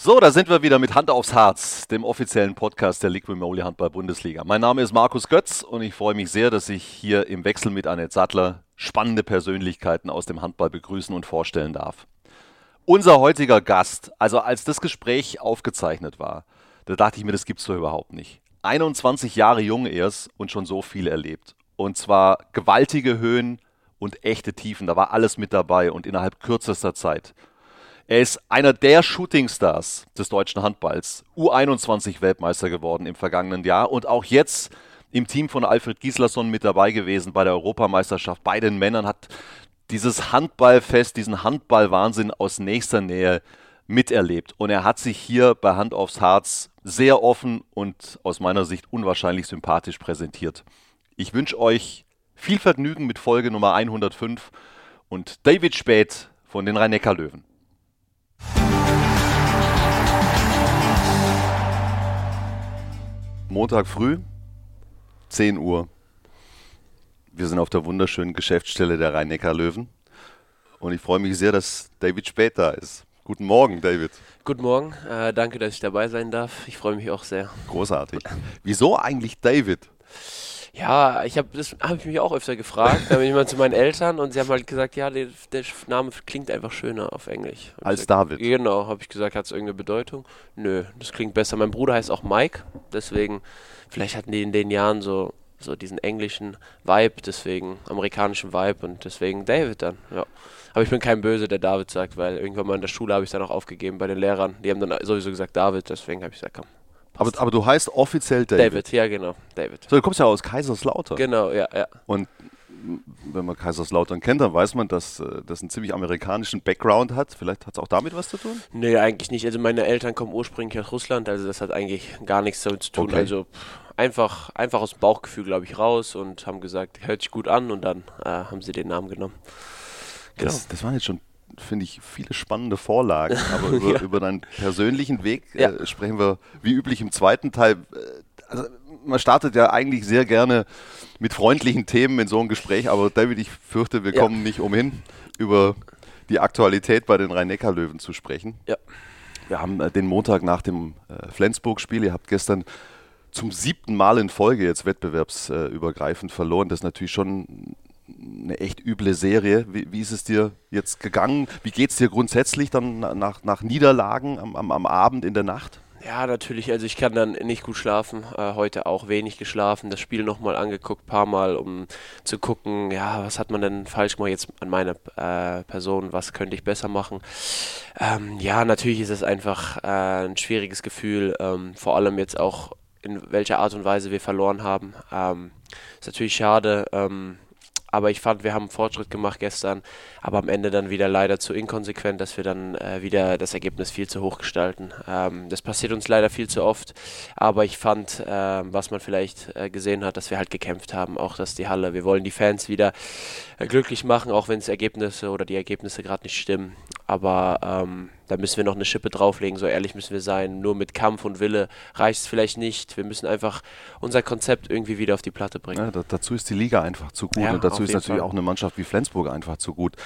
So, da sind wir wieder mit Hand aufs Harz, dem offiziellen Podcast der Liquid Moly Handball Bundesliga. Mein Name ist Markus Götz und ich freue mich sehr, dass ich hier im Wechsel mit Annette Sattler spannende Persönlichkeiten aus dem Handball begrüßen und vorstellen darf. Unser heutiger Gast, also als das Gespräch aufgezeichnet war, da dachte ich mir, das gibt's doch überhaupt nicht. 21 Jahre jung erst und schon so viel erlebt. Und zwar gewaltige Höhen und echte Tiefen. Da war alles mit dabei und innerhalb kürzester Zeit. Er ist einer der Shootingstars des deutschen Handballs, U21 Weltmeister geworden im vergangenen Jahr und auch jetzt im Team von Alfred Gislason mit dabei gewesen bei der Europameisterschaft bei den Männern, hat dieses Handballfest, diesen Handballwahnsinn aus nächster Nähe miterlebt. Und er hat sich hier bei Hand aufs Harz sehr offen und aus meiner Sicht unwahrscheinlich sympathisch präsentiert. Ich wünsche euch viel Vergnügen mit Folge Nummer 105 und David Späth von den Rhein-Neckar-Löwen. Montag früh, 10 Uhr. Wir sind auf der wunderschönen Geschäftsstelle der Rhein-Neckar-Löwen. Und ich freue mich sehr, dass David Spät da ist. Guten Morgen, David. Guten Morgen. Äh, danke, dass ich dabei sein darf. Ich freue mich auch sehr. Großartig. Wieso eigentlich David? Ja, ich habe das habe ich mich auch öfter gefragt. Da bin ich mal zu meinen Eltern und sie haben halt gesagt, ja, der, der Name klingt einfach schöner auf Englisch. Hab Als gesagt, David. Genau, habe ich gesagt, hat es irgendeine Bedeutung? Nö, das klingt besser. Mein Bruder heißt auch Mike, deswegen vielleicht hatten die in den Jahren so so diesen englischen Vibe, deswegen amerikanischen Vibe und deswegen David dann. Ja. Aber ich bin kein Böse, der David sagt, weil irgendwann mal in der Schule habe ich es dann auch aufgegeben bei den Lehrern. Die haben dann sowieso gesagt David, deswegen habe ich gesagt, komm. Aber, aber, du heißt offiziell David. David, ja genau, David. So, du kommst ja aus Kaiserslautern. Genau, ja, ja. Und wenn man Kaiserslautern kennt, dann weiß man, dass äh, das einen ziemlich amerikanischen Background hat. Vielleicht hat es auch damit was zu tun? Nee, eigentlich nicht. Also meine Eltern kommen ursprünglich aus Russland, also das hat eigentlich gar nichts damit zu tun. Okay. Also einfach, einfach aus dem Bauchgefühl, glaube ich, raus und haben gesagt, hört sich gut an und dann äh, haben sie den Namen genommen. Genau. Das, das waren jetzt schon finde ich, viele spannende Vorlagen. Aber über, ja. über deinen persönlichen Weg äh, ja. sprechen wir wie üblich im zweiten Teil. Äh, also, man startet ja eigentlich sehr gerne mit freundlichen Themen in so ein Gespräch, aber David, ich fürchte, wir ja. kommen nicht umhin, über die Aktualität bei den Rhein-Neckar-Löwen zu sprechen. Ja. Wir haben äh, den Montag nach dem äh, Flensburg-Spiel, ihr habt gestern zum siebten Mal in Folge jetzt wettbewerbsübergreifend verloren. Das ist natürlich schon eine echt üble Serie. Wie, wie, ist es dir jetzt gegangen? Wie geht es dir grundsätzlich dann nach, nach Niederlagen am, am, am Abend in der Nacht? Ja, natürlich. Also ich kann dann nicht gut schlafen. Äh, heute auch wenig geschlafen. Das Spiel nochmal angeguckt, paar Mal, um zu gucken, ja, was hat man denn falsch gemacht jetzt an meiner äh, Person? Was könnte ich besser machen? Ähm, ja, natürlich ist es einfach äh, ein schwieriges Gefühl. Ähm, vor allem jetzt auch in welcher Art und Weise wir verloren haben. Ähm, ist natürlich schade. Ähm, aber ich fand, wir haben Fortschritt gemacht gestern, aber am Ende dann wieder leider zu inkonsequent, dass wir dann äh, wieder das Ergebnis viel zu hoch gestalten. Ähm, das passiert uns leider viel zu oft, aber ich fand, äh, was man vielleicht äh, gesehen hat, dass wir halt gekämpft haben, auch dass die Halle, wir wollen die Fans wieder äh, glücklich machen, auch wenn es Ergebnisse oder die Ergebnisse gerade nicht stimmen. Aber ähm, da müssen wir noch eine Schippe drauflegen, so ehrlich müssen wir sein. Nur mit Kampf und Wille reicht es vielleicht nicht. Wir müssen einfach unser Konzept irgendwie wieder auf die Platte bringen. Ja, da, dazu ist die Liga einfach zu gut ja, und dazu ist natürlich Fall. auch eine Mannschaft wie Flensburg einfach zu gut.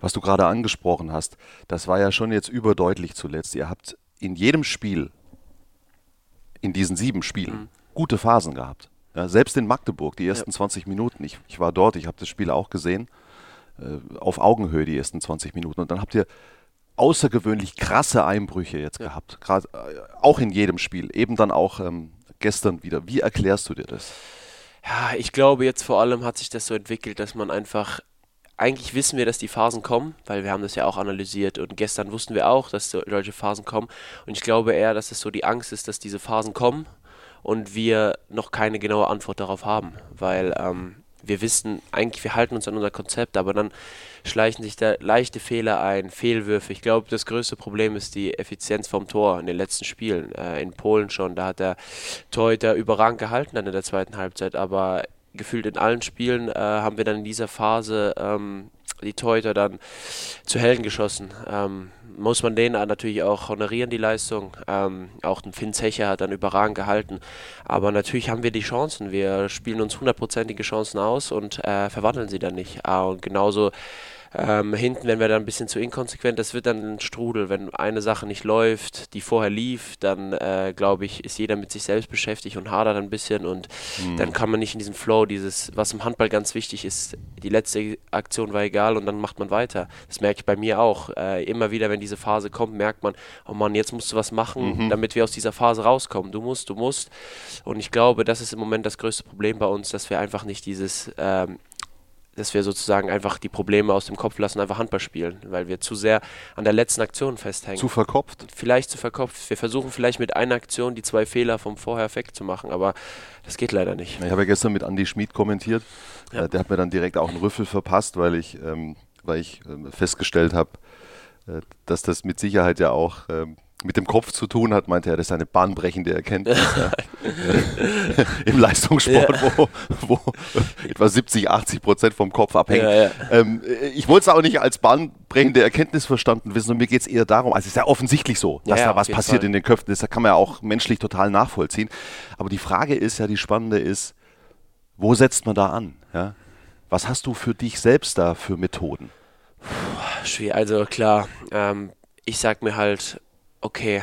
Was du gerade angesprochen hast, das war ja schon jetzt überdeutlich zuletzt. Ihr habt in jedem Spiel, in diesen sieben Spielen, mhm. gute Phasen gehabt. Ja, selbst in Magdeburg, die ersten ja. 20 Minuten. Ich, ich war dort, ich habe das Spiel auch gesehen auf Augenhöhe die ersten 20 Minuten. Und dann habt ihr außergewöhnlich krasse Einbrüche jetzt ja. gehabt. Gerade äh, auch in jedem Spiel. Eben dann auch ähm, gestern wieder. Wie erklärst du dir das? Ja, ich glaube, jetzt vor allem hat sich das so entwickelt, dass man einfach eigentlich wissen wir, dass die Phasen kommen, weil wir haben das ja auch analysiert und gestern wussten wir auch, dass solche Phasen kommen und ich glaube eher, dass es so die Angst ist, dass diese Phasen kommen und wir noch keine genaue Antwort darauf haben, weil ähm, wir wissen eigentlich, wir halten uns an unser Konzept, aber dann schleichen sich da leichte Fehler ein, Fehlwürfe. Ich glaube, das größte Problem ist die Effizienz vom Tor in den letzten Spielen. Äh, in Polen schon, da hat der Torhüter überragend gehalten dann in der zweiten Halbzeit, aber gefühlt in allen Spielen äh, haben wir dann in dieser Phase ähm, die Torhüter dann zu Helden geschossen. Ähm, muss man denen natürlich auch honorieren, die Leistung. Ähm, auch den Finn Zecher hat dann überragend gehalten. Aber natürlich haben wir die Chancen. Wir spielen uns hundertprozentige Chancen aus und äh, verwandeln sie dann nicht. Ah, und genauso Ähm, hinten werden wir dann ein bisschen zu inkonsequent. Das wird dann ein Strudel. Wenn eine Sache nicht läuft, die vorher lief, dann äh, glaube ich, ist jeder mit sich selbst beschäftigt und hadert ein bisschen und mhm. dann kann man nicht in diesen Flow, dieses, was im Handball ganz wichtig ist, die letzte Aktion war egal und dann macht man weiter. Das merke ich bei mir auch. Äh, immer wieder, wenn diese Phase kommt, merkt man, oh Mann, jetzt musst du was machen, mhm. damit wir aus dieser Phase rauskommen. Du musst, du musst. Und ich glaube, das ist im Moment das größte Problem bei uns, dass wir einfach nicht dieses ähm, dass wir sozusagen einfach die Probleme aus dem Kopf lassen, einfach Handball spielen, weil wir zu sehr an der letzten Aktion festhängen. Zu verkopft? Vielleicht zu verkopft. Wir versuchen vielleicht mit einer Aktion die zwei Fehler vom Vorher wegzumachen, aber das geht leider nicht. Ich habe ja gestern mit Andy Schmid kommentiert. Ja. Äh, der hat mir dann direkt auch einen Rüffel verpasst, weil ich, ähm, weil ich äh, festgestellt habe, äh, dass das mit Sicherheit ja auch ähm, mit dem Kopf zu tun hat, meinte er, das ist eine bahnbrechende Erkenntnis ja. im Leistungssport, ja. wo, wo, etwa 70, 80 Prozent vom Kopf abhängen. Ähm, ich wollte es auch nicht als bahnbrechende Erkenntnis verstanden wissen und mir geht es eher darum, also es ist ja offensichtlich so, dass da was passiert Fall. in den Köpfen, das kann man ja auch menschlich total nachvollziehen. Aber die Frage ist ja, die spannende ist, wo setzt man da an? Was hast du für dich selbst da für Methoden? Puh, schwierig, also klar, ähm, ich sag mir halt, okay,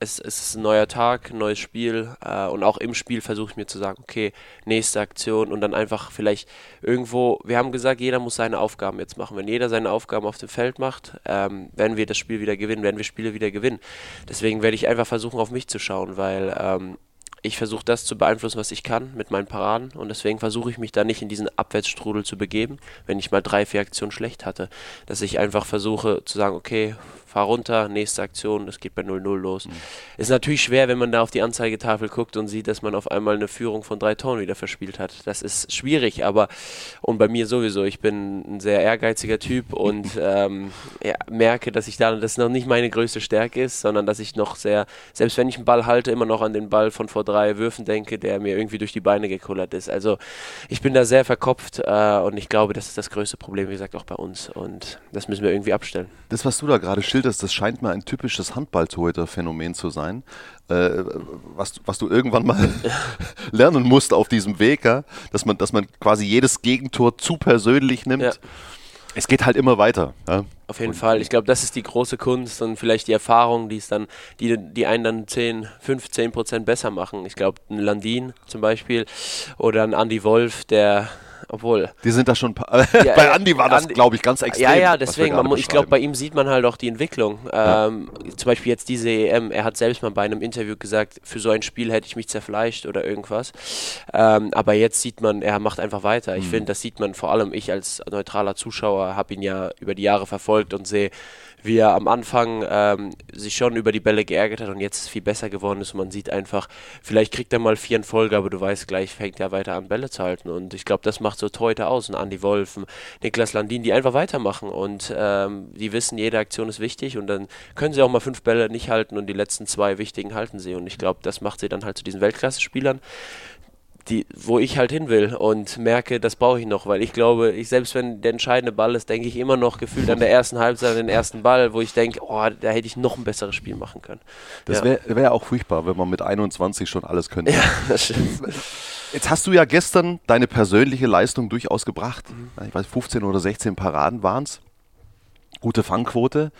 es, es, ist ein neuer Tag, ein neues Spiel äh, und auch im Spiel versuche ich mir zu sagen, okay, nächste Aktion und dann einfach vielleicht irgendwo, wir haben gesagt, jeder muss seine Aufgaben jetzt machen. Wenn jeder seine Aufgaben auf dem Feld macht, ähm, werden wir das Spiel wieder gewinnen, werden wir Spiele wieder gewinnen. Deswegen werde ich einfach versuchen, auf mich zu schauen, weil ähm, ich versuche das zu beeinflussen, was ich kann mit meinen Paraden und deswegen versuche ich mich da nicht in diesen Abwärtsstrudel zu begeben, wenn ich mal drei, vier Aktionen schlecht hatte. Dass ich einfach versuche zu sagen, okay, fahr runter, nächste Aktion, das geht bei 0-0 los. Mhm. Ist natürlich schwer, wenn man da auf die Anzeigetafel guckt und sieht, dass man auf einmal eine Führung von drei Toren wieder verspielt hat. Das ist schwierig, aber und bei mir sowieso, ich bin ein sehr ehrgeiziger Typ und ähm, ja, merke, dass ich da, das noch nicht meine größte Stärke ist, sondern dass ich noch sehr, selbst wenn ich einen Ball halte, immer noch an den Ball von vor drei Würfen denke, der mir irgendwie durch die Beine gekullert ist. Also ich bin da sehr verkopft äh, und ich glaube, das ist das größte Problem, wie gesagt, auch bei uns und das müssen wir irgendwie abstellen. Das, was du da gerade schilderst, schilderst, das scheint mir ein typisches Handballtorhüter-Phänomen zu sein, äh, was, was du irgendwann mal lernen musst auf diesem Weg, ja? dass, man, dass man quasi jedes Gegentor zu persönlich nimmt. Ja. Es geht halt immer weiter. Ja? Auf jeden und, Fall. Ich glaube, das ist die große Kunst und vielleicht die Erfahrung, die es dann, die, die einen dann 10, 15 Prozent besser machen. Ich glaube, ein Landin zum Beispiel oder ein Andy Wolf, der obwohl. Die sind da schon. Ja, bei Andy war das, glaube ich, ganz extrem. Ja, ja, deswegen, man, ich glaube, bei ihm sieht man halt auch die Entwicklung. Ja. Ähm, zum Beispiel jetzt diese EM, er hat selbst mal bei einem Interview gesagt, für so ein Spiel hätte ich mich zerfleischt oder irgendwas. Ähm, aber jetzt sieht man, er macht einfach weiter. Ich mhm. finde, das sieht man vor allem, ich als neutraler Zuschauer habe ihn ja über die Jahre verfolgt und sehe, wie er am Anfang ähm, sich schon über die Bälle geärgert hat und jetzt viel besser geworden ist. Und man sieht einfach, vielleicht kriegt er mal vier in Folge, aber du weißt gleich, fängt er weiter an, Bälle zu halten. Und ich glaube, das macht so Torhüter aus. Und Andi Wolfen, Niklas Landin, die einfach weitermachen. Und ähm, die wissen, jede Aktion ist wichtig. Und dann können sie auch mal fünf Bälle nicht halten und die letzten zwei wichtigen halten sie. Und ich glaube, das macht sie dann halt zu diesen Weltklasse-Spielern die, wo ich halt hin will und merke, das brauche ich noch, weil ich glaube, ich selbst wenn der entscheidende Ball ist, denke ich immer noch gefühlt an der ersten Halbzeit an den ersten Ball, wo ich denke, oh, da hätte ich noch ein besseres Spiel machen können. Das wäre wär auch furchtbar, wenn man mit 21 schon alles könnte. Ja, das stimmt. Jetzt hast du ja gestern deine persönliche Leistung durchaus gebracht. Mhm. Ich weiß, 15 oder 16 Paraden waren es. Gute Fangquote.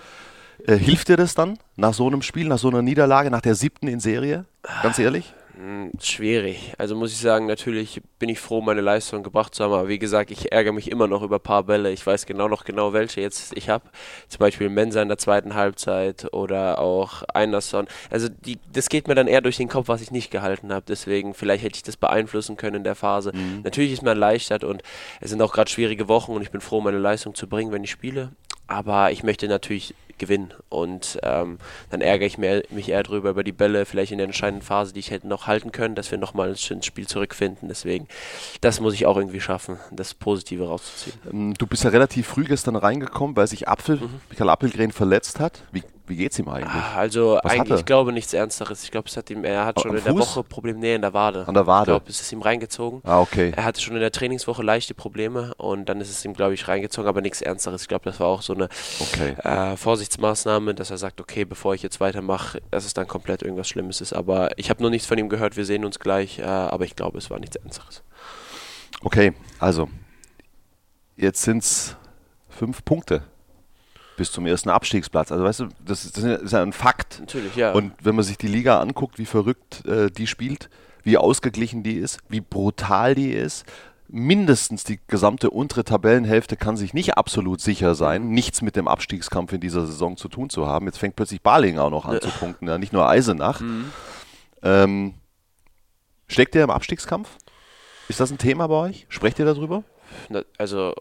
Äh, hilft dir das dann nach so einem Spiel, nach so einer Niederlage, nach der siebten in Serie? Ganz ehrlich? Hm, schwierig. Also muss ich sagen, natürlich bin ich froh, meine Leistung gebracht zu haben. Aber wie gesagt, ich ärgere mich immer noch über ein paar Bälle. Ich weiß genau noch genau, welche jetzt ich habe. Zum Beispiel Mensa in der zweiten Halbzeit oder auch Einerson. Also die, das geht mir dann eher durch den Kopf, was ich nicht gehalten habe. Deswegen, vielleicht hätte ich das beeinflussen können in der Phase. Mhm. Natürlich ist mir erleichtert und es sind auch gerade schwierige Wochen und ich bin froh, meine Leistung zu bringen, wenn ich spiele. Aber ich möchte natürlich gewinnen. Und ähm, dann ärgere ich mehr, mich eher drüber über die Bälle, vielleicht in der entscheidenden Phase, die ich hätte noch halten können, dass wir nochmal ins Spiel zurückfinden. Deswegen, das muss ich auch irgendwie schaffen, das Positive rauszuziehen. Ähm, du bist ja relativ früh gestern reingekommen, weil sich Apfel, mhm. Michael Appelgren verletzt hat. Wie wie geht's ihm eigentlich? Ah, also Was eigentlich, ich glaube nichts Ernsteres. Ich glaube, es hat ihm, er hat schon in der Woche Probleme, nee, in der Wade. An der Wade? Ich glaube, es ist ihm reingezogen. Ah, okay. Er hatte schon in der Trainingswoche leichte Probleme und dann ist es ihm, glaube ich, reingezogen, aber nichts Ernsteres. Ich glaube, das war auch so eine okay. äh, Vorsichtsmaßnahme, dass er sagt, okay, bevor ich jetzt weitermache, dass es dann komplett irgendwas Schlimmes ist. Aber ich habe noch nichts von ihm gehört, wir sehen uns gleich, äh, aber ich glaube, es war nichts Ernsteres. Okay, also, jetzt sind es fünf Punkte bis zum ersten Abstiegsplatz. Also weißt du, das ist, das ist ja ein Fakt. Natürlich, ja. Und wenn man sich die Liga anguckt, wie verrückt äh, die spielt, wie ausgeglichen die ist, wie brutal die ist, mindestens die gesamte untere Tabellenhälfte kann sich nicht absolut sicher sein, nichts mit dem Abstiegskampf in dieser Saison zu tun zu haben. Jetzt fängt plötzlich Baling auch noch an zu punkten, ja, nicht nur Eisenach. Mhm. Ähm, steckt ihr im Abstiegskampf? Ist das ein Thema bei euch? Sprecht ihr darüber? Also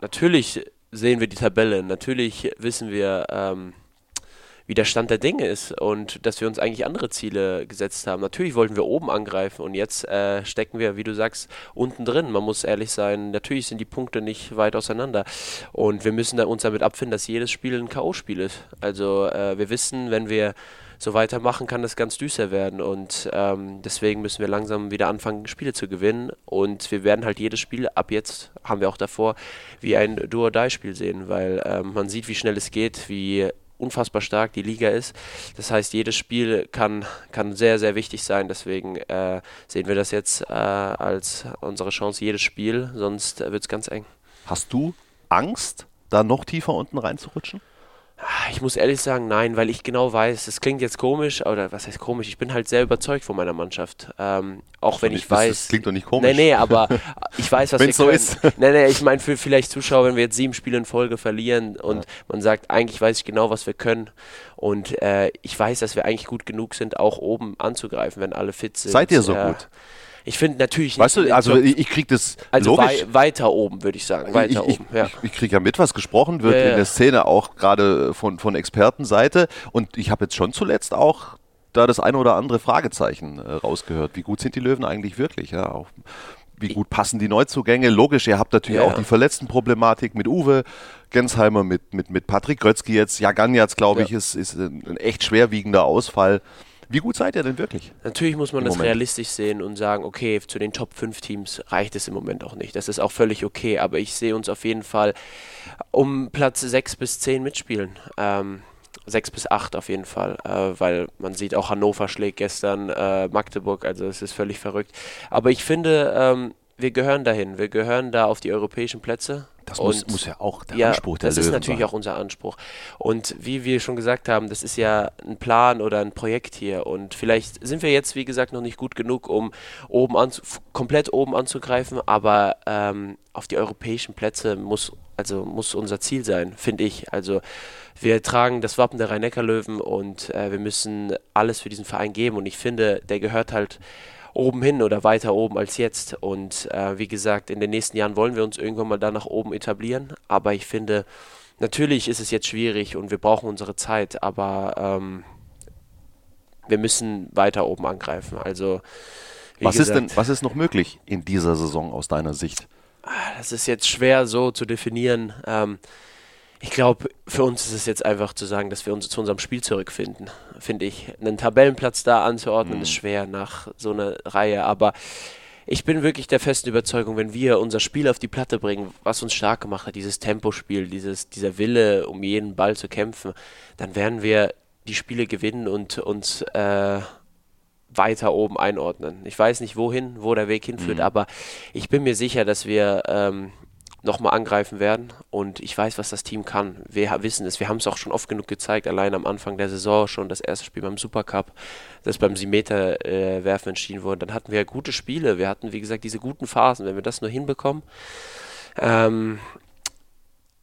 natürlich sehen wir die Tabelle, natürlich wissen wir, ähm, wie der Stand der Dinge ist und dass wir uns eigentlich andere Ziele gesetzt haben. Natürlich wollten wir oben angreifen und jetzt äh, stecken wir, wie du sagst, unten drin. Man muss ehrlich sein, natürlich sind die Punkte nicht weit auseinander und wir müssen da uns damit abfinden, dass jedes Spiel ein K.O.-Spiel ist. Also äh, wir wissen, wenn wir so weitermachen, kann das ganz düster werden. Und ähm, deswegen müssen wir langsam wieder anfangen, Spiele zu gewinnen. Und wir werden halt jedes Spiel ab jetzt, haben wir auch davor, wie ein Do-or-Die-Spiel sehen, weil ähm, man sieht, wie schnell es geht, wie unfassbar stark die Liga ist. Das heißt, jedes Spiel kann, kann sehr, sehr wichtig sein. Deswegen äh, sehen wir das jetzt äh, als unsere Chance, jedes Spiel, sonst wird es ganz eng. Hast du Angst, da noch tiefer unten reinzurutschen? Ich muss ehrlich sagen, nein, weil ich genau weiß, es klingt jetzt komisch, oder was heißt komisch, ich bin halt sehr überzeugt von meiner Mannschaft. Ähm, auch wenn ich weiß. Das klingt doch nicht komisch. Nee, nee, aber ich weiß, was wir so können. Ist. Nee, nee, ich meine für vielleicht Zuschauer, wenn wir jetzt sieben Spiele in Folge verlieren und ja. man sagt, eigentlich weiß ich genau, was wir können. Und äh, ich weiß, dass wir eigentlich gut genug sind, auch oben anzugreifen, wenn alle fit sind. Seid ihr so äh, gut? Ich finde natürlich Weißt du, also ich, ich kriege das also wei weiter oben, würde ich sagen. Weiter ich, oben, ja. Ich, ich kriege ja mit, was gesprochen wird ja, in der Szene, auch gerade von, von Expertenseite. Und ich habe jetzt schon zuletzt auch da das eine oder andere Fragezeichen äh, rausgehört. Wie gut sind die Löwen eigentlich wirklich? Ja, auch wie gut passen die Neuzugänge? Logisch, ihr habt natürlich ja, auch die Verletztenproblematik mit Uwe Gensheimer, mit, mit, mit Patrick Grötzky jetzt. Jagan jetzt, glaube ich, ist, ist ein echt schwerwiegender Ausfall. Wie gut seid ihr denn wirklich? Natürlich muss man das Moment. realistisch sehen und sagen, okay, zu den Top 5 Teams reicht es im Moment auch nicht. Das ist auch völlig okay, aber ich sehe uns auf jeden Fall um Platz 6 bis 10 mitspielen. Ähm, 6 bis 8 auf jeden Fall, äh, weil man sieht auch Hannover schlägt gestern äh, Magdeburg, also es ist völlig verrückt. Aber ich finde, ähm, wir gehören dahin, wir gehören da auf die europäischen Plätze das muss, muss, ja auch der ja, Anspruch der Das Löwen ist natürlich sein. auch unser Anspruch. Und wie wir schon gesagt haben, das ist ja ein Plan oder ein Projekt hier. Und vielleicht sind wir jetzt, wie gesagt, noch nicht gut genug, um oben an, komplett oben anzugreifen, aber ähm, auf die europäischen Plätze muss, also muss unser Ziel sein, finde ich. Also wir tragen das Wappen der Rhein-Neckar-Löwen und äh, wir müssen alles für diesen Verein geben. Und ich finde, der gehört halt oben hin oder weiter oben als jetzt. Und äh, wie gesagt, in den nächsten Jahren wollen wir uns irgendwann mal da nach oben etablieren. Aber ich finde, natürlich ist es jetzt schwierig und wir brauchen unsere Zeit, aber ähm, wir müssen weiter oben angreifen. Also was gesagt, ist denn, was ist noch möglich in dieser Saison aus deiner Sicht? Ah, das ist jetzt schwer so zu definieren. Ähm, ich glaube, für uns ist es jetzt einfach zu sagen, dass wir uns zu unserem Spiel zurückfinden. Finde ich. Einen Tabellenplatz da anzuordnen, mhm. ist schwer nach so einer Reihe. Aber ich bin wirklich der festen Überzeugung, wenn wir unser Spiel auf die Platte bringen, was uns stark gemacht hat, dieses Tempospiel, dieses, dieser Wille, um jeden Ball zu kämpfen, dann werden wir die Spiele gewinnen und uns äh, weiter oben einordnen. Ich weiß nicht wohin, wo der Weg hinführt, mhm. aber ich bin mir sicher, dass wir ähm, nochmal angreifen werden. Und ich weiß, was das Team kann. Wir wissen es. Wir haben es auch schon oft genug gezeigt. Allein am Anfang der Saison schon das erste Spiel beim Supercup, das beim Simeter-Werfen äh, entschieden wurde. Dann hatten wir gute Spiele. Wir hatten, wie gesagt, diese guten Phasen. Wenn wir das nur hinbekommen, ähm,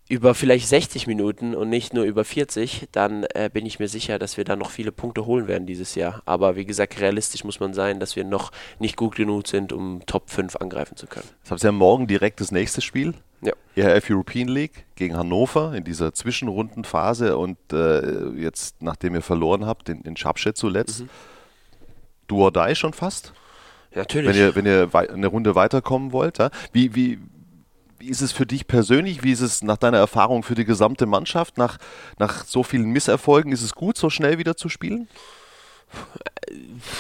über vielleicht 60 Minuten und nicht nur über 40, dann äh, bin ich mir sicher, dass wir da noch viele Punkte holen werden dieses Jahr. Aber wie gesagt, realistisch muss man sein, dass wir noch nicht gut genug sind, um Top 5 angreifen zu können. Jetzt habt ihr ja morgen direkt das nächste Spiel. Ja. ERF European League gegen Hannover in dieser Zwischenrundenphase und äh, jetzt, nachdem ihr verloren habt, in, in Schabschet zuletzt. Mhm. Du or die schon fast? Ja, natürlich. Wenn ihr, wenn ihr eine Runde weiterkommen wollt. Ja? Wie, wie, wie ist es für dich persönlich? Wie ist es nach deiner Erfahrung für die gesamte Mannschaft? Nach, nach so vielen Misserfolgen, ist es gut, so schnell wieder zu spielen?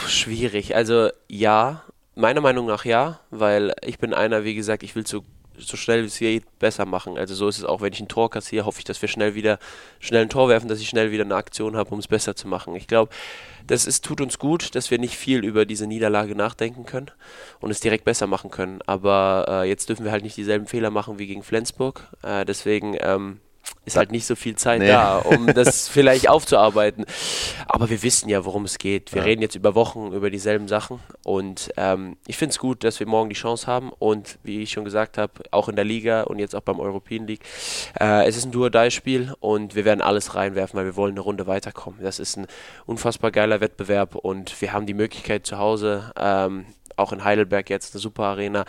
Schwierig. Also ja, meiner Meinung nach ja, weil ich bin einer, wie gesagt, ich will so so schnell wie es geht besser machen. Also so ist es auch, wenn ich ein Tor kassiere, hoffe ich, dass wir schnell wieder schnell ein Tor werfen, dass ich schnell wieder eine Aktion habe, um es besser zu machen. Ich glaube, das ist, tut uns gut, dass wir nicht viel über diese Niederlage nachdenken können und es direkt besser machen können. Aber äh, jetzt dürfen wir halt nicht dieselben Fehler machen wie gegen Flensburg. Äh, deswegen ähm, ist halt nicht so viel Zeit nee. da, um das vielleicht aufzuarbeiten. Aber wir wissen ja, worum es geht. Wir ja. reden jetzt über Wochen über dieselben Sachen und ähm, ich finde es gut, dass wir morgen die Chance haben und wie ich schon gesagt habe, auch in der Liga und jetzt auch beim European League. Äh, es ist ein Duo-Die-Spiel und wir werden alles reinwerfen, weil wir wollen eine Runde weiterkommen. Das ist ein unfassbar geiler Wettbewerb und wir haben die Möglichkeit zu Hause ähm, auch in Heidelberg jetzt eine super Arena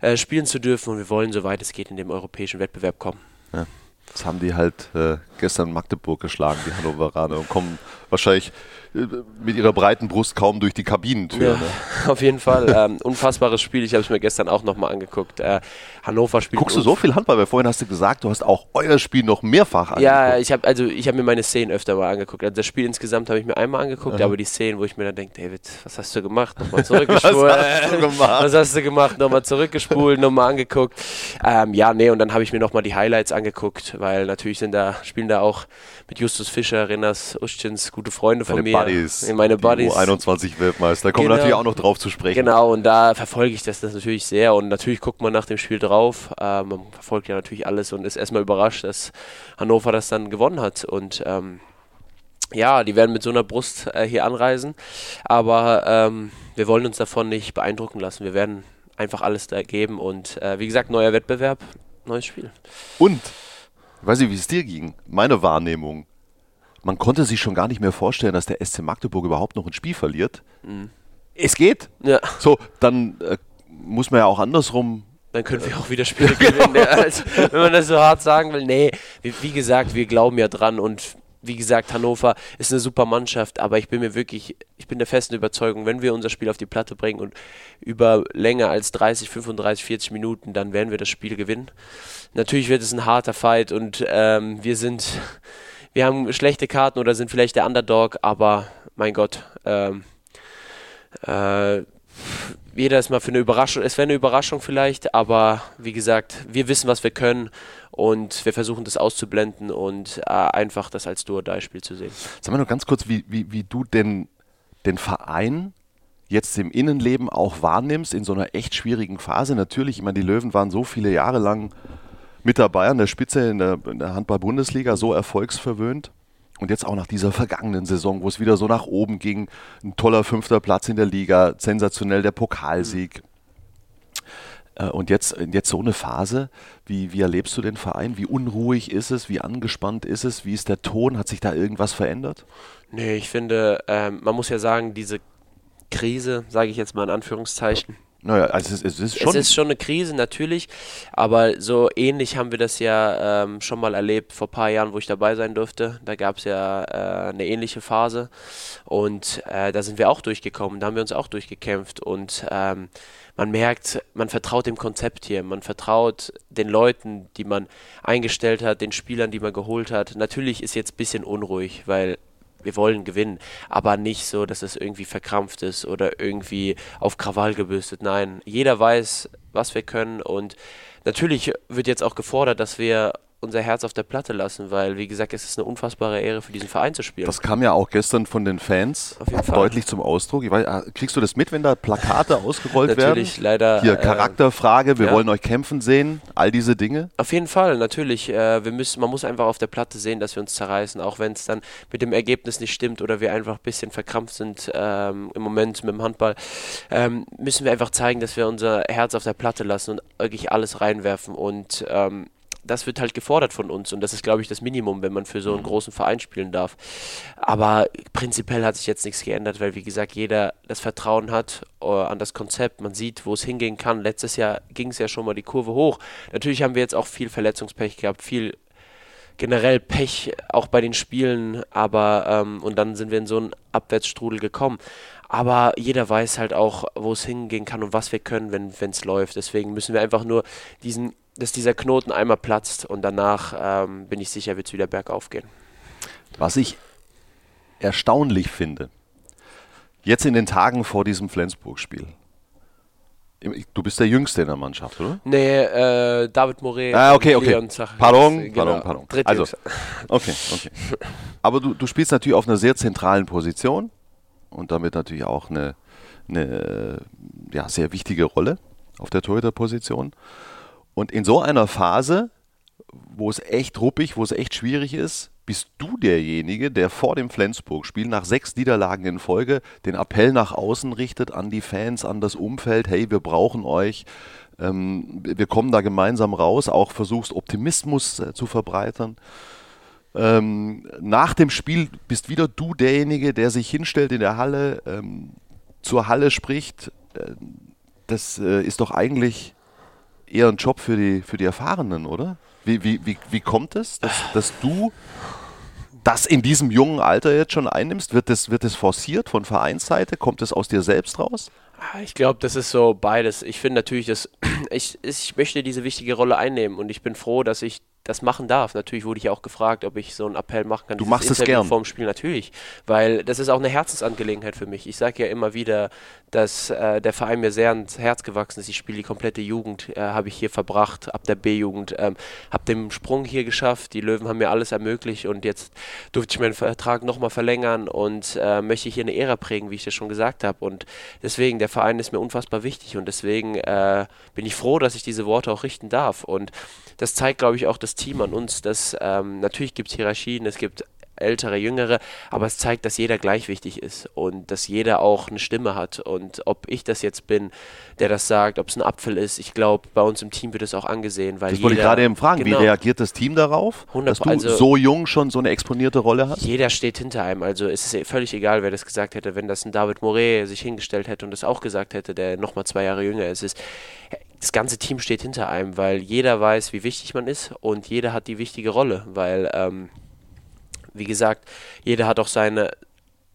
äh, spielen zu dürfen und wir wollen, soweit es geht, in dem europäischen Wettbewerb kommen. Ja. Das haben die halt äh, gestern Magdeburg geschlagen, die Hannoveraner, und kommen wahrscheinlich äh, mit ihrer breiten Brust kaum durch die Kabinentür. Ja, ne? Auf jeden Fall. Ähm, unfassbares Spiel. Ich habe es mir gestern auch nochmal angeguckt. Äh, Hannover spielt. Guckst du so viel Handball? Weil vorhin hast du gesagt, du hast auch euer Spiel noch mehrfach angeguckt. Ja, ich habe also ich mir meine Szenen öfter mal angeguckt. Also das Spiel insgesamt habe ich mir einmal angeguckt, Aha. aber die Szenen, wo ich mir dann denke, David, was hast du gemacht? Nochmal zurückgespult. was hast du gemacht? Was hast du gemacht? Nochmal zurückgespult, nochmal angeguckt. Ähm, ja, nee, und dann habe ich mir nochmal die Highlights angeguckt, weil natürlich sind da, spielen da auch mit Justus Fischer, Renas Uschins, gute Freunde von Deine mir. Buddies, meine Buddies. 21 Weltmeister, da kommen genau. natürlich auch noch drauf zu sprechen. Genau, und da verfolge ich das, das natürlich sehr und natürlich guckt man nach dem Spiel drauf. Ähm, man verfolgt ja natürlich alles und ist erstmal überrascht, dass Hannover das dann gewonnen hat und ähm, ja, die werden mit so einer Brust äh, hier anreisen, aber ähm, wir wollen uns davon nicht beeindrucken lassen. Wir werden einfach alles da geben und äh, wie gesagt, neuer Wettbewerb, neues Spiel. Und ich weiß nicht, wie es dir ging. Meine Wahrnehmung. Man konnte sich schon gar nicht mehr vorstellen, dass der SC Magdeburg überhaupt noch ein Spiel verliert. Mhm. Es geht. Ja. So, dann äh, muss man ja auch andersrum. Dann können wir auch wieder Spiele gewinnen. also, wenn man das so hart sagen will. Nee, wie, wie gesagt, wir glauben ja dran und wie gesagt, Hannover ist eine super Mannschaft, aber ich bin mir wirklich, ich bin der festen Überzeugung, wenn wir unser Spiel auf die Platte bringen und über länger als 30, 35, 40 Minuten, dann werden wir das Spiel gewinnen. Natürlich wird es ein harter Fight und ähm, wir sind, wir haben schlechte Karten oder sind vielleicht der Underdog, aber mein Gott, ähm, äh, jeder ist mal für eine Überraschung, es wäre eine Überraschung vielleicht, aber wie gesagt, wir wissen, was wir können und wir versuchen das auszublenden und äh, einfach das als Duo-Die-Spiel zu sehen. Sag mal nur ganz kurz, wie, wie, wie du denn den Verein jetzt im Innenleben auch wahrnimmst in so einer echt schwierigen Phase. Natürlich, ich meine, die Löwen waren so viele Jahre lang mit dabei an der Spitze in der, in der Handball-Bundesliga, so erfolgsverwöhnt. Und jetzt auch nach dieser vergangenen Saison, wo es wieder so nach oben ging, ein toller fünfter Platz in der Liga, sensationell der Pokalsieg. Äh, und jetzt, jetzt so eine Phase, wie, wie erlebst du den Verein? Wie unruhig ist es? Wie angespannt ist es? Wie ist der Ton? Hat sich da irgendwas verändert? Nee, ich finde, ähm, man muss ja sagen, diese Krise, sage ich jetzt mal in Anführungszeichen, naja, also es, es, ist schon. Es ist schon eine Krise, natürlich. Aber so ähnlich haben wir das ja ähm, schon mal erlebt vor ein paar Jahren, wo ich dabei sein durfte. Da gab es ja äh, eine ähnliche Phase. Und äh, da sind wir auch durchgekommen. Da haben wir uns auch durchgekämpft. Und ähm, man merkt, man vertraut dem Konzept hier. Man vertraut den Leuten, die man eingestellt hat, den Spielern, die man geholt hat. Natürlich ist jetzt ein bisschen unruhig, weil wir wollen gewinnen, aber nicht so, dass es irgendwie verkrampft ist oder irgendwie auf Krawall gebürstet. Nein, jeder weiß, was wir können und natürlich wird jetzt auch gefordert, dass wir unser Herz auf der Platte lassen, weil, wie gesagt, es ist eine unfassbare Ehre für diesen Verein zu spielen. Das kam ja auch gestern von den Fans deutlich zum Ausdruck. Weiß, ah, kriegst du das mit, wenn da Plakate ausgerollt werden? Natürlich, leider. Hier, äh, Charakterfrage, wir ja. wollen euch kämpfen sehen, all diese Dinge? Auf jeden Fall, natürlich. Äh, wir müssen, man muss einfach auf der Platte sehen, dass wir uns zerreißen, auch wenn es dann mit dem Ergebnis nicht stimmt oder wir einfach ein bisschen verkrampft sind ähm, im Moment mit dem Handball, ähm, müssen wir einfach zeigen, dass wir unser Herz auf der Platte lassen und wirklich alles reinwerfen und ähm, das wird halt gefordert von uns und das ist, glaube ich, das Minimum, wenn man für so einen mhm. großen Verein spielen darf. Aber prinzipiell hat sich jetzt nichts geändert, weil, wie gesagt, jeder das Vertrauen hat uh, an das Konzept. Man sieht, wo es hingehen kann. Letztes Jahr ging es ja schon mal die Kurve hoch. Natürlich haben wir jetzt auch viel Verletzungspech gehabt, viel generell Pech auch bei den Spielen, aber ähm, und dann sind wir in so einen Abwärtsstrudel gekommen. Aber jeder weiß halt auch, wo es hingehen kann und was wir können, wenn es läuft. Deswegen müssen wir einfach nur diesen dass dieser Knoten einmal platzt und danach ähm, bin ich sicher, wird es wieder bergauf gehen. Was ich erstaunlich finde, jetzt in den Tagen vor diesem Flensburg-Spiel, Du bist der Jüngste in der Mannschaft, oder? Nee, äh, David Moret. Ah, okay, okay. Pardon, genau. pardon, pardon. Also, okay, okay. Aber du, du spielst natürlich auf einer sehr zentralen Position und damit natürlich auch eine, eine ja, sehr wichtige Rolle auf der Torhüterposition. Und in so einer Phase, wo es echt ruppig, wo es echt schwierig ist, bist du derjenige, der vor dem Flensburg-Spiel nach sechs Niederlagen in Folge den Appell nach außen richtet an die Fans, an das Umfeld, hey, wir brauchen euch, ähm, wir kommen da gemeinsam raus, auch versuchst Optimismus äh, zu verbreitern. Ähm, nach dem Spiel bist wieder du derjenige, der sich hinstellt in der Halle, ähm, zur Halle spricht. Äh, das äh, ist doch eigentlich eher ein Job für die, für die Erfahrenen, oder? Wie, wie, wie, wie kommt es, dass, dass du das in diesem jungen Alter jetzt schon einnimmst? Wird das, wird das forciert von Vereinsseite? Kommt es aus dir selbst raus? Ah, ich glaube, das ist so beides. Ich finde natürlich, dass ich, ich möchte diese wichtige Rolle einnehmen und ich bin froh, dass ich das machen darf. Natürlich wurde ich auch gefragt, ob ich so einen Appell machen kann. Du machst es gern. Vorm Spiel natürlich, weil das ist auch eine Herzensangelegenheit für mich. Ich sage ja immer wieder, dass äh, der Verein mir sehr ans Herz gewachsen ist. Ich spiele die komplette Jugend, äh, habe ich hier verbracht, ab der B-Jugend, ähm, habe den Sprung hier geschafft. Die Löwen haben mir alles ermöglicht und jetzt durfte ich meinen Vertrag nochmal verlängern und äh, möchte hier eine Ära prägen, wie ich das schon gesagt habe. Und deswegen, der Verein ist mir unfassbar wichtig und deswegen äh, bin ich froh, dass ich diese Worte auch richten darf. Und das zeigt, glaube ich, auch das Team an uns, dass ähm, natürlich gibt es Hierarchien, es gibt ältere, jüngere, aber es zeigt, dass jeder gleich wichtig ist und dass jeder auch eine Stimme hat. Und ob ich das jetzt bin, der das sagt, ob es ein Apfel ist, ich glaube, bei uns im Team wird es auch angesehen. Weil das wollte ich gerade eben fragen, genau, wie reagiert das Team darauf, 100, dass du also, so jung schon so eine exponierte Rolle hast? Jeder steht hinter einem, also es ist völlig egal, wer das gesagt hätte, wenn das ein David Moret sich hingestellt hätte und das auch gesagt hätte, der nochmal zwei Jahre jünger ist. ist das ganze Team steht hinter einem, weil jeder weiß, wie wichtig man ist und jeder hat die wichtige Rolle, weil ähm, wie gesagt, jeder hat auch seine,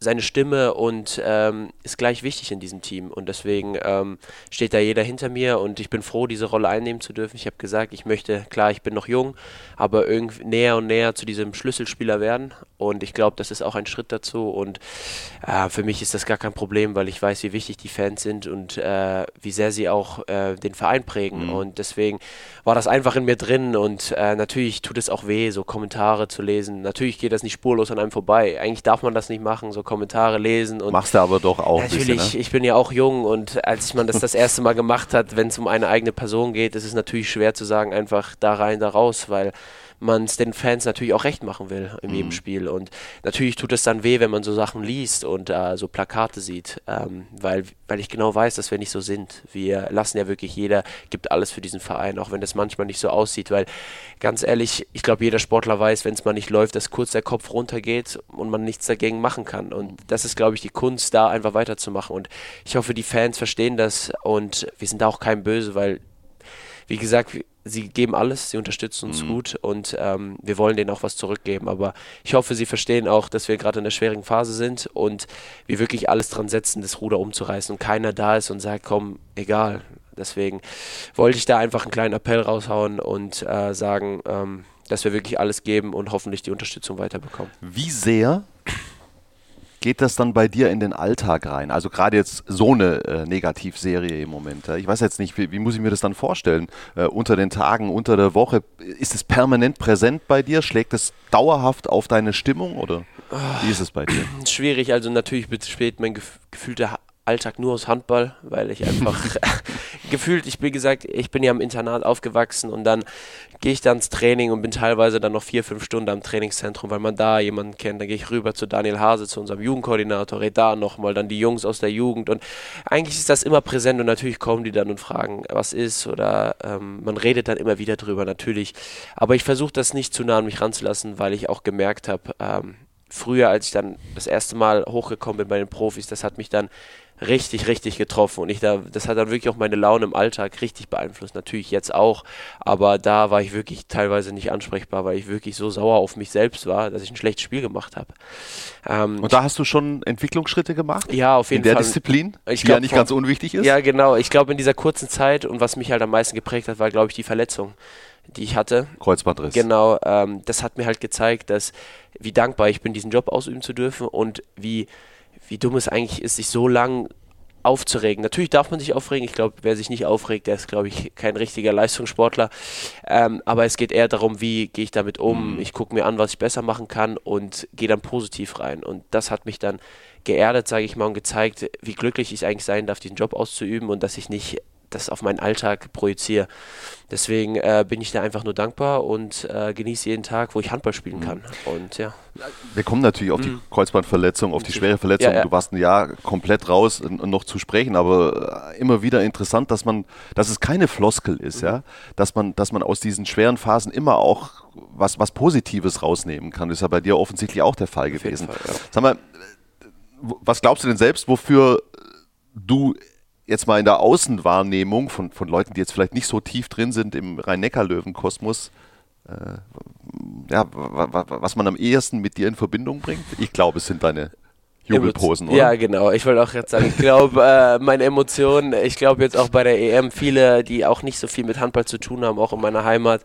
seine Stimme und ähm, ist gleich wichtig in diesem Team. Und deswegen ähm, steht da jeder hinter mir und ich bin froh, diese Rolle einnehmen zu dürfen. Ich habe gesagt, ich möchte, klar, ich bin noch jung, aber irgendwie näher und näher zu diesem Schlüsselspieler werden. Und ich glaube, das ist auch ein Schritt dazu. Und äh, für mich ist das gar kein Problem, weil ich weiß, wie wichtig die Fans sind und äh, wie sehr sie auch äh, den Verein prägen. Mhm. Und deswegen war das einfach in mir drin. Und äh, natürlich tut es auch weh, so Kommentare zu lesen. Natürlich geht das nicht spurlos an einem vorbei. Eigentlich darf man das nicht machen, so Kommentare lesen. Und Machst du aber doch auch. Natürlich, bisschen, ne? ich bin ja auch jung und als man das das erste Mal gemacht hat, wenn es um eine eigene Person geht, ist es natürlich schwer zu sagen, einfach da rein, da raus, weil man es den Fans natürlich auch recht machen will in jedem mhm. Spiel. Und natürlich tut es dann weh, wenn man so Sachen liest und äh, so Plakate sieht, ähm, weil, weil ich genau weiß, dass wir nicht so sind. Wir lassen ja wirklich, jeder gibt alles für diesen Verein, auch wenn das manchmal nicht so aussieht, weil ganz ehrlich, ich glaube, jeder Sportler weiß, wenn es mal nicht läuft, dass kurz der Kopf runtergeht und man nichts dagegen machen kann. Und das ist, glaube ich, die Kunst, da einfach weiterzumachen. Und ich hoffe, die Fans verstehen das und wir sind da auch kein Böse, weil wie gesagt, sie geben alles, sie unterstützen uns mhm. gut und ähm, wir wollen denen auch was zurückgeben. Aber ich hoffe, sie verstehen auch, dass wir gerade in einer schwierigen Phase sind und wir wirklich alles dran setzen, das Ruder umzureißen und keiner da ist und sagt, komm, egal. Deswegen wollte ich da einfach einen kleinen Appell raushauen und äh, sagen, ähm, dass wir wirklich alles geben und hoffentlich die Unterstützung weiterbekommen. Wie sehr geht das dann bei dir in den Alltag rein? Also gerade jetzt so eine äh, Negativserie im Moment. Ja? Ich weiß jetzt nicht, wie, wie, muss ich mir das dann vorstellen? Äh, unter den Tagen, unter der Woche, ist es permanent präsent bei dir? Schlägt es dauerhaft auf deine Stimmung oder wie ist es bei dir? Schwierig, also natürlich besteht mein gefühlter Alltag nur aus Handball, weil ich einfach gefühlt, ich bin gesagt, ich bin ja im Internat aufgewachsen und dann gehe ich dann ins Training und bin teilweise dann noch vier, fünf Stunden am Trainingszentrum, weil man da jemanden kennt. Dann gehe ich rüber zu Daniel Hase, zu unserem Jugendkoordinator, rede da nochmal, dann die Jungs aus der Jugend und eigentlich ist das immer präsent und natürlich kommen die dann und fragen, was ist oder ähm, man redet dann immer wieder drüber, natürlich. Aber ich versuche das nicht zu nah an mich ranzulassen, weil ich auch gemerkt habe, ähm, früher, als ich dann das erste Mal hochgekommen bin bei den Profis, das hat mich dann richtig, richtig getroffen. Und ich da, das hat dann wirklich auch meine Laune im Alltag richtig beeinflusst. Natürlich jetzt auch, aber da war ich wirklich teilweise nicht ansprechbar, weil ich wirklich so sauer auf mich selbst war, dass ich ein schlechtes Spiel gemacht habe. Ähm, und da hast du schon Entwicklungsschritte gemacht? Ja, auf jeden Fall. In der Fall. Disziplin, ich die glaub, ja nicht ganz unwichtig ist? Ja, genau. Ich glaube, in dieser kurzen Zeit und was mich halt am meisten geprägt hat, war, glaube ich, die Verletzung die ich hatte. Kreuzbandriss. Genau, ähm, das hat mir halt gezeigt, dass wie dankbar ich bin, diesen Job ausüben zu dürfen und wie wie dumm es eigentlich ist, sich so lang aufzuregen. Natürlich darf man sich aufregen. Ich glaube, wer sich nicht aufregt, der ist, glaube ich, kein richtiger Leistungssportler. Ähm, aber es geht eher darum, wie gehe ich damit um. Mhm. Ich gucke mir an, was ich besser machen kann und gehe dann positiv rein. Und das hat mich dann geerdet, sage ich mal, und gezeigt, wie glücklich ich eigentlich sein darf, diesen Job auszuüben und dass ich nicht das auf meinen Alltag projiziere. Deswegen äh, bin ich da einfach nur dankbar und äh, genieße jeden Tag, wo ich Handball spielen kann. Und ja. Wir kommen natürlich auf die mhm. Kreuzbandverletzung, auf die schwere Verletzung. Ja, ja. Du warst ein Jahr komplett raus, noch zu sprechen, aber äh, immer wieder interessant, dass man, dass es keine Floskel ist, mhm. ja, dass man, dass man aus diesen schweren Phasen immer auch was, was Positives rausnehmen kann. Das ist ja bei dir offensichtlich auch der Fall gewesen. Fall, ja. Sag mal, was glaubst du denn selbst, wofür du jetzt mal in der Außenwahrnehmung von, von Leuten, die jetzt vielleicht nicht so tief drin sind im Rhein-Neckar-Löwen-Kosmos, äh, ja, was man am ehesten mit dir in Verbindung bringt? Ich glaube, es sind deine Jubelposen, oder? Ja, genau. Ich wollte auch jetzt sagen, ich glaube, äh, meine Emotionen, ich glaube jetzt auch bei der EM, viele, die auch nicht so viel mit Handball zu tun haben, auch in meiner Heimat,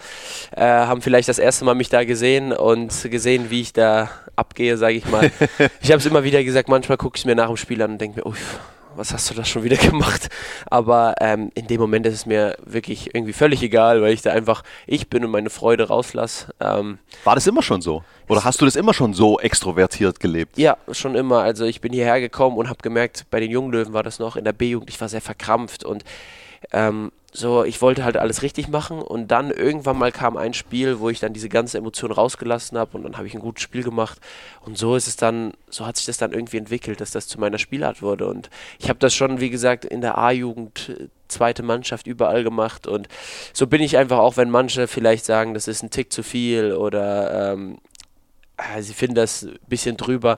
äh, haben vielleicht das erste Mal mich da gesehen und gesehen, wie ich da abgehe, sage ich mal. ich habe es immer wieder gesagt, manchmal gucke ich mir nach dem Spiel an und denke mir, uff, was hast du da schon wieder gemacht? Aber ähm, in dem Moment ist es mir wirklich irgendwie völlig egal, weil ich da einfach ich bin und meine Freude rauslasse. Ähm, War das immer schon so? Oder hast du das immer schon so extrovertiert gelebt? Ja, schon immer. Also ich bin hierher gekommen und habe gemerkt, bei den Junglöwen war das noch in der B-Jugend, ich war sehr verkrampft und ähm, so, ich wollte halt alles richtig machen und dann irgendwann mal kam ein Spiel, wo ich dann diese ganze Emotion rausgelassen habe und dann habe ich ein gutes Spiel gemacht. Und so ist es dann, so hat sich das dann irgendwie entwickelt, dass das zu meiner Spielart wurde. Und ich habe das schon, wie gesagt, in der A-Jugend äh, zweite Mannschaft überall gemacht. Und so bin ich einfach auch, wenn manche vielleicht sagen, das ist ein Tick zu viel oder ähm, äh, sie finden das ein bisschen drüber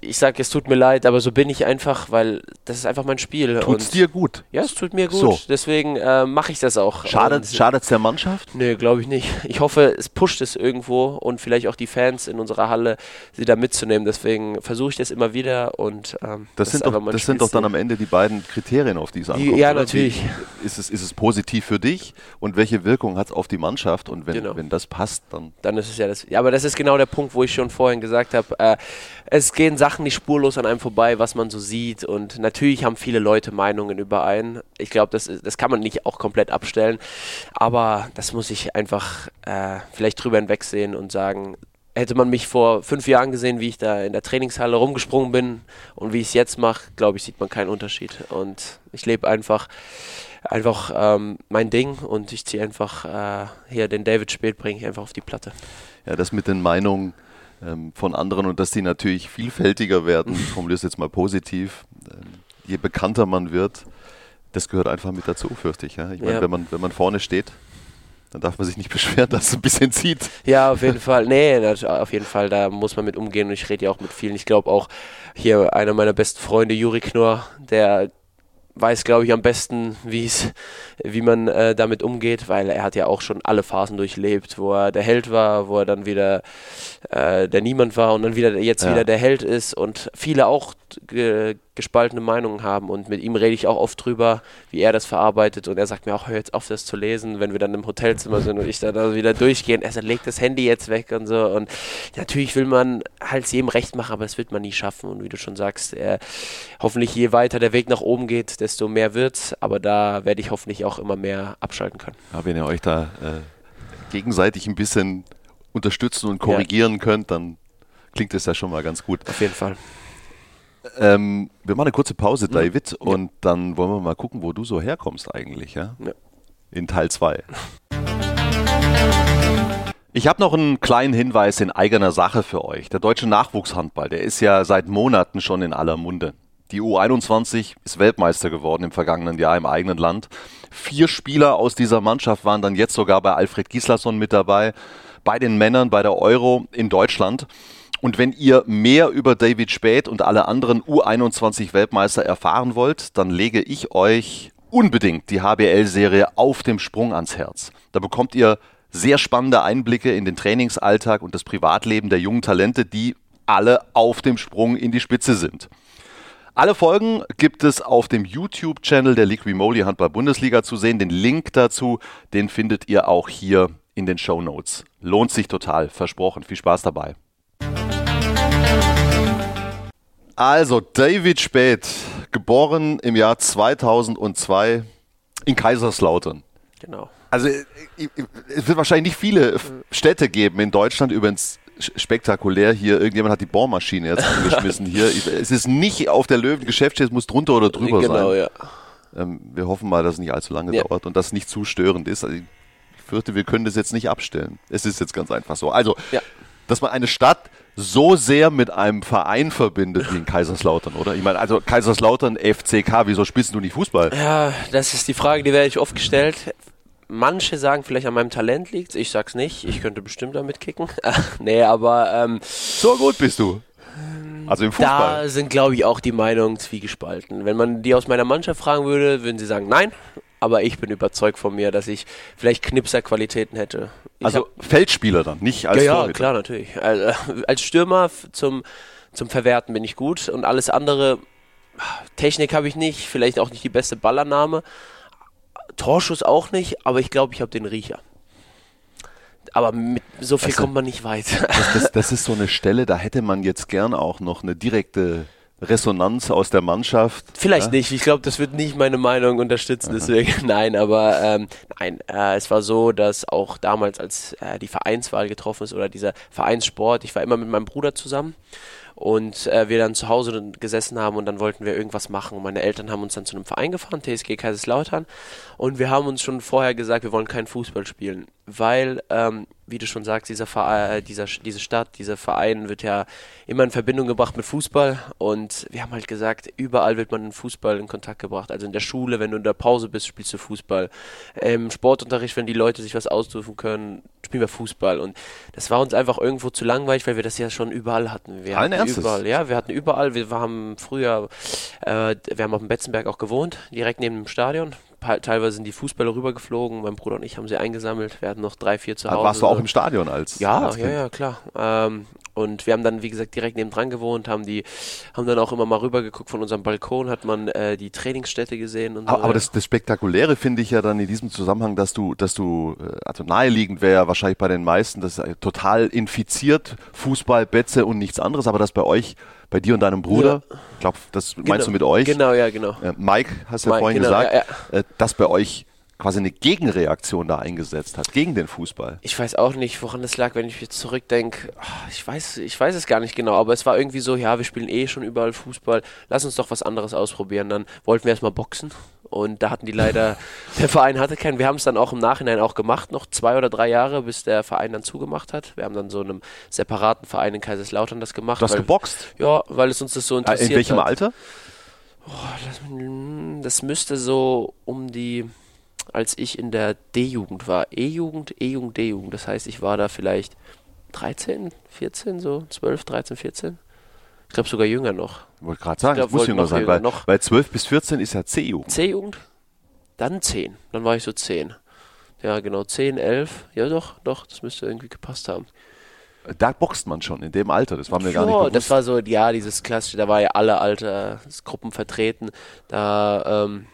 ich sage, es tut mir leid, aber so bin ich einfach, weil das ist einfach mein Spiel. Tut's dir gut? Ja, es tut mir gut. So. Deswegen äh, mache ich das auch. Schadet es der Mannschaft? Nee, glaube ich nicht. Ich hoffe, es pusht es irgendwo und vielleicht auch die Fans in unserer Halle, sie da mitzunehmen. Deswegen versuche ich das immer wieder und ähm, das, das, sind, doch, das sind doch dann am Ende die beiden Kriterien, auf die es ankommt. Ja, oder? natürlich. Ist, es, ist es positiv für dich und welche Wirkung hat es auf die Mannschaft? Und wenn, genau. wenn das passt, dann. Dann ist es ja das. Ja, aber das ist genau der Punkt, wo ich schon vorhin gesagt habe, äh, es gehen Sachen nicht spurlos an einem vorbei, was man so sieht. Und natürlich haben viele Leute Meinungen überein. Ich glaube, das, das kann man nicht auch komplett abstellen. Aber das muss ich einfach äh, vielleicht drüber hinwegsehen und sagen, hätte man mich vor fünf Jahren gesehen, wie ich da in der Trainingshalle rumgesprungen bin und wie ich es jetzt mache, glaube ich, sieht man keinen Unterschied. Und ich lebe einfach einfach ähm, mein Ding und ich ziehe einfach äh, hier den David Spät bringe ich einfach auf die Platte. Ja, das mit den Meinungen ähm, von anderen und dass die natürlich vielfältiger werden, ich formuliere es jetzt mal positiv, ähm, je bekannter man wird, das gehört einfach mit dazu, fürchte ich. Ja? Ich meine, ja. wenn, man, wenn man vorne steht, dann darf man sich nicht beschweren, dass es ein bisschen zieht. Ja, auf jeden Fall. Nee, auf jeden Fall, da muss man mit umgehen und ich rede ja auch mit vielen. Ich glaube auch hier einer meiner besten Freunde, Juri Knorr, der weiß, glaube ich, am besten, wie man äh, damit umgeht, weil er hat ja auch schon alle Phasen durchlebt, wo er der Held war, wo er dann wieder äh, der Niemand war und dann wieder jetzt ja. wieder der Held ist und viele auch ge gespaltene Meinungen haben und mit ihm rede ich auch oft drüber, wie er das verarbeitet und er sagt mir auch, hör jetzt auf, das zu lesen, wenn wir dann im Hotelzimmer sind und ich dann also wieder durchgehen. Er sagt, leg das Handy jetzt weg und so und natürlich will man halt jedem recht machen, aber das wird man nie schaffen und wie du schon sagst, er, hoffentlich je weiter der Weg nach oben geht, desto mehr wird's, aber da werde ich hoffentlich auch immer mehr abschalten können. Ja, wenn ihr euch da äh, gegenseitig ein bisschen unterstützen und korrigieren ja. könnt, dann klingt das ja schon mal ganz gut. Auf jeden Fall. Ähm, wir machen eine kurze Pause, mhm. David, ja. und dann wollen wir mal gucken, wo du so herkommst eigentlich, ja? ja. In Teil 2. Ich habe noch einen kleinen Hinweis in eigener Sache für euch. Der deutsche Nachwuchshandball, der ist ja seit Monaten schon in aller Munde. Die U21 ist Weltmeister geworden im vergangenen Jahr im eigenen Land. Vier Spieler aus dieser Mannschaft waren dann jetzt sogar bei Alfred Gislason mit dabei, bei den Männern bei der Euro in Deutschland. Und wenn ihr mehr über David Späth und alle anderen U21 Weltmeister erfahren wollt, dann lege ich euch unbedingt die HBL-Serie auf dem Sprung ans Herz. Da bekommt ihr sehr spannende Einblicke in den Trainingsalltag und das Privatleben der jungen Talente, die alle auf dem Sprung in die Spitze sind. Alle Folgen gibt es auf dem YouTube-Channel der Liqui Moly Handball Bundesliga zu sehen. Den Link dazu, den findet ihr auch hier in den Show Notes. Lohnt sich total, versprochen. Viel Spaß dabei. Also, David Spät geboren im Jahr 2002 in Kaiserslautern. Genau. Also äh, es wird wahrscheinlich nicht viele Städte geben in Deutschland, übrigens spektakulär hier, irgendjemand hat die Bohrmaschine jetzt angeschmissen hier. Es ist nicht auf der Löwen Geschäftsstelle, es muss drunter oder drüber genau, sein. Genau, ja. Ähm, wir hoffen mal, dass es nicht allzu lange Ja. dauert und dass es nicht zu störend ist. Also ich fürchte, wir können das jetzt nicht abstellen. Es ist jetzt ganz einfach so. Also, Ja. dass man eine Stadt so sehr mit einem Verein verbindet wie in Kaiserslautern, oder? Ich meine, also Kaiserslautern, FCK, wieso spielst du nicht Fußball? Ja, das ist die Frage, die werde ich oft gestellt. Manche sagen vielleicht an meinem Talent liegt ich sag's nicht. Ich könnte bestimmt damit kicken. nee, aber ähm, So gut bist du. Also im Fußball. da sind, glaube ich, auch die Meinungen zwiegespalten. Wenn man die aus meiner Mannschaft fragen würde, würden sie sagen nein. Aber ich bin überzeugt von mir, dass ich vielleicht Knipser-Qualitäten hätte. Ich also Feldspieler dann, nicht als ja, ja, Torhüter. klar, natürlich. Also, als Stürmer zum, zum Verwerten bin ich gut und alles andere, Technik habe ich nicht, vielleicht auch nicht die beste Ballannahme, Torschuss auch nicht, aber ich glaube, ich habe den Riecher. Aber mit so viel du- kommt man nicht weit. Das, das ist so eine Stelle, da hätte man jetzt gern auch noch eine direkte Resonanz aus der Mannschaft. Vielleicht ja? nicht. Ich glaube, das wird nicht meine Meinung unterstützen. Deswegen nein. Aber ähm, nein, äh, es war so, dass auch damals, als äh, die Vereinswahl getroffen ist oder dieser Vereinssport, ich war immer mit meinem Bruder zusammen und äh, wir dann zu Hause gesessen haben und dann wollten wir irgendwas machen. Meine Eltern haben uns dann zu einem Verein gefahren, TSG Kaiserslautern, und wir haben uns schon vorher gesagt, wir wollen keinen Fußball spielen, weil ähm, wie du schon sagst, dieser Verein, äh, dieser, diese Stadt, dieser Verein wird ja immer in Verbindung gebracht mit Fußball und wir haben halt gesagt, überall wird man in Fußball in Kontakt gebracht. Also in der Schule, wenn du in der Pause bist, spielst du Fußball. Im Sportunterricht, wenn die Leute sich was aussuchen können, spielen wir Fußball. Und das war uns einfach irgendwo zu langweilig, weil wir das ja schon überall hatten. Wir Allen hatten Ernstes? überall, ja, wir hatten überall. Wir haben früher, äh, wir haben auf dem Betzenberg auch gewohnt, direkt neben dem Stadion. Teilweise sind die Fußballer rübergeflogen. Mein Bruder und ich haben sie eingesammelt. Wir hatten noch drei, vier zu Hause. Also Warst du auch im Stadion als Ja, als ja, ja, klar. Ähm, und wir haben dann, wie gesagt, direkt nebendran gewohnt, haben die, haben dann auch immer mal rübergeguckt von unserem Balkon, hat man äh, die Trainingsstätte gesehen und so. Aber, aber das, das Spektakuläre finde ich ja dann in diesem Zusammenhang, dass du, dass du, äh, also naheliegend wäre ja wahrscheinlich bei den meisten, das ist äh, total infiziert, Fußball, Betze und nichts anderes, aber das bei euch, bei dir und deinem Bruder, ich glaube, das meinst du mit euch? Genau, ja, genau. Äh, Mike, hast du ja Mike, vorhin genau, gesagt, ja, Äh, dass bei euch quasi eine Gegenreaktion da eingesetzt hat, gegen den Fußball. Ich weiß auch nicht, woran das lag, wenn ich jetzt zurückdenke. Ah, Ich weiß, ich weiß es gar nicht genau, aber es war irgendwie so, ja, wir spielen eh schon überall Fußball, lass uns doch was anderes ausprobieren. Dann wollten wir erstmal boxen und da hatten die leider, der Verein hatte keinen, wir haben es dann auch im Nachhinein auch gemacht, noch zwei oder drei Jahre, bis der Verein dann zugemacht hat. Wir haben dann so in einem separaten Verein in Kaiserslautern das gemacht. Du hast weil, geboxt. Ja, weil es uns das so Äh, interessiert In welchem hat. Alter? Hm, Das müsste so um die, als ich in der D-Jugend war. E-Jugend, E-Jugend, D-Jugend. Das heißt, ich war da vielleicht 13, 14, so 12, 13, 14. Ich glaube sogar jünger noch. Ich wollte gerade sagen, Ich glaub, muss jünger sein, jünger, weil, noch. weil 12 bis 14 ist ja C-Jugend. C-Jugend? Dann 10. Dann war ich so 10. Ja, genau, 10, 11. Ja, doch, doch, das müsste irgendwie gepasst haben. Da boxt man schon in dem Alter, das war mir gar nicht Ja, bewusst. das war so, ja, dieses klassische, da war ja alle Altersgruppen vertreten. Da, ähm,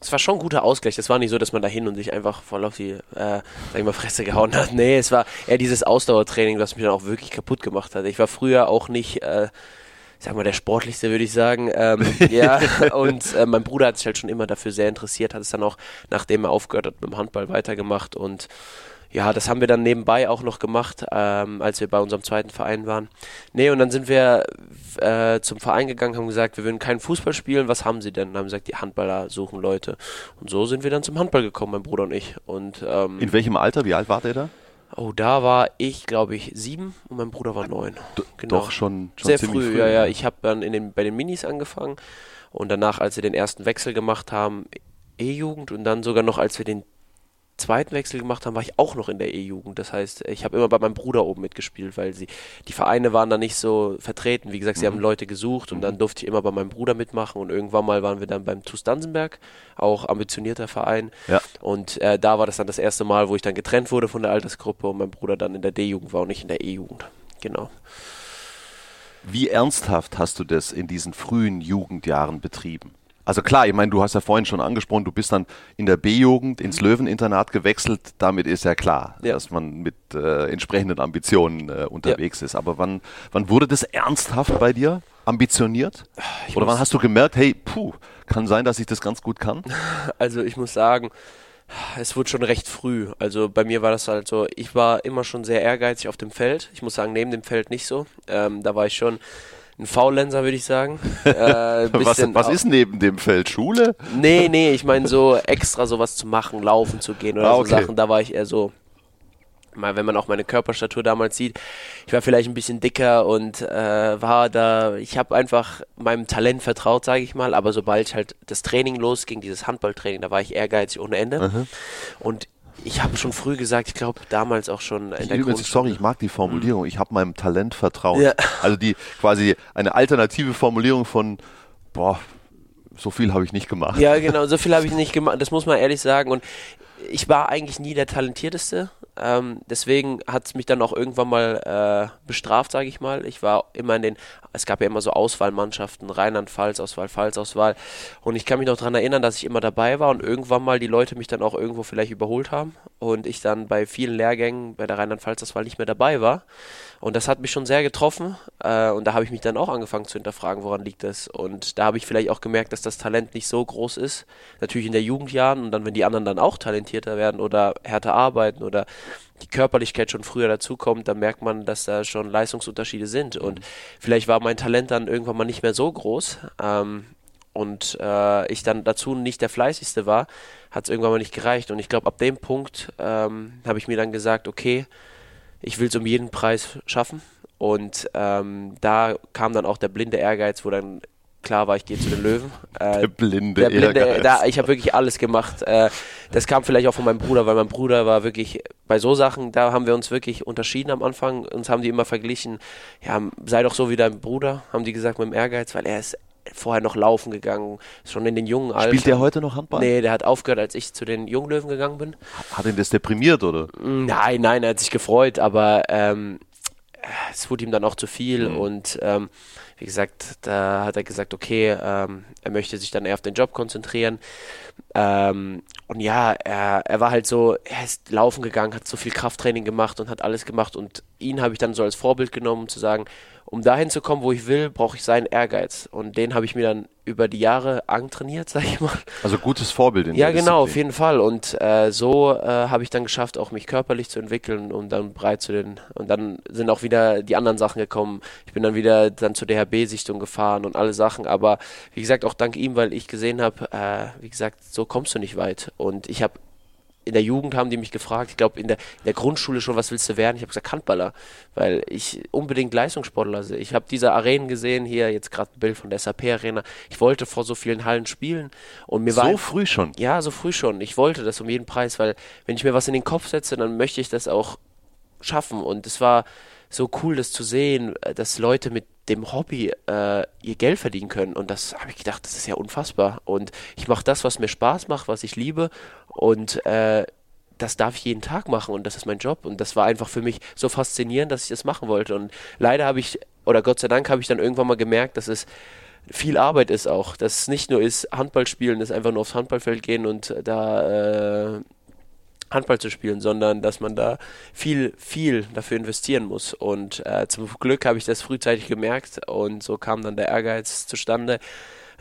es war schon ein guter Ausgleich. Das war nicht so, dass man da hin und sich einfach voll auf die, äh, sag ich mal, Fresse gehauen hat. Nee, es war eher dieses Ausdauertraining, was mich dann auch wirklich kaputt gemacht hat. Ich war früher auch nicht, äh, sag mal, der sportlichste, würde ich sagen. Ähm, ja, und äh, mein Bruder hat sich halt schon immer dafür sehr interessiert, hat es dann auch, nachdem er aufgehört hat, mit dem Handball weitergemacht und ja, das haben wir dann nebenbei auch noch gemacht, ähm, als wir bei unserem zweiten Verein waren. Nee, und dann sind wir äh, zum Verein gegangen, haben gesagt, wir würden keinen Fußball spielen, was haben sie denn? Und haben gesagt, die Handballer suchen Leute. Und so sind wir dann zum Handball gekommen, mein Bruder und ich. Und ähm, in welchem Alter? Wie alt war der da? Oh, da war ich, glaube ich, sieben und mein Bruder war neun. Genau. Doch schon, schon Sehr früh, früh. ja, ja. Ich habe dann in den, bei den Minis angefangen und danach, als wir den ersten Wechsel gemacht haben, E-Jugend und dann sogar noch, als wir den zweiten Wechsel gemacht haben, war ich auch noch in der E-Jugend. Das heißt, ich habe immer bei meinem Bruder oben mitgespielt, weil sie die Vereine waren da nicht so vertreten. Wie gesagt, sie Mhm. haben Leute gesucht und dann durfte ich immer bei meinem Bruder mitmachen und irgendwann mal waren wir dann beim TuS Dansenberg, auch ambitionierter Verein. Ja. Und äh, da war das dann das erste Mal, wo ich dann getrennt wurde von der Altersgruppe und mein Bruder dann in der D-Jugend war und nicht in der E-Jugend. Genau. Wie ernsthaft hast du das in diesen frühen Jugendjahren betrieben? Also klar, ich meine, du hast ja vorhin schon angesprochen, du bist dann in der B-Jugend ins Mhm. Löweninternat gewechselt. Damit ist ja klar, Ja. dass man mit äh, entsprechenden Ambitionen äh, unterwegs ist. Aber wann, wann wurde das ernsthaft bei dir? Ambitioniert? Oder wann hast du gemerkt, hey, puh, kann sein, dass ich das ganz gut kann? Also ich muss sagen, es wurde schon recht früh. Also bei mir war das halt so, ich war immer schon sehr ehrgeizig auf dem Feld. Ich muss sagen, neben dem Feld nicht so. Ähm, da war ich schon ein Faulenzer, würde ich sagen. Äh, Was, was ist neben dem Feld Schule? Nee, nee, ich meine so extra sowas zu machen, laufen zu gehen oder Ah, so okay. Sachen, da war ich eher so, mal wenn man auch meine Körperstatur damals sieht, ich war vielleicht ein bisschen dicker und äh, war da, ich habe einfach meinem Talent vertraut, sage ich mal, aber sobald halt das Training losging, dieses Handballtraining, da war ich ehrgeizig ohne Ende und ich habe schon früh gesagt, ich glaube damals auch schon in der Übrigens, sorry, ich mag die Formulierung. Ich habe meinem Talent vertraut. Ja. Also die quasi eine alternative Formulierung von, boah, so viel habe ich nicht gemacht. Ja, genau, so viel habe ich nicht gemacht, das muss man ehrlich sagen. Und ich war eigentlich nie der Talentierteste. Ähm, deswegen hat es mich dann auch irgendwann mal äh, bestraft, sage ich mal. Ich war immer in den, es gab ja immer so Auswahlmannschaften, Rheinland-Pfalz-Auswahl, Pfalz-Auswahl. Und ich kann mich noch daran erinnern, dass ich immer dabei war und irgendwann mal die Leute mich dann auch irgendwo vielleicht überholt haben und ich dann bei vielen Lehrgängen bei der Rheinland-Pfalz-Auswahl nicht mehr dabei war. Und das hat mich schon sehr getroffen. Äh, und da habe ich mich dann auch angefangen zu hinterfragen, woran liegt das. Und da habe ich vielleicht auch gemerkt, dass das Talent nicht so groß ist. Natürlich in der Jugendjahren und dann, wenn die anderen dann auch talentierter werden oder härter arbeiten oder die Körperlichkeit schon früher dazukommt, dann merkt man, dass da schon Leistungsunterschiede sind. Und vielleicht war mein Talent dann irgendwann mal nicht mehr so groß. Ähm, und äh, ich dann dazu nicht der fleißigste war, hat es irgendwann mal nicht gereicht. Und ich glaube, ab dem Punkt ähm, habe ich mir dann gesagt, okay, ich will es um jeden Preis schaffen. Und ähm, da kam dann auch der blinde Ehrgeiz, wo dann klar war, ich gehe zu den Löwen. Äh, Der blinde, der blinde, Ehrgeiz. da, ich habe wirklich alles gemacht. Äh, das kam vielleicht auch von meinem Bruder, weil mein Bruder war wirklich bei so Sachen, da haben wir uns wirklich unterschieden am Anfang. Uns haben die immer verglichen, ja, sei doch so wie dein Bruder, haben die gesagt mit dem Ehrgeiz, weil er ist vorher noch laufen gegangen, schon in den jungen Alter. Spielt der heute noch Handball? Nee, der hat aufgehört, als ich zu den Junglöwen gegangen bin. Hat ihn das deprimiert, oder? Nein, nein, er hat sich gefreut, aber ähm, es wurde ihm dann auch zu viel und ähm, wie gesagt, da hat er gesagt, okay, ähm, er möchte sich dann eher auf den Job konzentrieren. Ähm, und ja, er, er war halt so, er ist laufen gegangen, hat so viel Krafttraining gemacht und hat alles gemacht und ihn habe ich dann so als Vorbild genommen, um zu sagen, um dahin zu kommen, wo ich will, brauche ich seinen Ehrgeiz. Und den habe ich mir dann über die Jahre antrainiert, sag ich mal. Also gutes Vorbild in Ja, der genau, auf Disziplin. jeden Fall. Und äh, so äh, habe ich dann geschafft, auch mich körperlich zu entwickeln und dann breit zu den. Und dann sind auch wieder die anderen Sachen gekommen. Ich bin dann wieder dann zur DHB-Sichtung gefahren und alle Sachen. Aber wie gesagt, auch dank ihm, weil ich gesehen habe, äh, wie gesagt, so kommst du nicht weit. Und ich habe in der Jugend haben die mich gefragt, ich glaube in der, in der Grundschule schon, was willst du werden? Ich habe gesagt, Handballer, weil ich unbedingt Leistungssportler sehe. Ich habe diese Arenen gesehen, hier jetzt gerade ein Bild von der SAP-Arena. Ich wollte vor so vielen Hallen spielen und mir war So früh schon. ja, so früh schon. Ich wollte das um jeden Preis, weil wenn ich mir was in den Kopf setze, dann möchte ich das auch schaffen. Und es war so cool, das zu sehen, äh, dass Leute mit dem Hobby äh, ihr Geld verdienen können. Und das habe ich gedacht, das ist ja unfassbar. Und ich mache das, was mir Spaß macht, was ich liebe. Und äh, das darf ich jeden Tag machen und das ist mein Job. Und das war einfach für mich so faszinierend, dass ich das machen wollte. Und leider habe ich, oder Gott sei Dank habe ich dann irgendwann mal gemerkt, dass es viel Arbeit ist auch. Dass es nicht nur ist, Handball spielen, ist einfach nur aufs Handballfeld gehen und da äh, Handball zu spielen, sondern dass man da viel, viel dafür investieren muss. Und äh, zum Glück habe ich das frühzeitig gemerkt und so kam dann der Ehrgeiz zustande,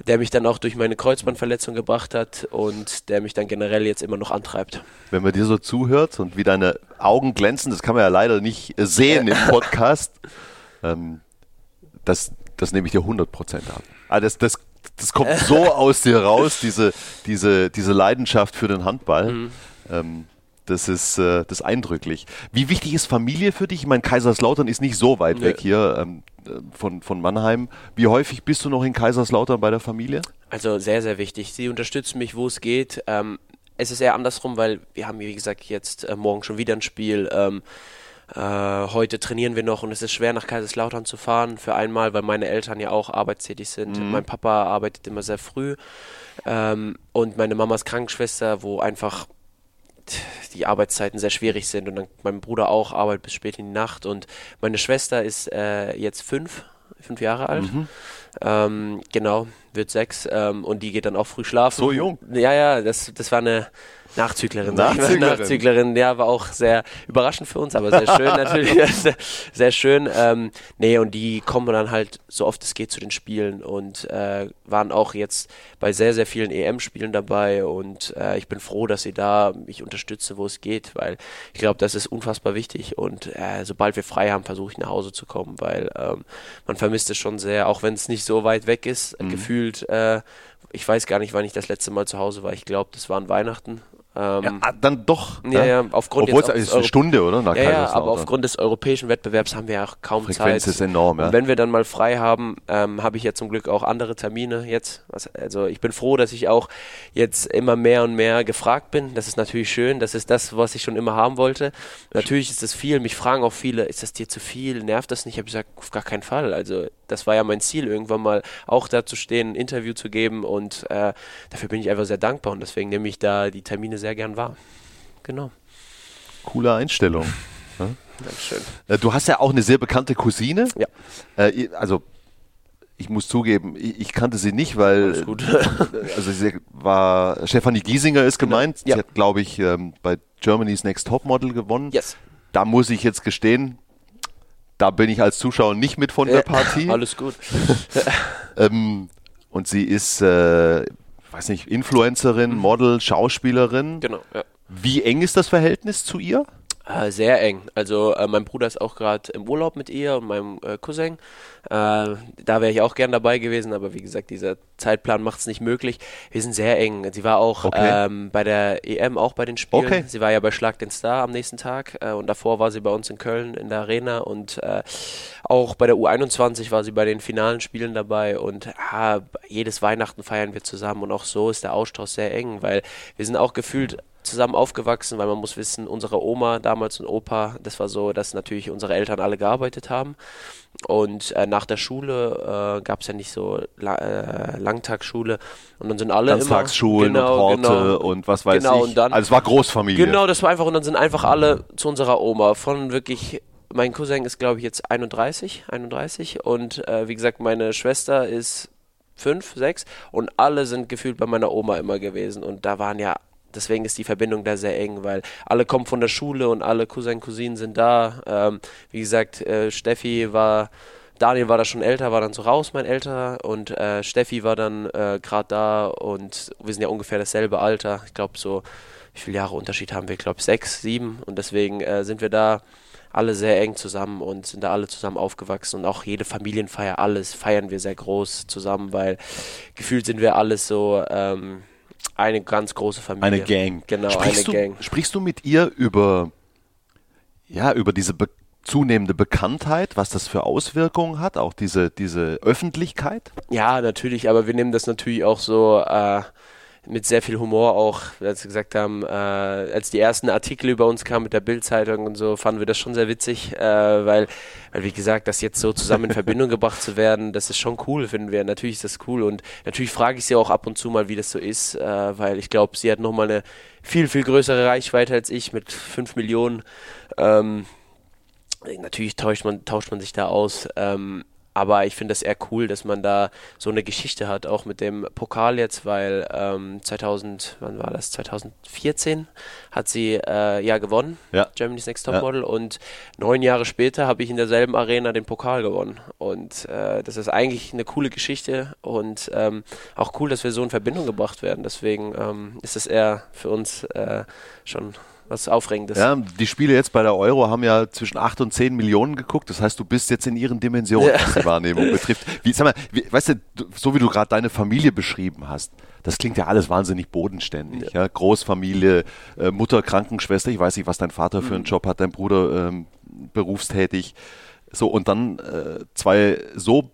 der mich dann auch durch meine Kreuzbandverletzung gebracht hat und der mich dann generell jetzt immer noch antreibt. Wenn man dir so zuhört und wie deine Augen glänzen, das kann man ja leider nicht äh, sehen im Podcast, ähm, das, das nehme ich dir 100% ab. Ah, das, das, das kommt so aus dir raus, diese, diese, diese Leidenschaft für den Handball. Ähm, das ist, äh, das ist eindrücklich. Wie wichtig ist Familie für dich? Ich meine, Kaiserslautern ist nicht so weit Nö. weg hier ähm, äh, von, von Mannheim. Wie häufig bist du noch in Kaiserslautern bei der Familie? Also sehr, sehr wichtig. Sie unterstützen mich, wo es geht. Ähm, es ist eher andersrum, weil wir haben, wie gesagt, jetzt äh, morgen schon wieder ein Spiel. Ähm, äh, heute trainieren wir noch und es ist schwer, nach Kaiserslautern zu fahren. Für einmal, weil meine Eltern ja auch arbeitstätig sind. Mein Papa arbeitet immer sehr früh ähm, und meine Mama ist Krankenschwester, wo einfach die Arbeitszeiten sehr schwierig sind und dann mein Bruder auch arbeitet bis spät in die Nacht und meine Schwester ist äh, jetzt fünf, fünf Jahre alt. Ähm, genau, wird sechs ähm, und die geht dann auch früh schlafen. So jung? Ja, ja, das, das war eine Nachzüglerin. Nachzüglerin. Nachzüglerin, ja, war auch sehr überraschend für uns, aber sehr schön natürlich. sehr, sehr schön. Ähm, nee, und die kommen dann halt so oft es geht zu den Spielen und äh, waren auch jetzt bei sehr, sehr vielen EM-Spielen dabei und äh, ich bin froh, dass sie da mich unterstützen, wo es geht, weil ich glaube, das ist unfassbar wichtig und äh, sobald wir frei haben, versuche ich nach Hause zu kommen, weil ähm, man vermisst es schon sehr, auch wenn es nicht so weit weg ist, mhm. gefühlt. Äh, ich weiß gar nicht, wann ich das letzte Mal zu Hause war. Ich glaube, das war an Weihnachten ähm, ja, ah, dann doch. Ja, ja, aufgrund Obwohl es ist eine Stunde, oder? Nach ja, ja, aber aufgrund des europäischen Wettbewerbs haben wir auch kaum Frequenz Zeit. Frequenz ist enorm, ja. Und wenn wir dann mal frei haben, ähm, habe ich ja zum Glück auch andere Termine jetzt. Also ich bin froh, dass ich auch jetzt immer mehr und mehr gefragt bin. Das ist natürlich schön. Das ist das, was ich schon immer haben wollte. Natürlich ist das viel. Mich fragen auch viele, ist das dir zu viel? Nervt das nicht? Ich habe gesagt, auf gar keinen Fall. Also das war ja mein Ziel, irgendwann mal auch da zu stehen, ein Interview zu geben und äh, dafür bin ich einfach sehr dankbar und deswegen nehme ich da die Termine sehr gern wahr. Genau. Coole Einstellung. Ja? Dankeschön. Äh, du hast ja auch eine sehr bekannte Cousine. Ja. Äh, also ich muss zugeben, ich, kannte sie nicht, weil also sie war Stefanie Giesinger ist genau. gemeint. Genau. Ja. Sie hat, glaube ich, ähm, bei Germany's Next Topmodel gewonnen. Yes. Da muss ich jetzt gestehen, da bin ich als Zuschauer nicht mit von der Partie. Alles gut. ähm, und sie ist, äh, weiß nicht, Influencerin, mhm. Model, Schauspielerin. Genau, ja. Wie eng ist das Verhältnis zu ihr? Äh, sehr eng. Also äh, mein Bruder ist auch gerade im Urlaub mit ihr und meinem äh, Cousin. Äh, da wäre ich auch gern dabei gewesen, aber wie gesagt, dieser Zeitplan macht es nicht möglich. Wir sind sehr eng. Sie war auch okay. ähm, bei der EM, auch bei den Spielen. Okay. Sie war ja bei Schlag den Star am nächsten Tag äh, und davor war sie bei uns in Köln in der Arena und äh, auch bei der U21 war sie bei den finalen Spielen dabei und jedes Weihnachten feiern wir zusammen und auch so ist der Austausch sehr eng, weil wir sind auch gefühlt zusammen aufgewachsen, weil man muss wissen, unsere Oma damals und Opa, das war so, dass natürlich unsere Eltern alle gearbeitet haben. Und äh, nach der Schule äh, gab es ja nicht so La äh, Langtagsschule und dann sind alle Ganztagsschulen genau, und Horte genau, und was weiß genau, ich. Und dann, also es war Großfamilie. Genau, das war einfach und dann sind einfach alle zu unserer Oma von wirklich mein Cousin ist glaube ich jetzt 31, 31 und äh, wie gesagt meine Schwester ist fünf, sechs und alle sind gefühlt bei meiner Oma immer gewesen und da waren ja deswegen ist die Verbindung da sehr eng, weil alle kommen von der Schule und alle Cousin, Cousinen sind da. Ähm, wie gesagt, äh, Steffi war, Daniel war da schon älter, war dann so raus, mein älter, und äh, Steffi war dann äh, gerade da und wir sind ja ungefähr dasselbe Alter. Ich glaube so, wie viele Jahre Unterschied haben wir? Ich glaube sechs, sieben und deswegen äh, sind wir da alle sehr eng zusammen und sind da alle zusammen aufgewachsen und auch jede Familienfeier, alles feiern wir sehr groß zusammen, weil gefühlt sind wir alles so, ähm, eine ganz große Familie. Eine Gang. Genau, sprichst eine du, Gang. Sprichst du mit ihr über, ja, über diese be zunehmende Bekanntheit, was das für Auswirkungen hat, auch diese, diese Öffentlichkeit? Ja, natürlich, aber wir nehmen das natürlich auch so, äh, mit sehr viel Humor auch, als wir gesagt haben, äh, als die ersten Artikel über uns kamen mit der Bildzeitung und so, fanden wir das schon sehr witzig, äh, weil, weil wie gesagt, das jetzt so zusammen in Verbindung gebracht zu werden, das ist schon cool, finden wir. Natürlich ist das cool und natürlich frage ich sie auch ab und zu mal, wie das so ist, äh, weil ich glaube, sie hat nochmal eine viel, viel größere Reichweite als ich mit 5 Millionen. Ähm, natürlich tauscht man, tauscht man sich da aus. Ähm, aber ich finde es eher cool, dass man da so eine Geschichte hat, auch mit dem Pokal jetzt, weil ähm, 2000, wann war das? 2014 hat sie äh, ja gewonnen, ja. Germany's Next Topmodel, ja. und neun Jahre später habe ich in derselben Arena den Pokal gewonnen. Und äh, das ist eigentlich eine coole Geschichte und ähm, auch cool, dass wir so in Verbindung gebracht werden. Deswegen ähm, ist es eher für uns äh, schon was Aufregendes. Ja, die Spiele jetzt bei der Euro haben ja zwischen 8 und 10 Millionen geguckt. Das heißt, du bist jetzt in ihren Dimensionen, ja. was die Wahrnehmung betrifft. Wie, sag mal, wie, weißt du, so wie du gerade deine Familie beschrieben hast, das klingt ja alles wahnsinnig bodenständig. Ja. ja? Großfamilie, äh, Mutter, Krankenschwester, ich weiß nicht, was dein Vater für einen mhm. Job hat, dein Bruder ähm, berufstätig. So, und dann äh, zwei so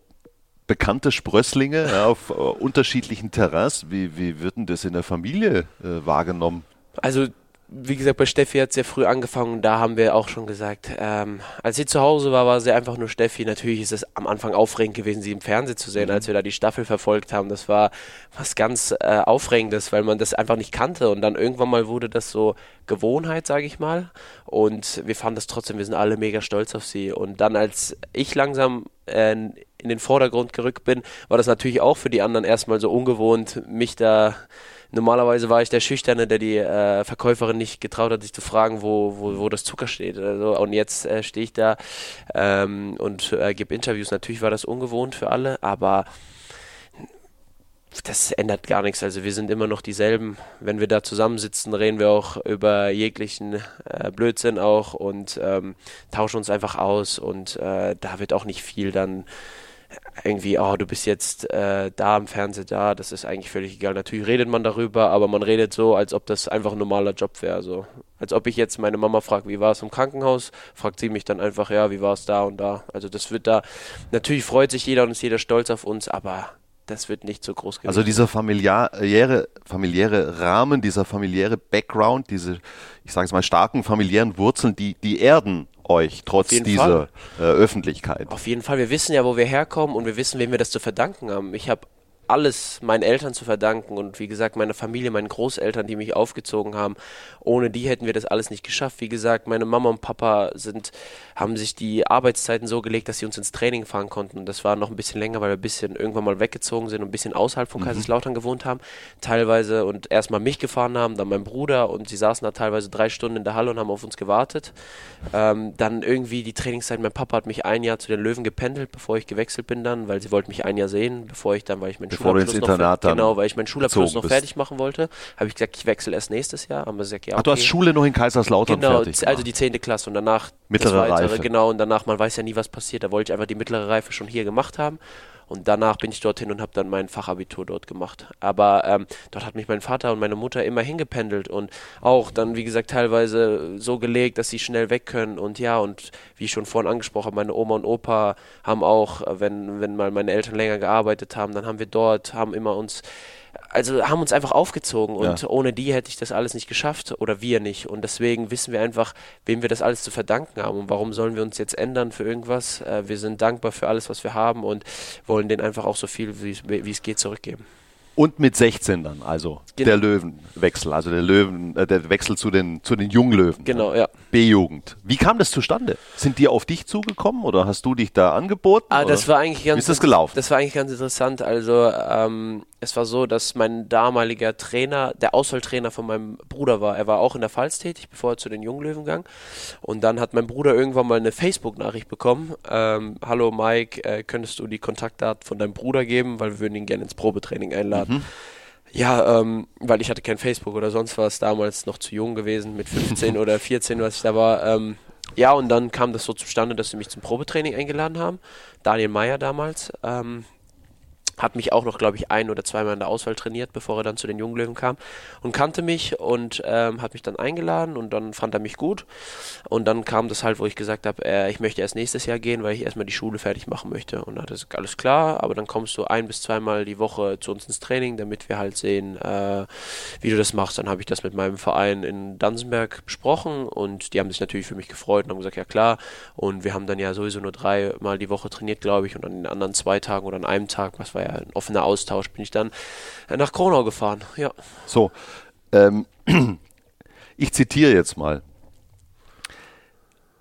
bekannte Sprösslinge ja, auf äh, unterschiedlichen Terrains. Wie, wie wird denn das in der Familie äh, wahrgenommen? Also wie gesagt, bei Steffi hat es sehr früh angefangen. Da haben wir auch schon gesagt, ähm, als sie zu Hause war, war sie einfach nur Steffi. Natürlich ist es am Anfang aufregend gewesen, sie im Fernsehen zu sehen, mhm. als wir da die Staffel verfolgt haben. Das war was ganz äh, Aufregendes, weil man das einfach nicht kannte. Und dann irgendwann mal wurde das so Gewohnheit, sage ich mal. Und wir fanden das trotzdem, wir sind alle mega stolz auf sie. Und dann, als ich langsam äh, in den Vordergrund gerückt bin, war das natürlich auch für die anderen erstmal so ungewohnt, mich da normalerweise war ich der Schüchterne, der die äh, Verkäuferin nicht getraut hat, sich zu fragen, wo, wo, wo das Zucker steht. Also, und jetzt äh, stehe ich da ähm, und äh, gebe Interviews. Natürlich war das ungewohnt für alle, aber das ändert gar nichts. Also wir sind immer noch dieselben. Wenn wir da zusammensitzen, reden wir auch über jeglichen äh, Blödsinn auch und ähm, tauschen uns einfach aus und äh, da wird auch nicht viel dann irgendwie, oh, du bist jetzt äh, da im Fernsehen da, das ist eigentlich völlig egal. Natürlich redet man darüber, aber man redet so, als ob das einfach ein normaler Job wäre. So. Als ob ich jetzt meine Mama frage, wie war es im Krankenhaus, fragt sie mich dann einfach, ja, wie war es da und da. Also das wird da, natürlich freut sich jeder und ist jeder stolz auf uns, aber das wird nicht so groß gehen. Also dieser familiäre, familiäre Rahmen, dieser familiäre Background, diese, ich sage es mal, starken familiären Wurzeln, die, die erden euch trotz dieser äh, Öffentlichkeit. Auf jeden Fall. Wir wissen ja, wo wir herkommen und wir wissen, wem wir das zu verdanken haben. Ich habe alles meinen Eltern zu verdanken und wie gesagt meiner Familie, meinen Großeltern, die mich aufgezogen haben. Ohne die hätten wir das alles nicht geschafft. Wie gesagt, meine Mama und Papa sind, haben sich die Arbeitszeiten so gelegt, dass sie uns ins Training fahren konnten. Das war noch ein bisschen länger, weil wir ein bisschen irgendwann mal weggezogen sind und ein bisschen außerhalb von mhm. Kaiserslautern gewohnt haben. Teilweise und erstmal mich gefahren haben, dann mein Bruder und sie saßen da teilweise drei Stunden in der Halle und haben auf uns gewartet. Ähm, dann irgendwie die Trainingszeit. Mein Papa hat mich ein Jahr zu den Löwen gependelt, bevor ich gewechselt bin dann, weil sie wollten mich ein Jahr sehen, bevor ich dann, weil ich meinen bevor du ins Internat noch, Genau, weil ich meinen Schulabschluss noch bist. fertig machen wollte, habe ich gesagt, ich wechsle erst nächstes Jahr. Haben wir gesagt, ja, okay. Ach, du hast Schule noch in Kaiserslautern genau, fertig also die 10. Klasse und danach mittlere Reife. Genau, und danach, man weiß ja nie, was passiert. Da wollte ich einfach die mittlere Reife schon hier gemacht haben. Und danach bin ich dorthin und habe dann mein Fachabitur dort gemacht. Aber ähm, dort hat mich mein Vater und meine Mutter immer hingependelt und auch dann, wie gesagt, teilweise so gelegt, dass sie schnell weg können. Und ja, und wie ich schon vorhin angesprochen habe, meine Oma und Opa haben auch, wenn, wenn mal meine Eltern länger gearbeitet haben, dann haben wir dort, haben immer uns also haben uns einfach aufgezogen und ja. ohne die hätte ich das alles nicht geschafft oder wir nicht. Und deswegen wissen wir einfach, wem wir das alles zu verdanken haben und warum sollen wir uns jetzt ändern für irgendwas. Äh, wir sind dankbar für alles, was wir haben und wollen denen einfach auch so viel, wie es geht, zurückgeben. Und mit 16 dann, also genau. der Löwenwechsel, also der Löwen, äh, der Wechsel zu den, zu den Junglöwen. Genau, ja. B-Jugend. Wie kam das zustande? Sind die auf dich zugekommen oder hast du dich da angeboten? Ah, das war eigentlich ganz. Wie ist das gelaufen? Das war eigentlich ganz interessant. Also ähm, es war so, dass mein damaliger Trainer, der Auswahltrainer von meinem Bruder war. Er war auch in der Pfalz tätig, bevor er zu den Junglöwen ging. Und dann hat mein Bruder irgendwann mal eine Facebook-Nachricht bekommen. Ähm, Hallo Mike, äh, könntest du die Kontaktdaten von deinem Bruder geben, weil wir würden ihn gerne ins Probetraining einladen. Mhm. Ja, ähm, weil ich hatte kein Facebook oder sonst was, damals noch zu jung gewesen, mit 15 oder 14, was ich da war. Ähm, ja, und dann kam das so zustande, dass sie mich zum Probetraining eingeladen haben. Daniel Meyer damals. Ähm, hat mich auch noch, glaube ich, ein oder zweimal in der Auswahl trainiert, bevor er dann zu den Junglöwen kam und kannte mich und ähm, hat mich dann eingeladen und dann fand er mich gut. Und dann kam das halt, wo ich gesagt habe, äh, ich möchte erst nächstes Jahr gehen, weil ich erstmal die Schule fertig machen möchte. Und dann hat er gesagt, alles klar, aber dann kommst du ein bis zweimal die Woche zu uns ins Training, damit wir halt sehen, äh, wie du das machst. Dann habe ich das mit meinem Verein in Dansenberg besprochen und die haben sich natürlich für mich gefreut und haben gesagt, ja klar. Und wir haben dann ja sowieso nur dreimal die Woche trainiert, glaube ich und an den anderen zwei Tagen oder an einem Tag, was war ja ein offener Austausch, bin ich dann nach Kronau gefahren. Ja. So, ähm, ich zitiere jetzt mal.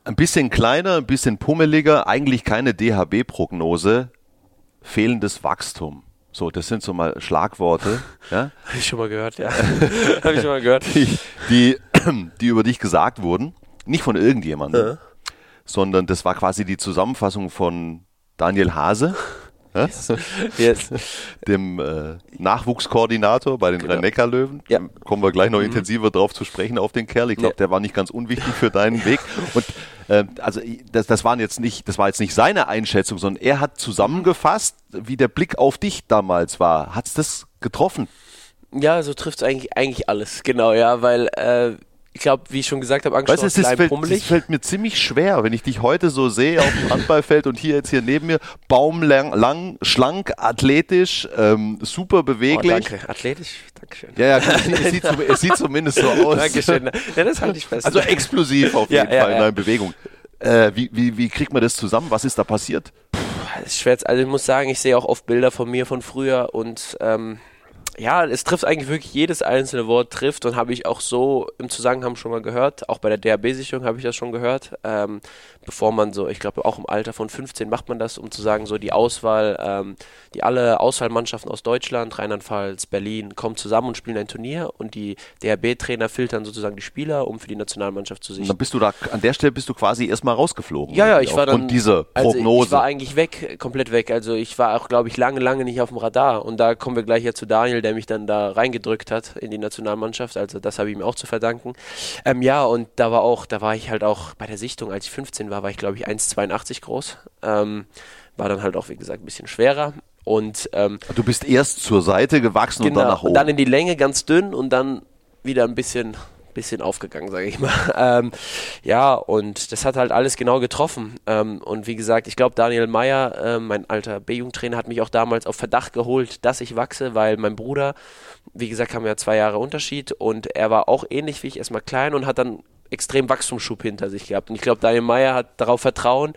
Ein bisschen kleiner, ein bisschen pummeliger, eigentlich keine DHB-Prognose, fehlendes Wachstum. So, das sind so mal Schlagworte. Ja? Habe ich schon mal gehört, ja. Habe ich schon mal gehört. Die, die, die, über dich gesagt wurden, nicht von irgendjemandem, ja. sondern das war quasi die Zusammenfassung von Daniel Hase yes. dem äh, Nachwuchskoordinator bei den genau. Rhein-Neckar-Löwen. Ja. Kommen wir gleich noch mhm. intensiver drauf zu sprechen auf den Kerl. Ich glaube, ja. der war nicht ganz unwichtig für deinen Weg. Und äh, also das, das waren jetzt nicht, das war jetzt nicht seine Einschätzung, sondern er hat zusammengefasst, wie der Blick auf dich damals war. Hat es das getroffen? Ja, so trifft es eigentlich, eigentlich alles, genau, ja, weil äh, ich glaube, wie ich schon gesagt habe, angeschaut, weißt, es fällt, pummelig. Es fällt mir ziemlich schwer, wenn ich dich heute so sehe auf dem Handballfeld und hier jetzt hier neben mir, baumlang, lang, schlank, athletisch, ähm, super beweglich. Oh, danke, athletisch, Dankeschön. Ja, ja, es sieht, es sieht zumindest so aus. Dankeschön. Ja, das halte ich fest. Also explosiv auf jeden ja, Fall ja, in deiner Bewegung. Äh, wie, wie, wie kriegt man das zusammen? Was ist da passiert? Puh, ist schwer. Also ich muss sagen, ich sehe auch oft Bilder von mir von früher und ähm, ja, es trifft eigentlich wirklich jedes einzelne Wort trifft und habe ich auch so im Zusammenhang schon mal gehört. Auch bei der DRB-Sicherung habe ich das schon gehört. Ähm, bevor man so, ich glaube auch im Alter von 15 macht man das, um zu sagen, so die Auswahl, ähm, die alle Auswahlmannschaften aus Deutschland, Rheinland-Pfalz, Berlin kommen zusammen und spielen ein Turnier und die DRB-Trainer filtern sozusagen die Spieler, um für die Nationalmannschaft zu sichten. Dann bist du da, an der Stelle bist du quasi erstmal rausgeflogen. Ja, ja, ich war dann. diese Prognose. Also ich war eigentlich weg, komplett weg. Also ich war auch, glaube ich, lange, lange nicht auf dem Radar. Und da kommen wir gleich ja zu Daniel, der mich dann da reingedrückt hat in die Nationalmannschaft. Also das habe ich ihm auch zu verdanken. Ähm, ja, und da war auch, da war ich halt auch bei der Sichtung, als ich 15 war, war ich glaube ich 1,82 groß. Ähm, war dann halt auch, wie gesagt, ein bisschen schwerer. Und, ähm, du bist erst zur Seite gewachsen genau, und dann genau, nach oben. Und dann in die Länge ganz dünn und dann wieder ein bisschen bisschen aufgegangen, sage ich mal. Ähm, ja, und das hat halt alles genau getroffen. Ähm, und wie gesagt, ich glaube, Daniel Meyer, äh, mein alter B-Jugendtrainer, hat mich auch damals auf Verdacht geholt, dass ich wachse, weil mein Bruder, wie gesagt, haben ja zwei Jahre Unterschied und er war auch ähnlich wie ich, erstmal klein und hat dann extrem Wachstumsschub hinter sich gehabt. Und ich glaube, Daniel Meyer hat darauf Vertrauen,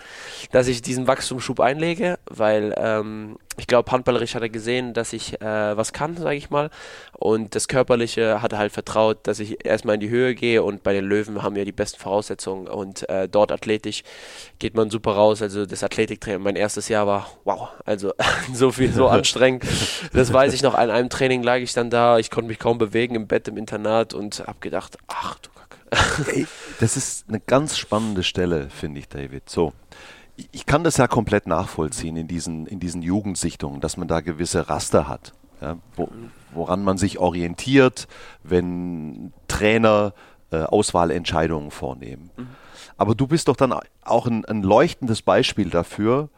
dass ich diesen Wachstumsschub einlege, weil ähm, ich glaube, handballerisch hat er gesehen, dass ich äh, was kann, sage ich mal. Und das Körperliche hat er halt vertraut, dass ich erstmal in die Höhe gehe. Und bei den Löwen haben wir die besten Voraussetzungen. Und äh, dort athletisch geht man super raus. Also das Athletiktraining, mein erstes Jahr war wow. Also so viel, so anstrengend. Das weiß ich noch. An einem Training lag ich dann da. Ich konnte mich kaum bewegen im Bett im Internat und habe gedacht, ach du Ey, das ist eine ganz spannende Stelle, finde ich, David. So, ich kann das ja komplett nachvollziehen in diesen, in diesen Jugendsichtungen, dass man da gewisse Raster hat, ja, wo, woran man sich orientiert, wenn Trainer äh, Auswahlentscheidungen vornehmen. Mhm. Aber du bist doch dann auch ein, ein leuchtendes Beispiel dafür,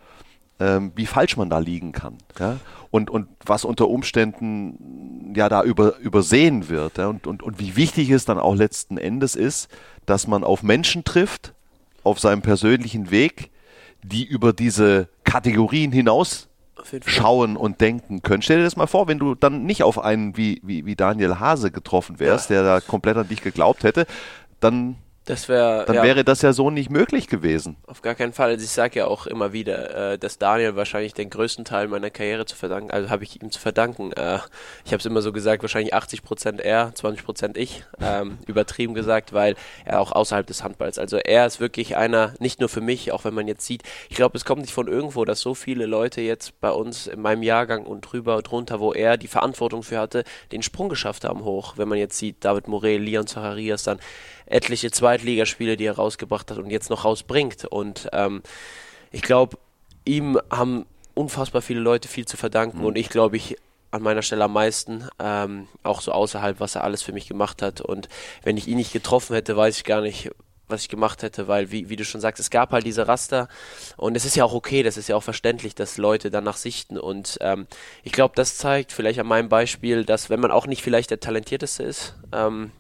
ähm, wie falsch man da liegen kann. Ja? Und, und was unter Umständen ja da über, übersehen wird. Ja? Und, und, und wie wichtig es dann auch letzten Endes ist, dass man auf Menschen trifft, auf seinem persönlichen Weg, die über diese Kategorien hinaus schauen und denken können. Stell dir das mal vor, wenn du dann nicht auf einen wie, wie, wie Daniel Hase getroffen wärst, ja. der da komplett an dich geglaubt hätte, dann das wär, Dann ja, wäre das ja so nicht möglich gewesen. Auf gar keinen Fall. Also ich sage ja auch immer wieder, äh, dass Daniel wahrscheinlich den größten Teil meiner Karriere zu verdanken, also habe ich ihm zu verdanken. Äh, ich habe es immer so gesagt, wahrscheinlich 80% er, 20% ich, ähm, übertrieben gesagt, weil er auch außerhalb des Handballs, also er ist wirklich einer, nicht nur für mich, auch wenn man jetzt sieht, ich glaube, es kommt nicht von irgendwo, dass so viele Leute jetzt bei uns in meinem Jahrgang und drüber und drunter, wo er die Verantwortung für hatte, den Sprung geschafft haben hoch. Wenn man jetzt sieht, David Morel, Leon Zacharias, dann etliche Zweitligaspiele, die er rausgebracht hat und jetzt noch rausbringt. Und ähm, ich glaube, ihm haben unfassbar viele Leute viel zu verdanken mhm. und ich glaube, ich an meiner Stelle am meisten, ähm, auch so außerhalb, was er alles für mich gemacht hat. Und wenn ich ihn nicht getroffen hätte, weiß ich gar nicht, was ich gemacht hätte, weil, wie, wie du schon sagst, es gab halt diese Raster und es ist ja auch okay, das ist ja auch verständlich, dass Leute danach sichten und ähm, ich glaube, das zeigt vielleicht an meinem Beispiel, dass wenn man auch nicht vielleicht der Talentierteste ist, ähm,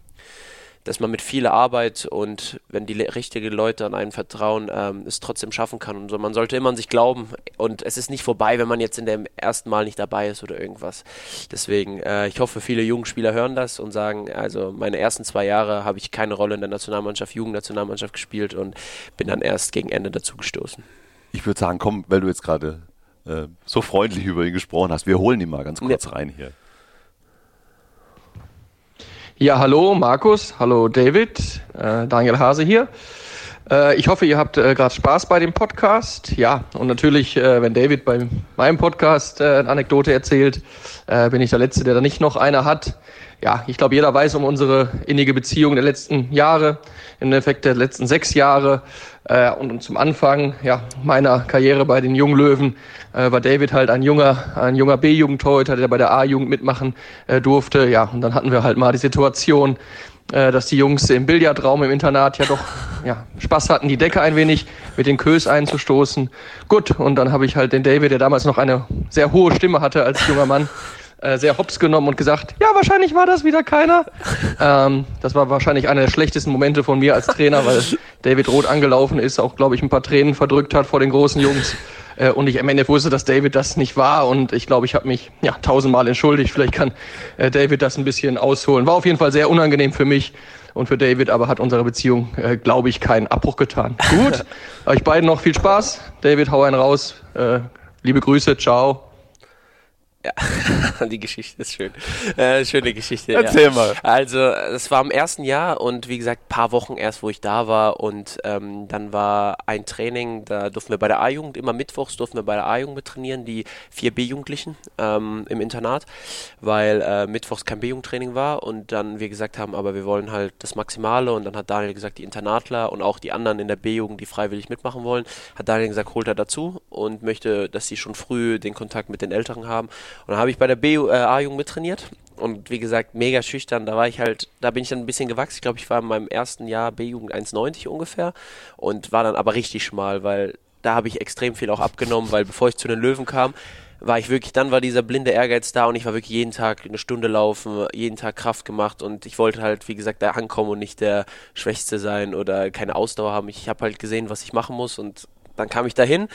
dass man mit viel Arbeit und wenn die richtigen Leute an einen vertrauen, ähm, es trotzdem schaffen kann. Und so. Man sollte immer an sich glauben und es ist nicht vorbei, wenn man jetzt in dem ersten Mal nicht dabei ist oder irgendwas. Deswegen, äh, ich hoffe, viele Jugendspieler hören das und sagen, also meine ersten zwei Jahre habe ich keine Rolle in der Nationalmannschaft, Jugendnationalmannschaft gespielt und bin dann erst gegen Ende dazu gestoßen. Ich würde sagen, komm, weil du jetzt gerade äh, so freundlich über ihn gesprochen hast, wir holen ihn mal ganz kurz ja. rein hier. Ja, hallo Markus, hallo David, äh, Daniel Hase hier. Äh, ich hoffe, ihr habt äh, gerade Spaß bei dem Podcast. Ja, und natürlich, äh, wenn David bei meinem Podcast äh, eine Anekdote erzählt, äh, bin ich der Letzte, der da nicht noch eine hat. Ja, ich glaube, jeder weiß um unsere innige Beziehung der letzten Jahre, im Endeffekt der letzten sechs Jahre. Und zum Anfang ja, meiner Karriere bei den Junglöwen war David halt ein junger, ein junger B-Jugendtorhüter, der bei der A-Jugend mitmachen durfte. Ja, und dann hatten wir halt mal die Situation, dass die Jungs im Billardraum im Internat ja doch ja, Spaß hatten, die Decke ein wenig mit den Kös einzustoßen. Gut, und dann habe ich halt den David, der damals noch eine sehr hohe Stimme hatte als junger Mann, äh, sehr hops genommen und gesagt, ja, wahrscheinlich war das wieder keiner. Ähm, das war wahrscheinlich einer der schlechtesten Momente von mir als Trainer, weil David Roth angelaufen ist, auch, glaube ich, ein paar Tränen verdrückt hat vor den großen Jungs. Äh, und ich am Ende wusste, dass David das nicht war. Und ich glaube, ich habe mich ja tausendmal entschuldigt. Vielleicht kann äh, David das ein bisschen ausholen. War auf jeden Fall sehr unangenehm für mich und für David, aber hat unserer Beziehung, äh, glaube ich, keinen Abbruch getan. Gut, euch beiden noch viel Spaß. David, hau einen raus. Äh, liebe Grüße, ciao. Ja, die Geschichte ist schön. Äh, schöne Geschichte. Erzähl ja. mal. Also, es war im ersten Jahr und wie gesagt, paar Wochen erst, wo ich da war. Und ähm, dann war ein Training, da durften wir bei der A-Jugend, immer mittwochs durften wir bei der A-Jugend mit trainieren, die vier B-Jugendlichen ähm, im Internat, weil äh, mittwochs kein B-Jugendtraining war. Und dann wir gesagt haben, aber wir wollen halt das Maximale. Und dann hat Daniel gesagt, die Internatler und auch die anderen in der B-Jugend, die freiwillig mitmachen wollen, hat Daniel gesagt, holt er dazu und möchte, dass sie schon früh den Kontakt mit den Älteren haben. Und dann habe ich bei der B- äh, A-Jugend mittrainiert. Und wie gesagt, mega schüchtern. Da war ich halt, da bin ich dann ein bisschen gewachsen. Ich glaube, ich war in meinem ersten Jahr B-Jugend 1,90 ungefähr. Und war dann aber richtig schmal, weil da habe ich extrem viel auch abgenommen, weil bevor ich zu den Löwen kam, war ich wirklich, dann war dieser blinde Ehrgeiz da und ich war wirklich jeden Tag eine Stunde laufen, jeden Tag Kraft gemacht und ich wollte halt, wie gesagt, da ankommen und nicht der Schwächste sein oder keine Ausdauer haben. Ich habe halt gesehen, was ich machen muss und dann kam ich dahin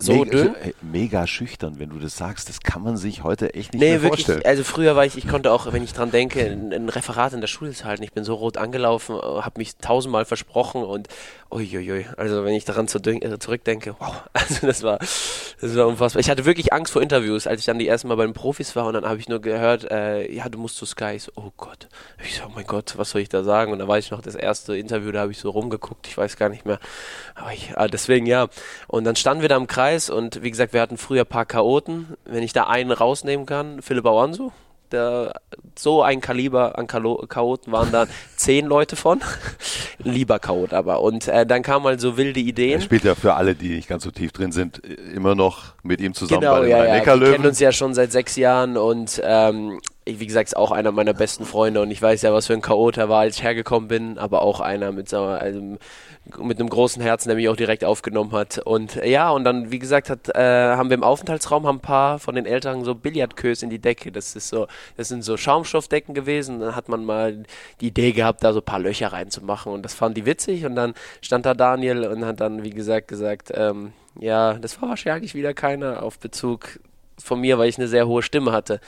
so mega, dünn. äh, mega schüchtern, wenn du das sagst. Das kann man sich heute echt nicht Nee, mehr wirklich. vorstellen. Also früher war ich, ich konnte auch, wenn ich dran denke, ein, ein Referat in der Schule zu halten. Ich bin so rot angelaufen, habe mich tausendmal versprochen und uiuiui. Also wenn ich daran zu, äh, zurückdenke, wow. Also das war, das war unfassbar. Ich hatte wirklich Angst vor Interviews, als ich dann die ersten Mal bei den Profis war und dann habe ich nur gehört, äh, ja, du musst zu Sky. Ich so, oh Gott. Ich so, oh mein Gott, was soll ich da sagen? Und da weiß ich noch, das erste Interview, da habe ich so rumgeguckt, ich weiß gar nicht mehr. Aber ich, ah, deswegen ja. Und dann standen wir da im Kreis und wie gesagt, wir hatten früher ein paar Chaoten. Wenn ich da einen rausnehmen kann, Philipp Awansu, der, so ein Kaliber an Chaoten waren da zehn Leute von. Lieber Chaot aber. Und äh, dann kamen halt so wilde Er Ideen. spielt ja für alle, die nicht ganz so tief drin sind, immer noch mit ihm zusammen Genau, bei den ja, ja. Wir kennen uns ja schon seit sechs Jahren und ähm, ich, wie gesagt, ist auch einer meiner besten Freunde und ich weiß ja, was für ein Chaot er war, als ich hergekommen bin, aber auch einer mit, wir, also, mit einem großen Herzen, der mich auch direkt aufgenommen hat. Und äh, ja, und dann, wie gesagt, hat, äh, haben wir im Aufenthaltsraum haben ein paar von den Älteren so Billardkös in die Decke. Das ist so, das sind so Schaumstoffdecken gewesen. Dann hat man mal die Idee gehabt, da so ein paar Löcher reinzumachen und das fanden die witzig. Und dann stand da Daniel und hat dann, wie gesagt, gesagt, ähm, ja, das war wahrscheinlich wieder keiner auf Bezug von mir, weil ich eine sehr hohe Stimme hatte,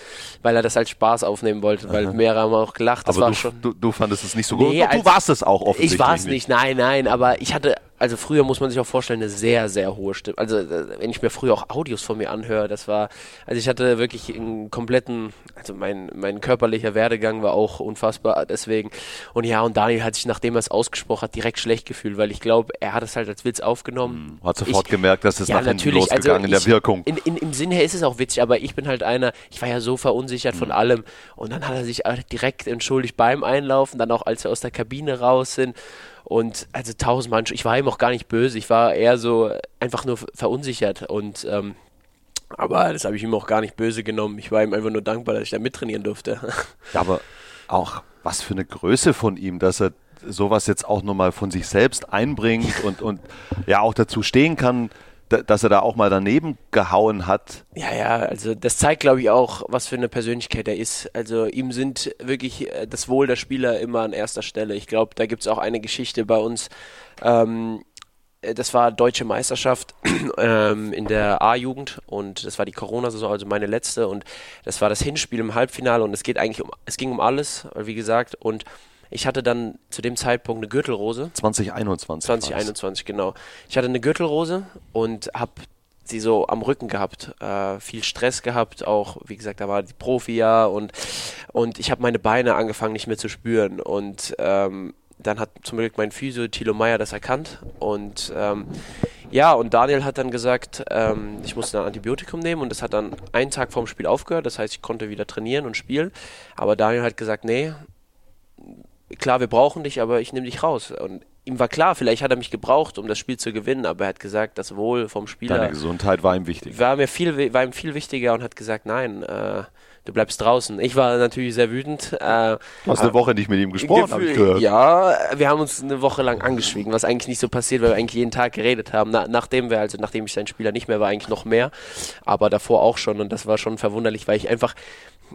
weil er das als Spaß aufnehmen wollte, weil mehrere haben auch gelacht. Das aber war du, schon. du, du fandest es nicht so Nee, gut. Du als- warst es auch offensichtlich Ich war es nicht, nein, nein, aber ich hatte, also früher muss man sich auch vorstellen, eine sehr, sehr hohe Stimme. Also äh, wenn ich mir früher auch Audios von mir anhöre, das war, also ich hatte wirklich einen kompletten, also mein, mein körperlicher Werdegang war auch unfassbar, deswegen. Und ja, und Daniel hat sich, nachdem er es ausgesprochen hat, direkt schlecht gefühlt, weil ich glaube, er hat es halt als Witz aufgenommen. Hat sofort Ich- gemerkt, dass es ja, nach hinten natürlich. losgegangen in also der Wirkung. In, in, Im Sinne her ist es auch witzig, aber ich bin halt einer, ich war ja so verunsichert Mhm. von allem. Und dann hat er sich äh, direkt entschuldigt beim Einlaufen, dann auch als wir aus der Kabine raus sind. Und also tausendmal, ich war ihm auch gar nicht böse, ich war eher so einfach nur verunsichert. Und ähm, aber das habe ich ihm auch gar nicht böse genommen. Ich war ihm einfach nur dankbar, dass ich da mittrainieren durfte. Ja, aber auch was für eine Größe von ihm, dass er sowas jetzt auch nochmal von sich selbst einbringt und, und ja auch dazu stehen kann, dass er da auch mal daneben gehauen hat. Ja, ja, also das zeigt, glaube ich, auch, was für eine Persönlichkeit er ist. Also ihm sind wirklich äh, das Wohl der Spieler immer an erster Stelle. Ich glaube, da gibt es auch eine Geschichte bei uns. Ähm, äh, das war deutsche Meisterschaft ähm, in der A-Jugend und das war die Corona-Saison, also meine letzte und das war das Hinspiel im Halbfinale und es geht eigentlich um, es ging um alles, wie gesagt und ich hatte dann zu dem Zeitpunkt eine Gürtelrose 2021. war's. 2021, genau. Ich hatte eine Gürtelrose und habe sie so am Rücken gehabt, äh, viel Stress gehabt, auch wie gesagt, da war die Profi-Jahr und, und ich habe meine Beine angefangen nicht mehr zu spüren und ähm, dann hat zum Glück mein Physio Thilo Meyer das erkannt und ähm, ja, und Daniel hat dann gesagt, ähm, ich musste ein Antibiotikum nehmen und das hat dann einen Tag vorm Spiel aufgehört, das heißt, ich konnte wieder trainieren und spielen, aber Daniel hat gesagt, nee, klar, wir brauchen dich, aber ich nehme dich raus. Und ihm war klar, vielleicht hat er mich gebraucht, um das Spiel zu gewinnen, aber er hat gesagt, das Wohl vom Spieler Deine Gesundheit war ihm wichtig. war mir viel, war ihm viel wichtiger und hat gesagt, nein, äh, du bleibst draußen. Ich war natürlich sehr wütend. Äh, Du hast eine Woche nicht mit ihm gesprochen, habe ich gehört. Ja, wir haben uns eine Woche lang angeschwiegen, was eigentlich nicht so passiert, weil wir eigentlich jeden Tag geredet haben. Na, nachdem wir, also nachdem ich sein Spieler nicht mehr war, eigentlich noch mehr, aber davor auch schon und das war schon verwunderlich, weil ich einfach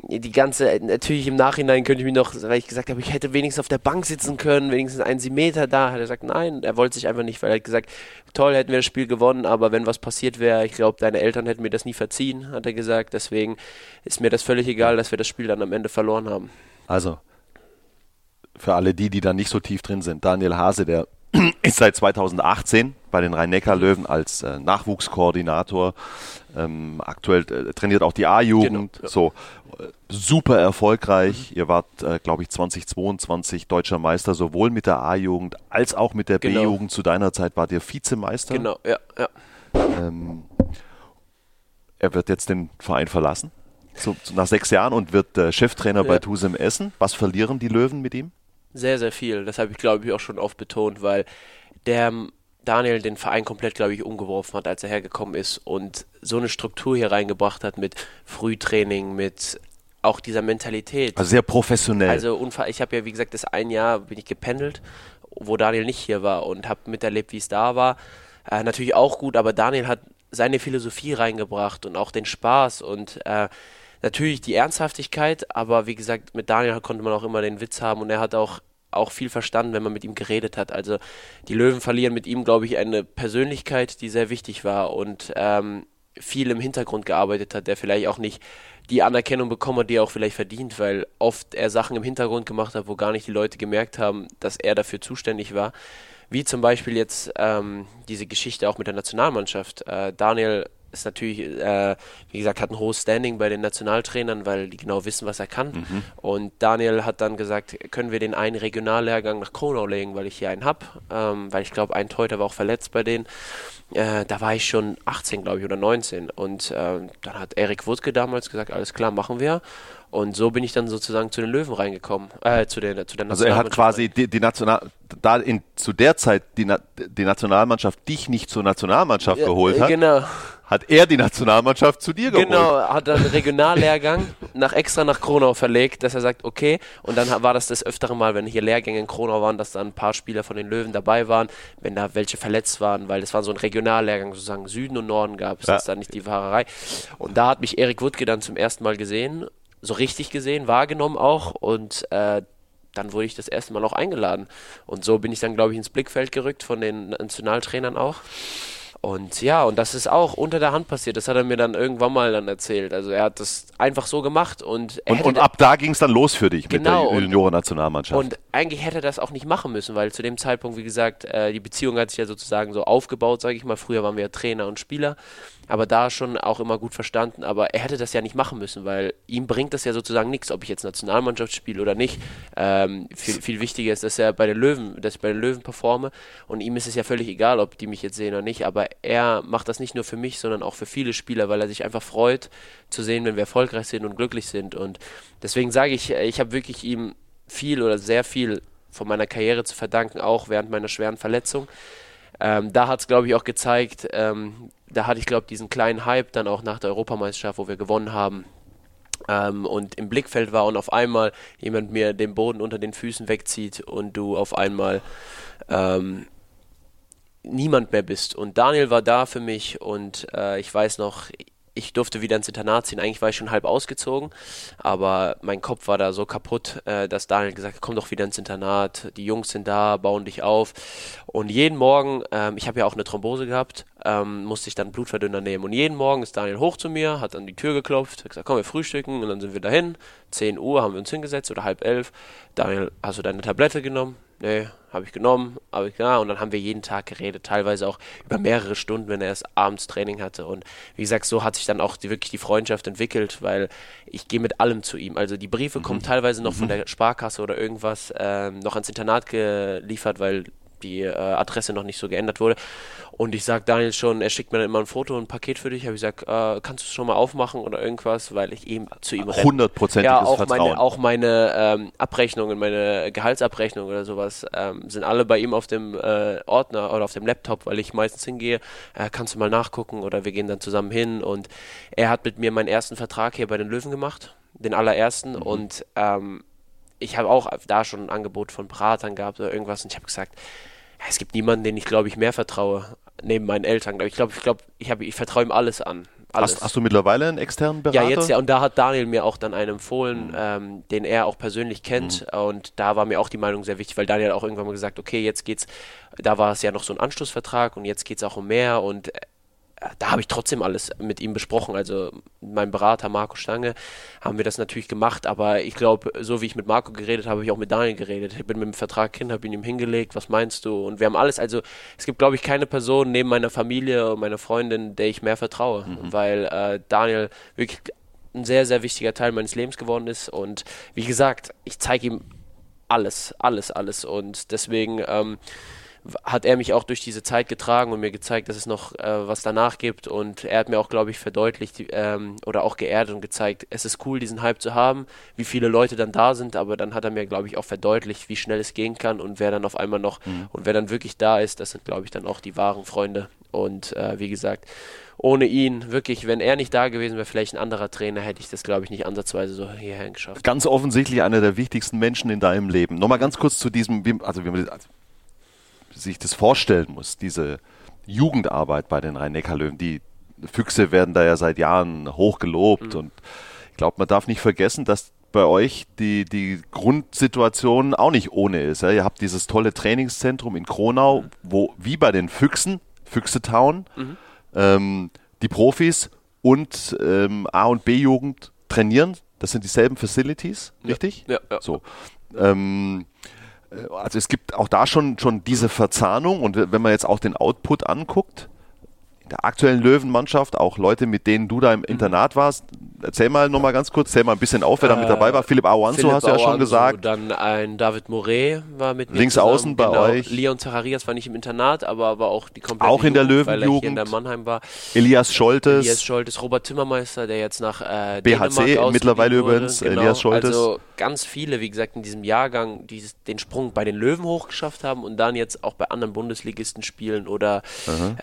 die ganze, natürlich im Nachhinein könnte ich mich noch, weil ich gesagt habe, ich hätte wenigstens auf der Bank sitzen können, wenigstens einen Meter da, hat er gesagt, nein, er wollte sich einfach nicht, weil er hat gesagt, toll, hätten wir das Spiel gewonnen, aber wenn was passiert wäre, ich glaube, deine Eltern hätten mir das nie verziehen, hat er gesagt, deswegen ist mir das völlig egal, dass wir das Spiel dann am Ende verloren haben. Also, für alle die, die da nicht so tief drin sind, Daniel Hase, der ist seit 2018 bei den Rhein-Neckar-Löwen als äh, Nachwuchskoordinator. Ähm, aktuell äh, trainiert auch die A-Jugend. Genau, ja. So äh, super erfolgreich. Mhm. Ihr wart, äh, glaube ich, 2022 deutscher Meister, sowohl mit der A-Jugend als auch mit der genau. B-Jugend. Zu deiner Zeit wart ihr Vizemeister. Genau, ja, ja. Ähm, er wird jetzt den Verein verlassen. So, nach sechs Jahren und wird äh, Cheftrainer ja. bei Tusem Essen. Was verlieren die Löwen mit ihm? Sehr, sehr viel. Das habe ich, glaube ich, auch schon oft betont, weil der ähm, Daniel den Verein komplett, glaube ich, umgeworfen hat, als er hergekommen ist und so eine Struktur hier reingebracht hat mit Frühtraining, mit auch dieser Mentalität. Also sehr professionell. Also ich habe ja, wie gesagt, das ein Jahr bin ich gependelt, wo Daniel nicht hier war und habe miterlebt, wie es da war. Äh, natürlich auch gut, aber Daniel hat seine Philosophie reingebracht und auch den Spaß und äh, natürlich die Ernsthaftigkeit, aber wie gesagt, mit Daniel konnte man auch immer den Witz haben und er hat auch auch viel verstanden, wenn man mit ihm geredet hat. Also die Löwen verlieren mit ihm, glaube ich, eine Persönlichkeit, die sehr wichtig war und ähm, viel im Hintergrund gearbeitet hat, der vielleicht auch nicht die Anerkennung bekommen hat, die er auch vielleicht verdient, weil oft er Sachen im Hintergrund gemacht hat, wo gar nicht die Leute gemerkt haben, dass er dafür zuständig war. Wie zum Beispiel jetzt ähm, diese Geschichte auch mit der Nationalmannschaft. Äh, Daniel ist natürlich, äh, wie gesagt, hat ein hohes Standing bei den Nationaltrainern, weil die genau wissen, was er kann. Mhm. Und Daniel hat dann gesagt, können wir den einen Regionallehrgang nach Kronau legen, weil ich hier einen habe. Ähm, weil ich glaube, ein Teuter war auch verletzt bei denen. Äh, da war ich schon 18, glaube ich, oder 19. Und äh, dann hat Erik Wutke damals gesagt, alles klar, machen wir. Und so bin ich dann sozusagen zu den Löwen reingekommen, äh, zu der, zu der Also er hat quasi die, die National, da in, zu der Zeit die, die Nationalmannschaft dich nicht zur Nationalmannschaft ja, geholt hat. Genau hat er die Nationalmannschaft zu dir geholt. Genau, hat dann Regionallehrgang nach extra nach Kronau verlegt, dass er sagt, okay, und dann war das das öftere Mal, wenn hier Lehrgänge in Kronau waren, dass da ein paar Spieler von den Löwen dabei waren, wenn da welche verletzt waren, weil es war so ein Regionallehrgang, sozusagen Süden und Norden gab es, ja. das ist dann nicht die Fahrerei. Und da hat mich Erik Wuttke dann zum ersten Mal gesehen, so richtig gesehen, wahrgenommen auch und äh, dann wurde ich das erste Mal auch eingeladen. Und so bin ich dann, glaube ich, ins Blickfeld gerückt von den Nationaltrainern auch. Und ja, und das ist auch unter der Hand passiert. Das hat er mir dann irgendwann mal dann erzählt. Also er hat das einfach so gemacht und und, und ab da ging es dann los für dich genau, mit der Junioren-Nationalmannschaft. Und eigentlich hätte er das auch nicht machen müssen, weil zu dem Zeitpunkt, wie gesagt, äh, die Beziehung hat sich ja sozusagen so aufgebaut, sage ich mal. Früher waren wir ja Trainer und Spieler aber da schon auch immer gut verstanden. Aber er hätte das ja nicht machen müssen, weil ihm bringt das ja sozusagen nichts, ob ich jetzt Nationalmannschaft spiele oder nicht. Ähm, viel, viel wichtiger ist, dass er bei den Löwen, dass ich bei den Löwen performe und ihm ist es ja völlig egal, ob die mich jetzt sehen oder nicht. Aber er macht das nicht nur für mich, sondern auch für viele Spieler, weil er sich einfach freut zu sehen, wenn wir erfolgreich sind und glücklich sind. Und deswegen sage ich, ich habe wirklich ihm viel oder sehr viel von meiner Karriere zu verdanken, auch während meiner schweren Verletzung. Ähm, da hat es, glaube ich, auch gezeigt, ähm, da hatte ich, glaube ich, diesen kleinen Hype dann auch nach der Europameisterschaft, wo wir gewonnen haben. Ähm, und im Blickfeld war und auf einmal jemand mir den Boden unter den Füßen wegzieht und du auf einmal ähm, niemand mehr bist. Und Daniel war da für mich und äh, ich weiß noch, ich durfte wieder ins Internat ziehen. Eigentlich war ich schon halb ausgezogen, aber mein Kopf war da so kaputt, äh, dass Daniel gesagt hat, komm doch wieder ins Internat, die Jungs sind da, bauen dich auf. Und jeden Morgen, ähm, ich habe ja auch eine Thrombose gehabt, ähm, musste ich dann Blutverdünner nehmen. Und jeden Morgen ist Daniel hoch zu mir, hat an die Tür geklopft, hat gesagt, komm, wir frühstücken. Und dann sind wir dahin. 10 Uhr haben wir uns hingesetzt oder halb elf. Daniel, hast du deine Tablette genommen? Nee, habe ich genommen, habe ich ja, und dann haben wir jeden Tag geredet, teilweise auch über mehrere Stunden, wenn er erst abends Training hatte. Und wie gesagt, so hat sich dann auch die, wirklich die Freundschaft entwickelt, weil ich gehe mit allem zu ihm. Also die Briefe mhm. kommen teilweise noch mhm. von der Sparkasse oder irgendwas ähm, noch ans Internat geliefert, weil die äh, Adresse noch nicht so geändert wurde. Und ich sage Daniel schon, er schickt mir dann immer ein Foto, ein Paket für dich. Habe ich gesagt, äh, kannst du es schon mal aufmachen oder irgendwas, weil ich ihm zu ihm renne. Hundertprozentiges ja, auch Vertrauen. Meine, auch meine ähm, Abrechnungen, meine Gehaltsabrechnungen oder sowas ähm, sind alle bei ihm auf dem äh, Ordner oder auf dem Laptop, weil ich meistens hingehe. Äh, kannst du mal nachgucken oder wir gehen dann zusammen hin. Und er hat mit mir meinen ersten Vertrag hier bei den Löwen gemacht, den allerersten. Mhm. Und ähm, ich habe auch da schon ein Angebot von Beratern gehabt oder irgendwas und ich habe gesagt, es gibt niemanden, den ich glaube ich mehr vertraue neben meinen Eltern. Ich glaube, ich glaube, ich, hab, ich vertraue ihm alles an. Alles. Hast, hast, du mittlerweile einen externen Berater? Ja, jetzt ja. Und da hat Daniel mir auch dann einen empfohlen, mhm. ähm, den er auch persönlich kennt. Mhm. Und da war mir auch die Meinung sehr wichtig, weil Daniel auch irgendwann mal gesagt, okay, jetzt geht's. Da war es ja noch so ein Anschlussvertrag und jetzt geht es auch um mehr und da habe ich trotzdem alles mit ihm besprochen. Also mein Berater Marco Stange haben wir das natürlich gemacht, aber ich glaube, so wie ich mit Marco geredet habe, habe ich auch mit Daniel geredet. Ich bin mit dem Vertrag hin, habe ihn ihm hingelegt, was meinst du? Und wir haben alles, also es gibt, glaube ich, keine Person neben meiner Familie und meiner Freundin, der ich mehr vertraue, mhm. weil äh, Daniel wirklich ein sehr, sehr wichtiger Teil meines Lebens geworden ist. Und wie gesagt, ich zeige ihm alles, alles, alles. Und deswegen ähm, hat er mich auch durch diese Zeit getragen und mir gezeigt, dass es noch äh, was danach gibt. Und er hat mir auch, glaube ich, verdeutlicht ähm, oder auch geerdet und gezeigt, es ist cool, diesen Hype zu haben, wie viele Leute dann da sind. Aber dann hat er mir, glaube ich, auch verdeutlicht, wie schnell es gehen kann und wer dann auf einmal noch mhm. und wer dann wirklich da ist, das sind, glaube ich, dann auch die wahren Freunde. Und äh, wie gesagt, ohne ihn, wirklich, wenn er nicht da gewesen wäre, vielleicht ein anderer Trainer, hätte ich das, glaube ich, nicht ansatzweise so hierher geschafft. Ganz offensichtlich einer der wichtigsten Menschen in deinem Leben. Nochmal ganz kurz zu diesem, also wie man also, sich das vorstellen muss, diese Jugendarbeit bei den Rhein-Neckar-Löwen. Die Füchse werden da ja seit Jahren hoch gelobt mhm. und ich glaube, man darf nicht vergessen, dass bei euch die, die Grundsituation auch nicht ohne ist. Ja? Ihr habt dieses tolle Trainingszentrum in Kronau, mhm. wo wie bei den Füchsen, Füchse Town, mhm ähm, die Profis und ähm, A- und B-Jugend trainieren. Das sind dieselben Facilities, richtig? Ja, ja. So. Ähm, äh, also es gibt auch da schon, schon diese Verzahnung und wenn man jetzt auch den Output anguckt, in der aktuellen Löwenmannschaft, auch Leute, mit denen du da im mhm. Internat warst, erzähl mal nochmal ganz kurz, zähl mal ein bisschen auf, wer da mit dabei war. Philipp Awanzo hast du ja schon gesagt. Dann ein David Moret war mit mir Links zusammen. außen bei genau. euch. Leon Zacharias war nicht im Internat, aber, aber auch die komplette Auch in der Löwenjugend. in der Mannheim war. Elias Scholtes. Elias Scholtes, Robert Timmermeister, der jetzt nach äh, BHC mittlerweile übrigens, genau. Elias Scholtes. Also ganz viele, wie gesagt, in diesem Jahrgang dieses, den Sprung bei den Löwen hochgeschafft haben und dann jetzt auch bei anderen Bundesligisten spielen oder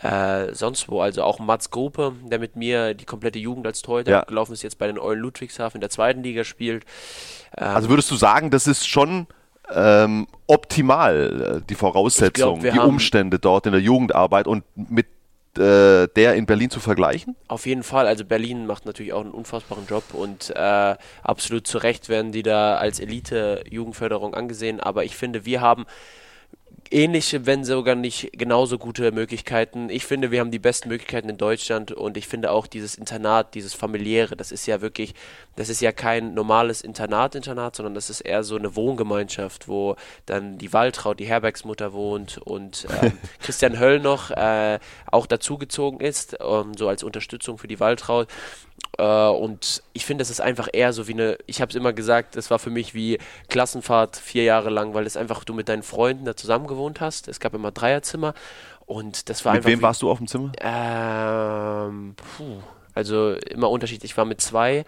äh, sonst wo. Also auch Mats Gruppe, der mit mir die komplette Jugend als Torhüter ja. gelaufen ist, jetzt bei den Eulen Ludwigshafen in der zweiten Liga spielt. Ähm, also würdest du sagen, das ist schon ähm, optimal, äh, die Voraussetzungen, glaub, die Umstände dort in der Jugendarbeit und mit äh, der in Berlin zu vergleichen? Auf jeden Fall. Also Berlin macht natürlich auch einen unfassbaren Job und äh, absolut zu Recht werden die da als Elite-Jugendförderung angesehen. Aber ich finde, wir haben ähnliche, wenn sogar nicht genauso gute Möglichkeiten. Ich finde, wir haben die besten Möglichkeiten in Deutschland und ich finde auch dieses Internat, dieses familiäre, das ist ja wirklich, das ist ja kein normales Internat-Internat, sondern das ist eher so eine Wohngemeinschaft, wo dann die Waltraud, die Herbergsmutter wohnt und ähm, Christian Höll noch äh, auch dazugezogen ist, ähm, so als Unterstützung für die Waltraud. Äh, und ich finde, das ist einfach eher so wie eine, ich habe es immer gesagt, das war für mich wie Klassenfahrt vier Jahre lang, weil es einfach du mit deinen Freunden da zusammen gewohnt hast. Es gab immer Dreierzimmer und das war mit einfach. Mit wem wie, warst du auf dem Zimmer? Ähm, puh, also immer unterschiedlich. Ich war mit zwei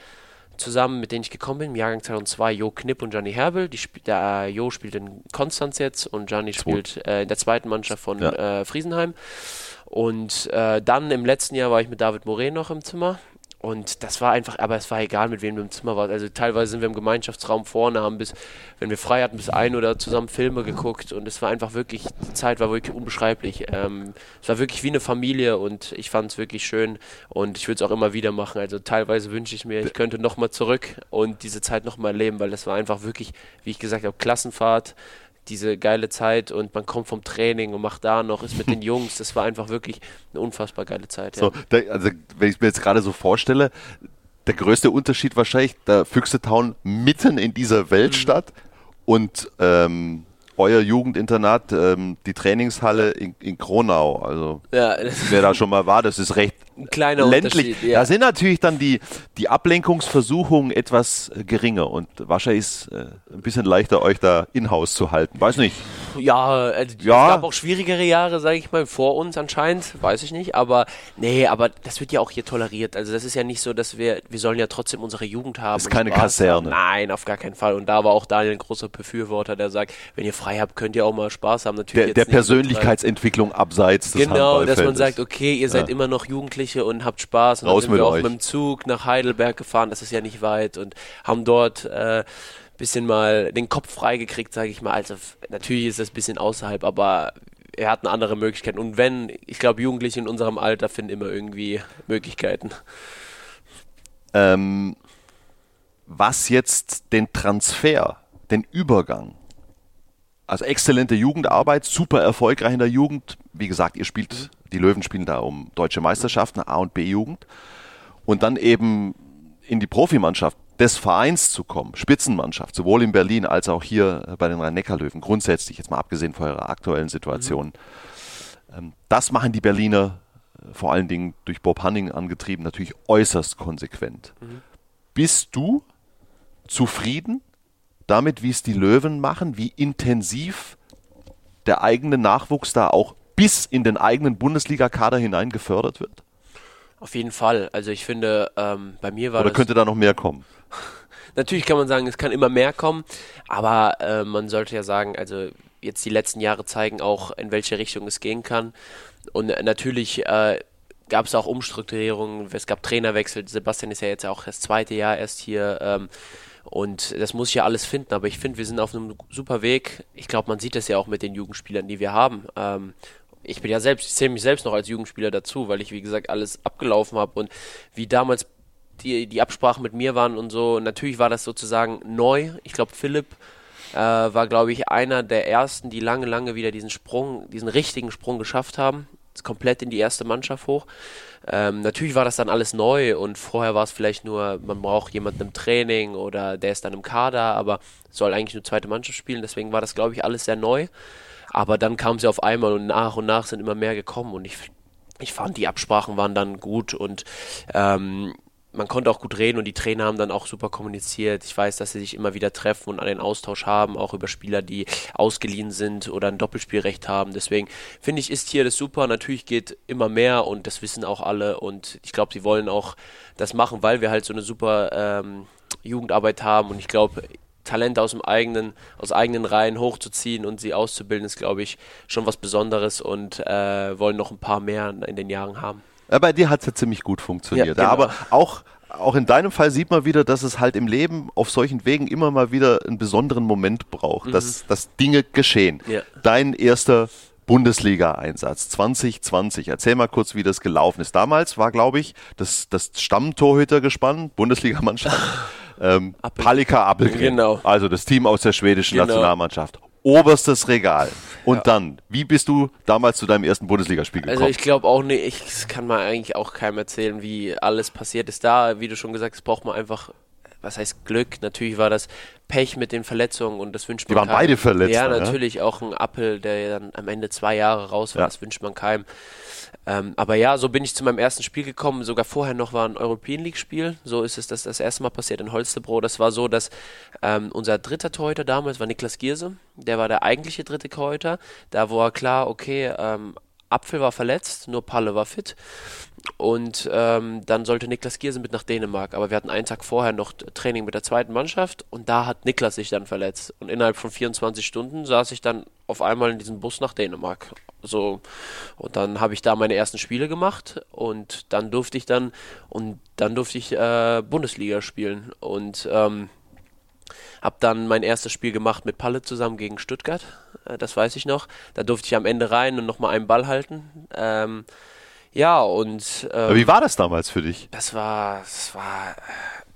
zusammen, mit denen ich gekommen bin, im Jahrgang 2002, Jo Knipp und Gianni Herbel. Die sp der, äh, Jo spielt in Konstanz jetzt und Gianni spielt äh, in der zweiten Mannschaft von ja. äh, Friesenheim. Und äh, dann im letzten Jahr war ich mit David Moret noch im Zimmer. Und das war einfach, aber es war egal, mit wem du im Zimmer warst. Also teilweise sind wir im Gemeinschaftsraum vorne, haben bis, wenn wir frei hatten, bis ein oder zusammen Filme geguckt. Und es war einfach wirklich, die Zeit war wirklich unbeschreiblich. Ähm, es war wirklich wie eine Familie und ich fand es wirklich schön. Und ich würde es auch immer wieder machen. Also teilweise wünsche ich mir, ich könnte nochmal zurück und diese Zeit nochmal erleben, weil das war einfach wirklich, wie ich gesagt habe, Klassenfahrt diese geile Zeit und man kommt vom Training und macht da noch, ist mit den Jungs. Das war einfach wirklich eine unfassbar geile Zeit. Ja. So, da, also wenn ich mir jetzt gerade so vorstelle, der größte Unterschied wahrscheinlich, der Füchse Town mitten in dieser Weltstadt mhm. und ähm, euer Jugendinternat, ähm, die Trainingshalle in, in Kronau. Also ja, wer da schon mal war, das ist recht ein kleiner ländlich. Ja. Da sind natürlich dann die, die Ablenkungsversuchungen etwas geringer und wahrscheinlich ist äh, ein bisschen leichter, euch da in-house zu halten. Weiß nicht. Ja, äh, ja. es gab auch schwierigere Jahre, sage ich mal, vor uns anscheinend, weiß ich nicht. Aber nee, aber das wird ja auch hier toleriert. Also das ist ja nicht so, dass wir, wir sollen ja trotzdem unsere Jugend haben. Das ist keine Kaserne. Nein, auf gar keinen Fall. Und da war auch Daniel ein großer Befürworter, der sagt, wenn ihr frei habt, könnt ihr auch mal Spaß haben. Natürlich der, der Persönlichkeitsentwicklung abseits des Genau, dass man sagt, okay, ihr seid ja. immer noch Jugendliche und habt Spaß. Und Raus dann sind wir auch mit dem Zug nach Heidelberg gefahren, das ist ja nicht weit und haben dort äh, bisschen mal den Kopf freigekriegt, sage ich mal. Also natürlich ist das ein bisschen außerhalb, aber er hat eine andere Möglichkeit. Und wenn, ich glaube, Jugendliche in unserem Alter finden immer irgendwie Möglichkeiten. Ähm, was jetzt den Transfer, den Übergang also exzellente Jugendarbeit, super erfolgreich in der Jugend. Wie gesagt, ihr spielt, die Löwen spielen da um deutsche Meisterschaften, A- und B-Jugend. Und dann eben in die Profimannschaft des Vereins zu kommen, Spitzenmannschaft, sowohl in Berlin als auch hier bei den Rhein-Neckar-Löwen, grundsätzlich, jetzt mal abgesehen von ihrer aktuellen Situation. Mhm. Das machen die Berliner äh, vor allen Dingen durch Bob Hanning angetrieben, natürlich äußerst konsequent. Mhm. Bist du zufrieden damit, wie es die Löwen machen, wie intensiv der eigene Nachwuchs da auch bis in den eigenen Bundesliga-Kader hinein gefördert wird? Auf jeden Fall. Also ich finde, ähm, bei mir war Oder könnte da noch mehr kommen? Natürlich kann man sagen, es kann immer mehr kommen, aber äh, man sollte ja sagen, also jetzt die letzten Jahre zeigen auch, in welche Richtung es gehen kann. Und natürlich äh, gab es auch Umstrukturierungen, es gab Trainerwechsel. Sebastian ist ja jetzt auch das zweite Jahr erst hier. Ähm, und das muss ich ja alles finden, aber ich finde, wir sind auf einem super Weg. Ich glaube, man sieht das ja auch mit den Jugendspielern, die wir haben. Ähm, ich bin ja selbst, ich zähle mich selbst noch als Jugendspieler dazu, weil ich, wie gesagt, alles abgelaufen habe und wie damals die, die Absprachen mit mir waren und so. Natürlich war das sozusagen neu. Ich glaube, Philipp äh, war, glaube ich, einer der ersten, die lange, lange wieder diesen Sprung, diesen richtigen Sprung geschafft haben. Komplett in die erste Mannschaft hoch. Ähm, natürlich war das dann alles neu und vorher war es vielleicht nur, man braucht jemanden im Training oder der ist dann im Kader, aber soll eigentlich nur zweite Mannschaft spielen. Deswegen war das, glaube ich, alles sehr neu. Aber dann kam sie auf einmal und nach und nach sind immer mehr gekommen und ich, ich fand, die Absprachen waren dann gut und ähm, man konnte auch gut reden und die Trainer haben dann auch super kommuniziert. Ich weiß, dass sie sich immer wieder treffen und einen Austausch haben, auch über Spieler, die ausgeliehen sind oder ein Doppelspielrecht haben. Deswegen finde ich, ist hier das super. Natürlich geht immer mehr und das wissen auch alle und ich glaube, sie wollen auch das machen, weil wir halt so eine super ähm, Jugendarbeit haben und ich glaube, Talente aus dem eigenen, aus eigenen Reihen hochzuziehen und sie auszubilden, ist, glaube ich, schon was Besonderes und äh, wollen noch ein paar mehr in den Jahren haben. Ja, bei dir hat es ja ziemlich gut funktioniert. Ja, genau. Aber auch, auch in deinem Fall sieht man wieder, dass es halt im Leben auf solchen Wegen immer mal wieder einen besonderen Moment braucht, mhm. dass, dass Dinge geschehen. Ja. Dein erster Bundesliga-Einsatz 2020. Erzähl mal kurz, wie das gelaufen ist. Damals war, glaube ich, das, das Stammtorhütergespann, Bundesligamannschaft, ähm, Appel. Palika Appelgren. Genau. Also das Team aus der schwedischen genau. Nationalmannschaft oberstes Regal. Und ja. dann, wie bist du damals zu deinem ersten Bundesligaspiel gekommen? Also ich glaube auch nicht, ich kann mal eigentlich auch keinem erzählen, wie alles passiert ist. Da, wie du schon gesagt hast, braucht man einfach, was heißt Glück? Natürlich war das Pech mit den Verletzungen und das wünscht man Die waren keinem. beide verletzt. Ja, natürlich ja? auch ein Appel, der dann am Ende zwei Jahre raus war, ja. das wünscht man keinem. Ähm, aber ja, so bin ich zu meinem ersten Spiel gekommen. Sogar vorher noch war ein European League Spiel. So ist es das, das erste Mal passiert in Holstebro. Das war so, dass ähm, unser dritter Torhüter damals war Niklas Gierse. Der war der eigentliche dritte Torhüter. Da war klar, okay, ähm, Apfel war verletzt, nur Palle war fit. Und ähm, dann sollte Niklas Giersen mit nach Dänemark. Aber wir hatten einen Tag vorher noch Training mit der zweiten Mannschaft und da hat Niklas sich dann verletzt. Und innerhalb von 24 Stunden saß ich dann auf einmal in diesem Bus nach Dänemark. So, und dann habe ich da meine ersten Spiele gemacht und dann durfte ich dann und dann durfte ich äh, Bundesliga spielen und ähm, habe dann mein erstes Spiel gemacht mit Palle zusammen gegen Stuttgart. Äh, das weiß ich noch. Da durfte ich am Ende rein und nochmal einen Ball halten. Ähm, ja, und. Ähm, wie war das damals für dich? Das war. Das war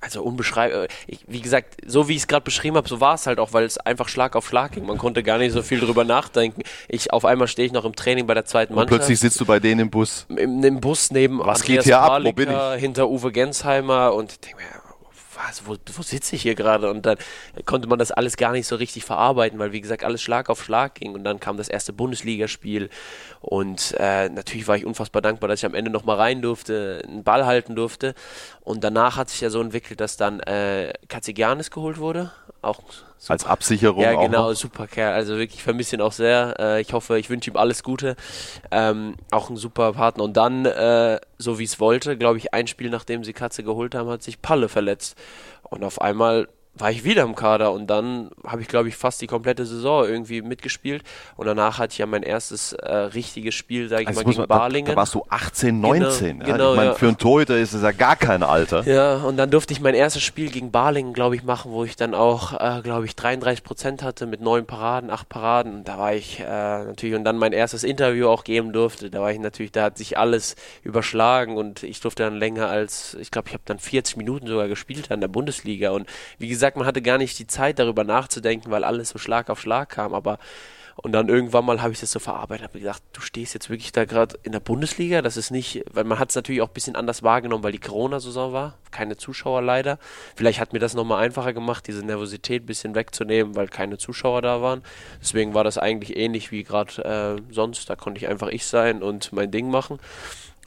also unbeschreibbar. Wie gesagt, so wie ich es gerade beschrieben habe, so war es halt auch, weil es einfach Schlag auf Schlag ging. Man konnte gar nicht so viel drüber nachdenken. Ich auf einmal stehe ich noch im Training bei der zweiten Mannschaft. Und plötzlich sitzt du bei denen im Bus. Im, im Bus neben Was Andreas geht hier ab? Wo bin ich? hinter Uwe Gensheimer und denke mir, was, wo, wo sitze ich hier gerade? Und dann konnte man das alles gar nicht so richtig verarbeiten, weil wie gesagt alles Schlag auf Schlag ging. Und dann kam das erste Bundesligaspiel und äh, natürlich war ich unfassbar dankbar, dass ich am Ende noch mal rein durfte, einen Ball halten durfte. Und danach hat sich ja so entwickelt, dass dann äh, Katzigianis geholt wurde, auch Super. Als Absicherung. Ja, genau, super Kerl. Also wirklich, ich vermisse ihn auch sehr. Äh, ich hoffe, ich wünsche ihm alles Gute. Ähm, auch ein super Partner. Und dann, äh, so wie es wollte, glaube ich, ein Spiel, nachdem sie Katze geholt haben, hat sich Palle verletzt. Und auf einmal war ich wieder im Kader und dann habe ich, glaube ich, fast die komplette Saison irgendwie mitgespielt und danach hatte ich ja mein erstes äh, richtiges Spiel, sage ich also mal, gegen man, Barlingen. Da, da, warst du 18, 19. Genau, ja? genau ich meine, ja. für einen Torhüter ist es ja gar kein Alter. Ja, und dann durfte ich mein erstes Spiel gegen Barlingen, glaube ich, machen, wo ich dann auch, äh, glaube ich, 33 Prozent hatte mit neun Paraden, acht Paraden. Da war ich äh, natürlich und dann mein erstes Interview auch geben durfte. Da war ich natürlich, da hat sich alles überschlagen und ich durfte dann länger als, ich glaube, ich habe dann 40 Minuten sogar gespielt an der Bundesliga und wie gesagt, gesagt, man hatte gar nicht die Zeit darüber nachzudenken, weil alles so Schlag auf Schlag kam. Aber und dann irgendwann mal habe ich das so verarbeitet, habe gedacht, du stehst jetzt wirklich da gerade in der Bundesliga. Das ist nicht, weil man hat es natürlich auch ein bisschen anders wahrgenommen, weil die Corona-Saison war. Keine Zuschauer leider. Vielleicht hat mir das nochmal einfacher gemacht, diese Nervosität ein bisschen wegzunehmen, weil keine Zuschauer da waren. Deswegen war das eigentlich ähnlich wie gerade äh, sonst. Da konnte ich einfach ich sein und mein Ding machen.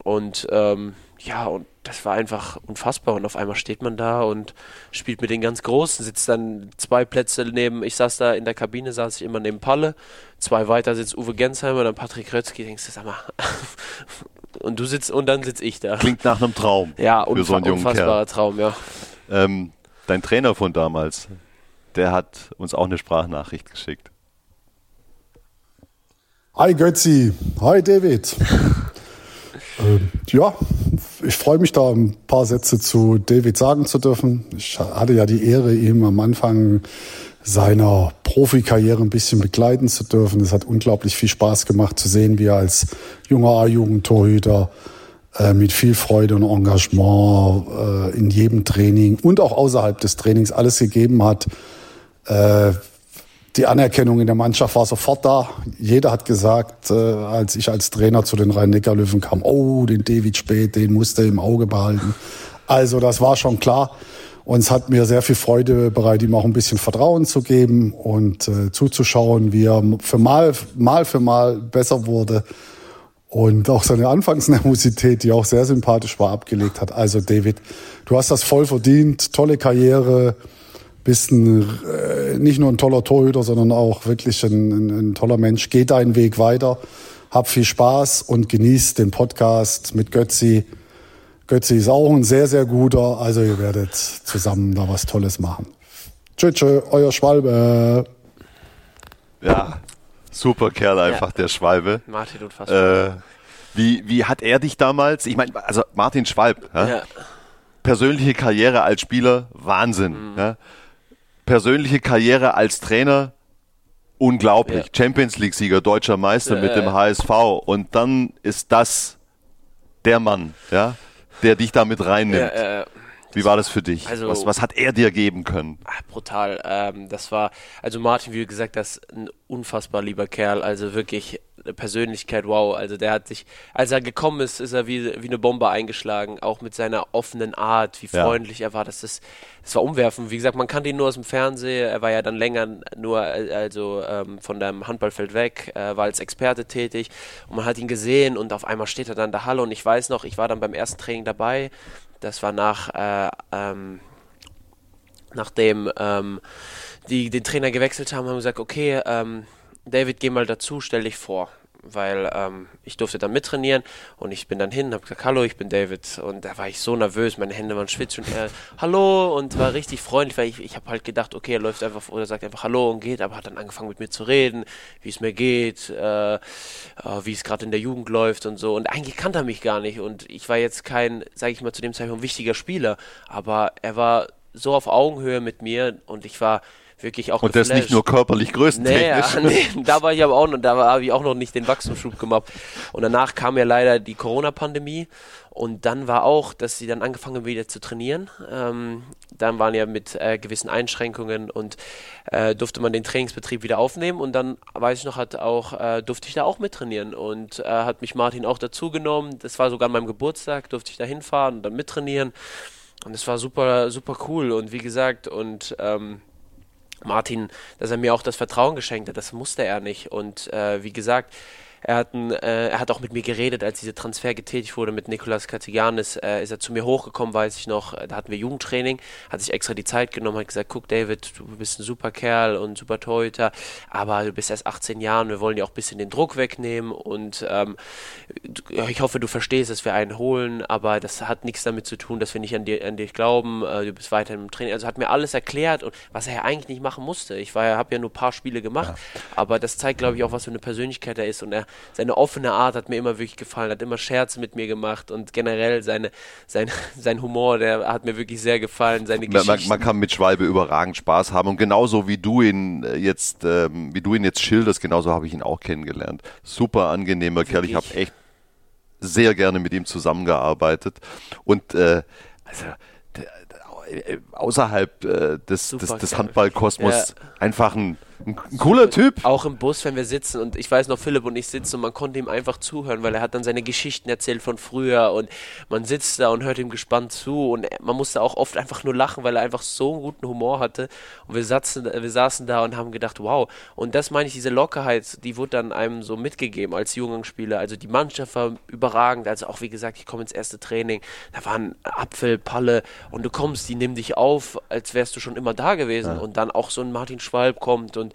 Und ähm, ja, und das war einfach unfassbar. Und auf einmal steht man da und spielt mit den ganz Großen, sitzt dann zwei Plätze neben, ich saß da in der Kabine, saß ich immer neben Palle, zwei weiter sitzt Uwe Gensheimer, dann Patrick Rötzky, denkst du, sag mal, und du sitzt, und dann sitze ich da. Klingt nach einem Traum. Ja, unfa so unfassbarer Kerl. Traum, ja. Ähm, dein Trainer von damals, der hat uns auch eine Sprachnachricht geschickt. Hi Götzi, hi David. Ähm, ja, ich freue mich da ein paar Sätze zu David sagen zu dürfen. Ich hatte ja die Ehre, ihm am Anfang seiner Profikarriere ein bisschen begleiten zu dürfen. Es hat unglaublich viel Spaß gemacht zu sehen, wie er als junger A-Jugendtorhüter äh, mit viel Freude und Engagement äh, in jedem Training und auch außerhalb des Trainings alles gegeben hat. Äh, die Anerkennung in der Mannschaft war sofort da. Jeder hat gesagt, äh, als ich als Trainer zu den Rhein-Neckar-Löwen kam, oh, den David Spät, den musste im Auge behalten. Also das war schon klar. Und es hat mir sehr viel Freude bereitet, ihm auch ein bisschen Vertrauen zu geben und äh, zuzuschauen, wie er für mal, mal für mal besser wurde. Und auch seine Anfangsnervosität, die auch sehr sympathisch war, abgelegt hat. Also David, du hast das voll verdient. Tolle Karriere bist ein, äh, nicht nur ein toller Torhüter, sondern auch wirklich ein, ein, ein, toller Mensch. Geh deinen Weg weiter, hab viel Spaß und genieß den Podcast mit Götzi. Götzi ist auch ein sehr, sehr guter. Also ihr werdet zusammen da was Tolles machen. Tschö, tschö, euer Schwalbe. Ja, super Kerl einfach, ja. der Schwalbe. Martin und fast. Äh, wie, wie hat er dich damals, ich meine, also Martin Schwalb, ja? ja. persönliche Karriere als Spieler, Wahnsinn. Mhm. Persönliche Karriere als Trainer unglaublich. Ja. Champions League-Sieger, deutscher Meister ja, mit dem HSV. Und dann ist das der Mann, ja, der dich da mit reinnimmt. Wie war das für dich? Also, was, was hat er dir geben können? Ach, brutal. Ähm, das war, also Martin, wie gesagt, das ist ein unfassbar lieber Kerl. Also wirklich eine Persönlichkeit, wow. Also der hat sich, als er gekommen ist, ist er wie, wie eine Bombe eingeschlagen. Auch mit seiner offenen Art, wie freundlich ja. er war. Das, ist, das war umwerfend. Wie gesagt, man kannte ihn nur aus dem Fernsehen. Er war ja dann länger nur also ähm, von dem Handballfeld weg, äh, war als Experte tätig. Und man hat ihn gesehen und auf einmal steht er dann da Halle. Und ich weiß noch, ich war dann beim ersten Training dabei. Das war nach, äh, ähm, nachdem ähm, die den Trainer gewechselt haben, haben gesagt, okay, ähm, David, geh mal dazu, stell dich vor. Weil ähm, ich durfte dann mittrainieren und ich bin dann hin, habe gesagt, hallo, ich bin David. Und da war ich so nervös, meine Hände waren schwitzig und er, hallo, und war richtig freundlich, weil ich, ich habe halt gedacht, okay, er läuft einfach oder sagt einfach hallo und geht, aber hat dann angefangen mit mir zu reden, wie es mir geht, äh, äh, wie es gerade in der Jugend läuft und so. Und eigentlich kannte er mich gar nicht und ich war jetzt kein, sage ich mal, zu dem Zeitpunkt wichtiger Spieler, aber er war so auf Augenhöhe mit mir und ich war wirklich auch Und das nicht nur körperlich größtentechnisch. Nee, nee, da war ich aber auch noch, da habe ich auch noch nicht den Wachstumsschub gemacht. Und danach kam ja leider die Corona-Pandemie und dann war auch, dass sie dann angefangen haben wieder zu trainieren. Ähm, dann waren ja mit äh, gewissen Einschränkungen und äh, durfte man den Trainingsbetrieb wieder aufnehmen und dann weiß ich noch, hat auch äh, durfte ich da auch mittrainieren und äh, hat mich Martin auch dazu genommen. Das war sogar an meinem Geburtstag, durfte ich da hinfahren und dann mittrainieren. Und es war super, super cool. Und wie gesagt, und ähm, Martin, dass er mir auch das Vertrauen geschenkt hat. Das musste er nicht. Und äh, wie gesagt, er hat, ein, äh, er hat auch mit mir geredet, als dieser Transfer getätigt wurde mit Nikolas Katiganis. Äh, ist er zu mir hochgekommen, weiß ich noch. Da hatten wir Jugendtraining, hat sich extra die Zeit genommen, hat gesagt: Guck, David, du bist ein super Kerl und super Torhüter, aber du bist erst 18 Jahre und wir wollen dir auch ein bisschen den Druck wegnehmen. Und ähm, ich hoffe, du verstehst, dass wir einen holen, aber das hat nichts damit zu tun, dass wir nicht an, dir, an dich glauben. Äh, du bist weiter im Training. Also hat mir alles erklärt, und was er ja eigentlich nicht machen musste. Ich war, habe ja nur ein paar Spiele gemacht, ja. aber das zeigt, glaube ich, auch, was für eine Persönlichkeit er ist. Und er seine offene Art hat mir immer wirklich gefallen, hat immer Scherze mit mir gemacht und generell seine, sein, sein Humor, der hat mir wirklich sehr gefallen, seine man, Geschichten. Man, kann mit Schwalbe überragend Spaß haben und genauso wie du ihn äh, jetzt, ähm, wie du ihn jetzt schilderst, genauso habe ich ihn auch kennengelernt. Super angenehmer Kerl, ich habe echt sehr gerne mit ihm zusammengearbeitet und äh, also äh, außerhalb äh, des, des, des Handballkosmos ja. einfach ein ein, ein cooler Typ. Auch im Bus, wenn wir sitzen und ich weiß noch, Philipp und ich sitzen und man konnte ihm einfach zuhören, weil er hat dann seine Geschichten erzählt von früher und man sitzt da und hört ihm gespannt zu und man musste auch oft einfach nur lachen, weil er einfach so einen guten Humor hatte und wir saßen, wir saßen da und haben gedacht, wow. Und das meine ich, diese Lockerheit, die wurde dann einem so mitgegeben als Jungspieler. Also die Mannschaft war überragend, also auch wie gesagt, ich komme ins erste Training, da waren Apfel, Palle und du kommst, die nehmen dich auf, als wärst du schon immer da gewesen ja. und dann auch so ein Martin Schwalb kommt und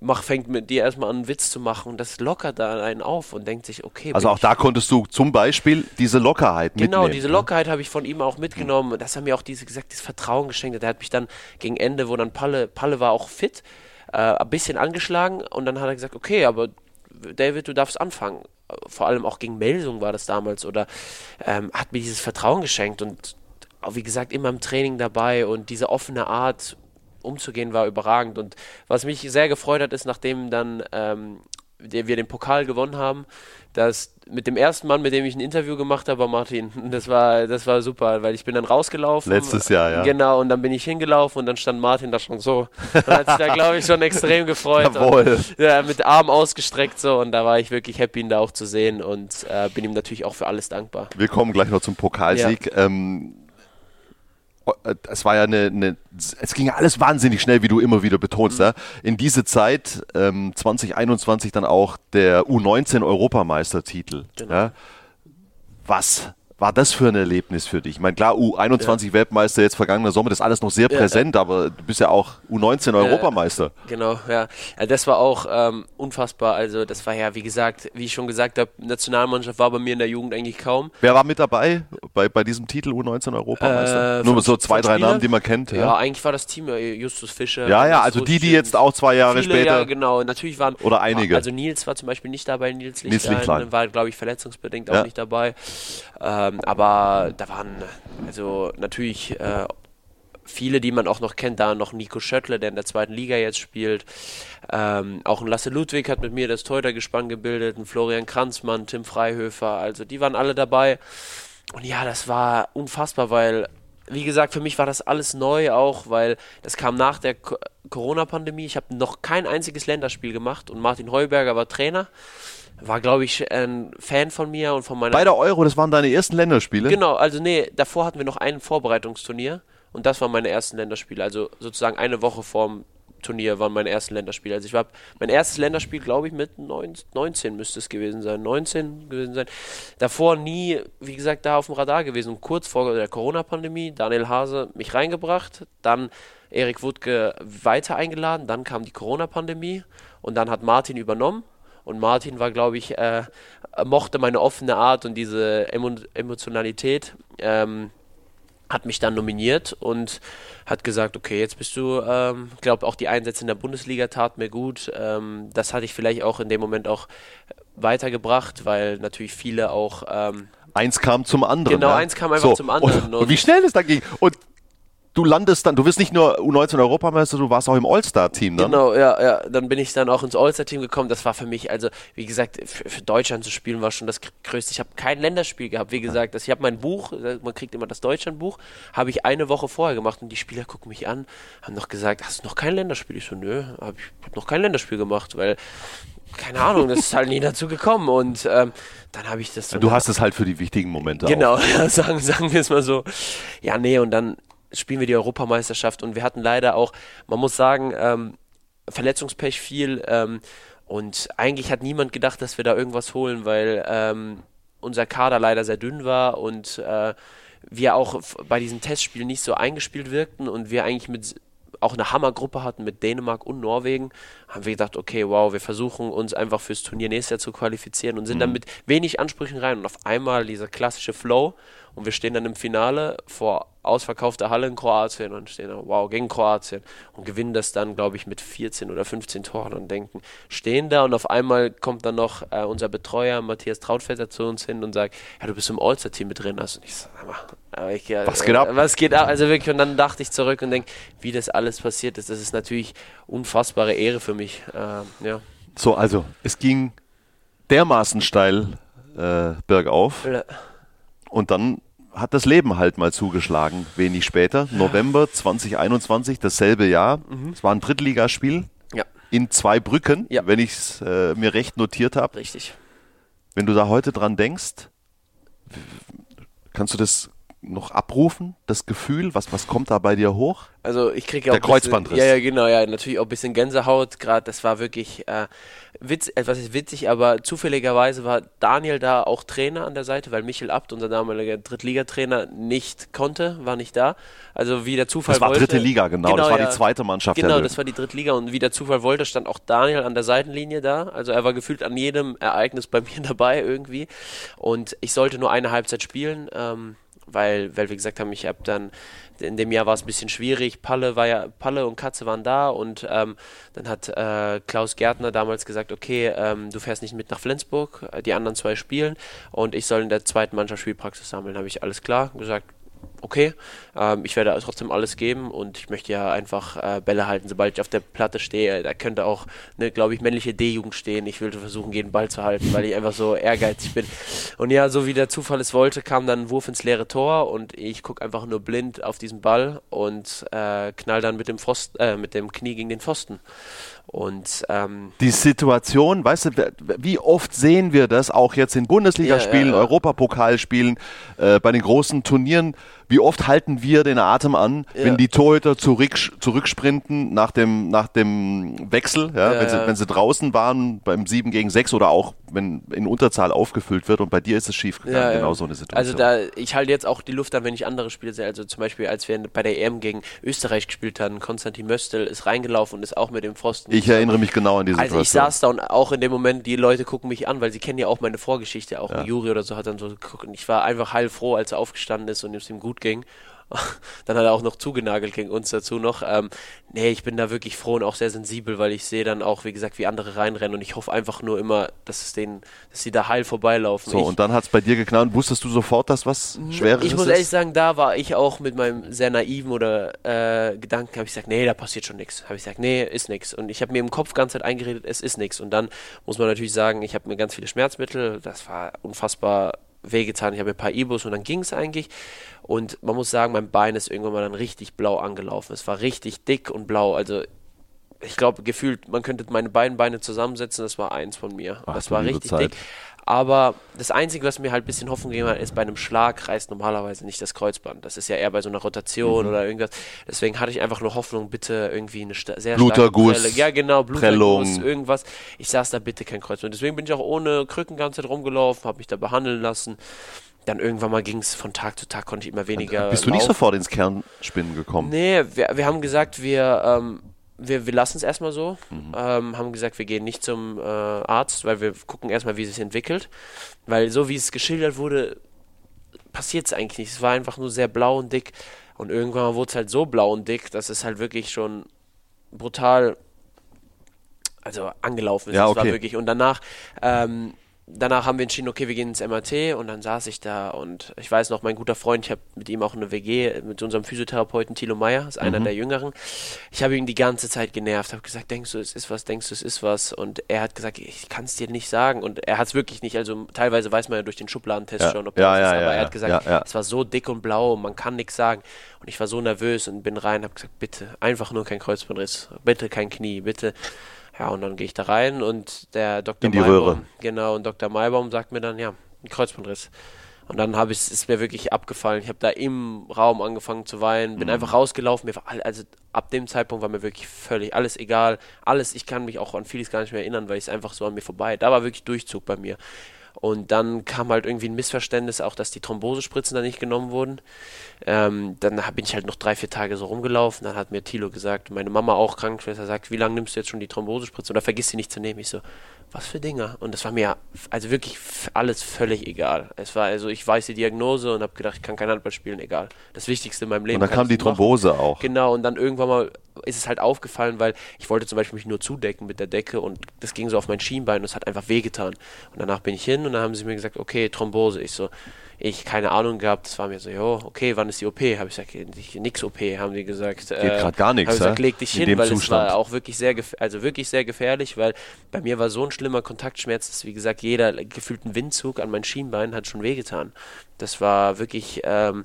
mach, fängt mit dir erstmal an, einen Witz zu machen und das lockert da einen auf und denkt sich, okay. Also auch da konntest du zum Beispiel diese Lockerheit genau, mitnehmen. Genau, diese Lockerheit habe ich von ihm auch mitgenommen. Das hat mir auch diese, gesagt, dieses Vertrauen geschenkt. Der hat mich dann gegen Ende, wo dann Palle, Palle war auch fit, äh, ein bisschen angeschlagen und dann hat er gesagt, okay, aber David, du darfst anfangen. Vor allem auch gegen Melsung war das damals oder ähm, hat mir dieses Vertrauen geschenkt und wie gesagt, immer im Training dabei und diese offene Art, umzugehen war überragend. Und was mich sehr gefreut hat, ist, nachdem dann ähm, wir den Pokal gewonnen haben, dass mit dem ersten Mann, mit dem ich ein Interview gemacht habe, war Martin. Das war, das war super, weil ich bin dann rausgelaufen. Letztes Jahr, ja. Genau, und dann bin ich hingelaufen und dann stand Martin da schon so. Und hat sich da, glaube ich, schon extrem gefreut. Jawohl. Und, ja, mit Arm ausgestreckt so und da war ich wirklich happy, ihn da auch zu sehen und äh, bin ihm natürlich auch für alles dankbar. Wir kommen gleich noch zum Pokalsieg. Ja. Ähm, äh, es war ja eine, eine, es ging ja alles wahnsinnig schnell, wie du immer wieder betonst. Mhm. Ja. In diese Zeit, ähm, 2021 dann auch der U19-Europameistertitel. Genau. Ja. Was war das für ein Erlebnis für dich? Ich meine, klar, U21-Weltmeister jetzt vergangener Sommer, das ist alles noch sehr präsent, ja, aber du bist ja auch U19-Europameister. genau, ja. ja. Das war auch ähm, unfassbar. Also, das war ja, wie gesagt, wie ich schon gesagt habe, Nationalmannschaft war bei mir in der Jugend eigentlich kaum. Wer war mit dabei bei, bei diesem Titel U19-Europameister? Äh, Nur so zwei, drei Namen, die man kennt. Ja, ja, eigentlich war das Team Justus Fischer. Ja, ja, also die, die jetzt auch zwei Jahre viele, später. Ja, genau. Natürlich waren. Oder einige. Also, Nils war zum Beispiel nicht dabei, Nils Lichtlein, Nils Lichtlein. war, glaube ich, verletzungsbedingt auch nicht dabei. Ähm, aber da waren also natürlich äh, viele, die man auch noch kennt, da noch Nico Schöttle, der in der zweiten Liga jetzt spielt. Ähm, auch ein Lasse Ludwig hat mit mir das Teuter-Gespann gebildet, ein Florian Kranzmann, Tim Freihöfer, also die waren alle dabei. Und ja, das war unfassbar, weil, wie gesagt, für mich war das alles neu auch, weil das kam nach der Corona-Pandemie. Ich habe noch kein einziges Länderspiel gemacht und Martin Heuberger war Trainer war, glaube ich, ein Fan von mir und von meiner. Bei der Euro, das waren deine ersten Länderspiele? Genau, also nee, davor hatten wir noch ein Vorbereitungsturnier und das waren meine ersten Länderspiele. Also sozusagen eine Woche vorm Turnier waren meine ersten Länderspiele. Also ich war mein erstes Länderspiel, glaube ich, mit 19 müsste es gewesen sein. 19 gewesen sein. Davor nie, wie gesagt, da auf dem Radar gewesen. Und kurz vor der Corona-Pandemie, Daniel Hase mich reingebracht, dann Erik Wutke weiter eingeladen, dann kam die Corona-Pandemie und dann hat Martin übernommen und Martin war, glaube ich, äh, mochte meine offene Art und diese Emo Emotionalität. Ähm, hat mich dann nominiert und hat gesagt, okay, jetzt bist du, ähm, glaube auch die Einsätze in der Bundesliga tat mir gut. Ähm, das hatte ich vielleicht auch in dem Moment auch weitergebracht, weil natürlich viele auch ähm, eins kam zum anderen. Genau, ja? eins kam einfach so, zum anderen. Und, und, wie schnell es da ging. Und du landest dann, du wirst nicht nur U19-Europameister, du warst auch im All-Star-Team dann. Genau, ja, ja. Dann bin ich dann auch ins All-Star-Team gekommen. Das war für mich, also wie gesagt, für, für Deutschland zu spielen war schon das Größte. Ich habe kein Länderspiel gehabt, wie gesagt. Das, ich habe mein Buch, man kriegt immer das Deutschland-Buch, habe ich eine Woche vorher gemacht und die Spieler gucken mich an, haben noch gesagt, hast du noch kein Länderspiel? Ich so, nö, hab ich habe noch kein Länderspiel gemacht, weil keine Ahnung, das ist halt nie dazu gekommen und ähm, dann habe ich das. So du hast es halt für die wichtigen Momente. Genau, sagen, sagen wir es mal so. Ja, nee, und dann spielen wir die Europameisterschaft und wir hatten leider auch, man muss sagen, ähm, Verletzungspech viel ähm, und eigentlich hat niemand gedacht, dass wir da irgendwas holen, weil ähm, unser Kader leider sehr dünn war und äh, wir auch bei diesen Testspielen nicht so eingespielt wirkten und wir eigentlich mit auch eine Hammergruppe hatten mit Dänemark und Norwegen, haben wir gedacht, okay, wow, wir versuchen uns einfach fürs Turnier nächstes Jahr zu qualifizieren und sind mhm. dann mit wenig Ansprüchen rein und auf einmal dieser klassische Flow und wir stehen dann im Finale vor ausverkaufter Halle in Kroatien und stehen da, wow, gegen Kroatien und gewinnen das dann, glaube ich, mit 14 oder 15 Toren und denken, stehen da und auf einmal kommt dann noch äh, unser Betreuer Matthias Trautfelder zu uns hin und sagt, ja, du bist im All-Star-Team mit drin. Also ich sag, aber ich, ja, was geht ab? Was geht ab? Also wirklich, und dann dachte ich zurück und denke, wie das alles passiert ist, das ist natürlich unfassbare Ehre für mich. Äh, ja. So, also, es ging dermaßen steil äh, bergauf. Ja. Und dann hat das Leben halt mal zugeschlagen, wenig später. November 2021, dasselbe Jahr. Mhm. Es war ein Drittligaspiel Ja, in zwei Brücken, Ja. wenn ich es äh, mir recht notiert habe. richtig. Wenn du da heute dran denkst, kannst du das noch abrufen, das Gefühl? Was, was kommt da bei dir hoch? Also ich kriege ja auch Der ein bisschen- Kreuzbandriss. Ja, ja, genau, ja, natürlich auch ein bisschen Gänsehaut. Gerade das war wirklich äh, witz, etwas ist witzig, aber zufälligerweise war Daniel da auch Trainer an der Seite, weil Michel Abt, unser damaliger Drittligatrainer, nicht konnte, war nicht da. Also wie der Zufall Das war wollte. dritte Liga, genau. das war ja. die zweite Mannschaft Genau, das war die Drittliga und wie der Zufall wollte, stand auch Daniel an der Seitenlinie da. Also er war gefühlt an jedem Ereignis bei mir dabei irgendwie. Und ich sollte nur eine Halbzeit spielen, ähm, weil, weil wir gesagt haben, ich habe dann in dem Jahr war es ein bisschen schwierig. Palle war ja, Palle und Katze waren da und ähm, dann hat äh, Klaus Gärtner damals gesagt, okay, ähm, du fährst nicht mit nach Flensburg, äh, die anderen zwei spielen und ich soll in der zweiten Mannschaft Spielpraxis sammeln. Habe ich alles klar gesagt, okay, ähm, ich werde trotzdem alles geben und ich möchte ja einfach äh, Bälle halten, sobald ich auf der Platte stehe. Da könnte auch eine, glaube ich, männliche D-Jugend stehen. Ich will versuchen, jeden Ball zu halten, weil ich einfach so ehrgeizig bin. Und ja, so wie der Zufall es wollte, kam dann ein Wurf ins leere Tor und ich gucke einfach nur blind auf diesen Ball und äh, knall dann mit dem, Pfosten, äh, mit dem Knie gegen den Pfosten. Und ähm, die Situation, weißt du, wie oft sehen wir das auch jetzt in Bundesligaspielen, Ja, ja, ja. Europapokalspielen, äh, bei den großen Turnieren, wie oft halten wir den Atem an, Ja. wenn die Torhüter zurück, zurücksprinten nach dem, nach dem Wechsel, ja, Ja, wenn, sie, wenn sie draußen waren beim 7 gegen 6 oder auch wenn in Unterzahl aufgefüllt wird und bei dir ist es schief gegangen, genau so eine Situation. Also da, ich halte jetzt auch die Luft an, wenn ich andere Spiele sehe. Also zum Beispiel, als wir bei der EM gegen Österreich gespielt haben, Konstantin Möstel ist reingelaufen und ist auch mit dem Pfosten. ich erinnere mich genau an die Situation. Also ich saß da und auch in dem Moment, die Leute gucken mich an, weil sie kennen ja auch meine Vorgeschichte, auch. Juri oder so hat dann so geguckt und ich war einfach heilfroh, als er aufgestanden ist und es ihm gut ging. Dann hat er auch noch zugenagelt gegen uns dazu noch. Ähm, nee, ich bin da wirklich froh und auch sehr sensibel, weil ich sehe dann auch, wie gesagt, wie andere reinrennen und ich hoffe einfach nur immer, dass es denen, dass sie da heil vorbeilaufen. so, ich, und dann hat es bei dir geknallt. Wusstest du sofort, dass was Schweres ich muss ist? ehrlich sagen, da war ich auch mit meinem sehr naiven oder äh, Gedanken, habe ich gesagt, nee, da passiert schon nichts. Habe ich gesagt, nee, ist nichts. Und ich habe mir im Kopf ganz Zeit eingeredet, es ist nichts. Und dann muss man natürlich sagen, ich habe mir ganz viele Schmerzmittel, das war unfassbar wehgetan. Ich habe ein paar Ibus und dann ging es eigentlich. Und man muss sagen, mein Bein ist irgendwann mal dann richtig blau angelaufen. Es war richtig dick und blau. Also ich glaube, gefühlt, man könnte meine beiden Beine zusammensetzen, das war eins von mir. Ach, das war richtig Zeit. dick. Aber das Einzige, was mir halt ein bisschen Hoffnung gegeben hat, ist, bei einem Schlag reißt normalerweise nicht das Kreuzband. Das ist ja eher bei so einer Rotation Mhm. oder irgendwas. Deswegen hatte ich einfach nur Hoffnung, bitte irgendwie eine sta sehr Bluterguss, starke Prelle. Ja, genau, Bluterguss, irgendwas. Ich saß da bitte kein Kreuzband. Deswegen bin ich auch ohne Krücken ganze Zeit rumgelaufen, habe mich da behandeln lassen. Dann irgendwann mal ging es von Tag zu Tag, konnte ich immer weniger. Bist du nicht laufen. sofort ins Kernspinnen gekommen? Nee, wir, wir haben gesagt, wir, ähm, wir, wir lassen es erstmal so. Mhm. Ähm, haben gesagt, wir gehen nicht zum äh, Arzt, weil wir gucken erstmal, wie es sich entwickelt. Weil so wie es geschildert wurde, passiert es eigentlich nicht. Es war einfach nur sehr blau und dick. Und irgendwann wurde es halt so blau und dick, dass es halt wirklich schon brutal also angelaufen ist. Ja, Es war okay. wirklich. Und danach, ähm, danach haben wir entschieden, okay, wir gehen ins MRT und dann saß ich da und ich weiß noch, mein guter Freund, ich habe mit ihm auch eine WG, mit unserem Physiotherapeuten Thilo Meyer, ist einer Mhm. der Jüngeren. Ich habe ihn die ganze Zeit genervt, habe gesagt, denkst du, es ist was, denkst du, es ist was? Und er hat gesagt, ich kann es dir nicht sagen. Und er hat es wirklich nicht, also teilweise weiß man ja durch den Schubladentest Ja. schon, ob Ja, das ja, ist, aber er hat gesagt, es war so dick und blau, man kann nichts sagen. Und ich war so nervös und bin rein, habe gesagt, bitte, einfach nur kein Kreuzbandriss, bitte kein Knie, bitte. Ja, und dann gehe ich da rein und der Dr. In die Maibaum, Röhre. genau, und Dr. Maibaum sagt mir dann, ja, ein Kreuzbandriss. Und dann habe ich ist mir wirklich abgefallen. Ich habe da im Raum angefangen zu weinen, Mhm. bin einfach rausgelaufen. Mir war also ab dem Zeitpunkt war mir wirklich völlig alles egal. Alles, ich kann mich auch an vieles gar nicht mehr erinnern, weil es einfach so an mir vorbei. Da war wirklich Durchzug bei mir. Und dann kam halt irgendwie ein Missverständnis, auch dass die Thrombosespritzen da nicht genommen wurden. Ähm, dann bin ich halt noch drei, vier Tage so rumgelaufen. Dann hat mir Thilo gesagt, meine Mama auch Krankenschwester sagt, wie lange nimmst du jetzt schon die Thrombosespritze? Oder vergiss sie nicht zu nehmen. Ich so, was für Dinger? Und das war mir also wirklich alles völlig egal. Es war also, ich weiß die Diagnose und habe gedacht, ich kann kein Handball spielen, egal. Das Wichtigste in meinem Leben. Und dann kam die machen. Thrombose auch. Genau, und dann irgendwann mal ist es halt aufgefallen, weil ich wollte zum Beispiel mich nur zudecken mit der Decke und das ging so auf mein Schienbein und es hat einfach wehgetan. Und danach bin ich hin und dann haben sie mir gesagt, okay, Thrombose. Ich so, ich keine Ahnung gehabt. Das war mir so, jo, okay, wann ist die OP? Habe ich gesagt, nix OP, haben die gesagt. Geht äh, gerade gar nichts. Habe ich gesagt, leg dich hin, weil Zustand. es war auch wirklich sehr, also wirklich sehr gefährlich, weil bei mir war so ein schlimmer Kontaktschmerz, dass wie gesagt jeder gefühlten Windzug an mein Schienbein hat schon wehgetan. Das war wirklich ähm,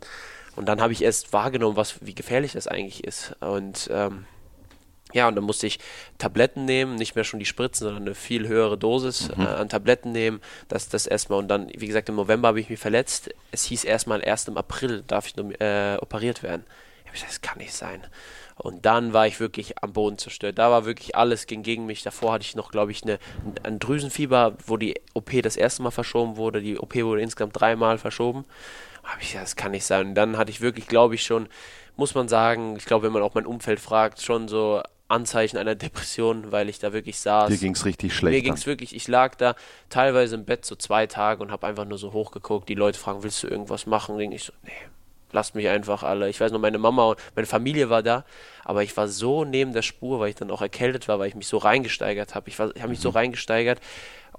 und dann habe ich erst wahrgenommen, was wie gefährlich das eigentlich ist und ähm, ja, und dann musste ich Tabletten nehmen, nicht mehr schon die Spritzen, sondern eine viel höhere Dosis mhm. äh, an Tabletten nehmen. Das, das erstmal. Und dann, wie gesagt, im November habe ich mich verletzt. Es hieß erstmal, erst im April darf ich nur, äh, operiert werden. Ich habe gesagt, das kann nicht sein. Und dann war ich wirklich am Boden zerstört. Da war wirklich alles ging gegen mich. Davor hatte ich noch, glaube ich, eine, ein Drüsenfieber, wo die OP das erste Mal verschoben wurde. Die OP wurde insgesamt dreimal verschoben. Habe ich gesagt, das kann nicht sein. Und dann hatte ich wirklich, glaube ich, schon, muss man sagen, ich glaube, wenn man auch mein Umfeld fragt, schon so Anzeichen einer Depression, weil ich da wirklich saß. Dir ging es richtig schlecht. Mir ging es wirklich, ich lag da teilweise im Bett so zwei Tage und habe einfach nur so hochgeguckt. Die Leute fragen, willst du irgendwas machen? Und ich so, nee, lasst mich einfach alle. Ich weiß noch, meine Mama und meine Familie war da, aber ich war so neben der Spur, weil ich dann auch erkältet war, weil ich mich so reingesteigert habe. Ich, ich habe mich mhm. so reingesteigert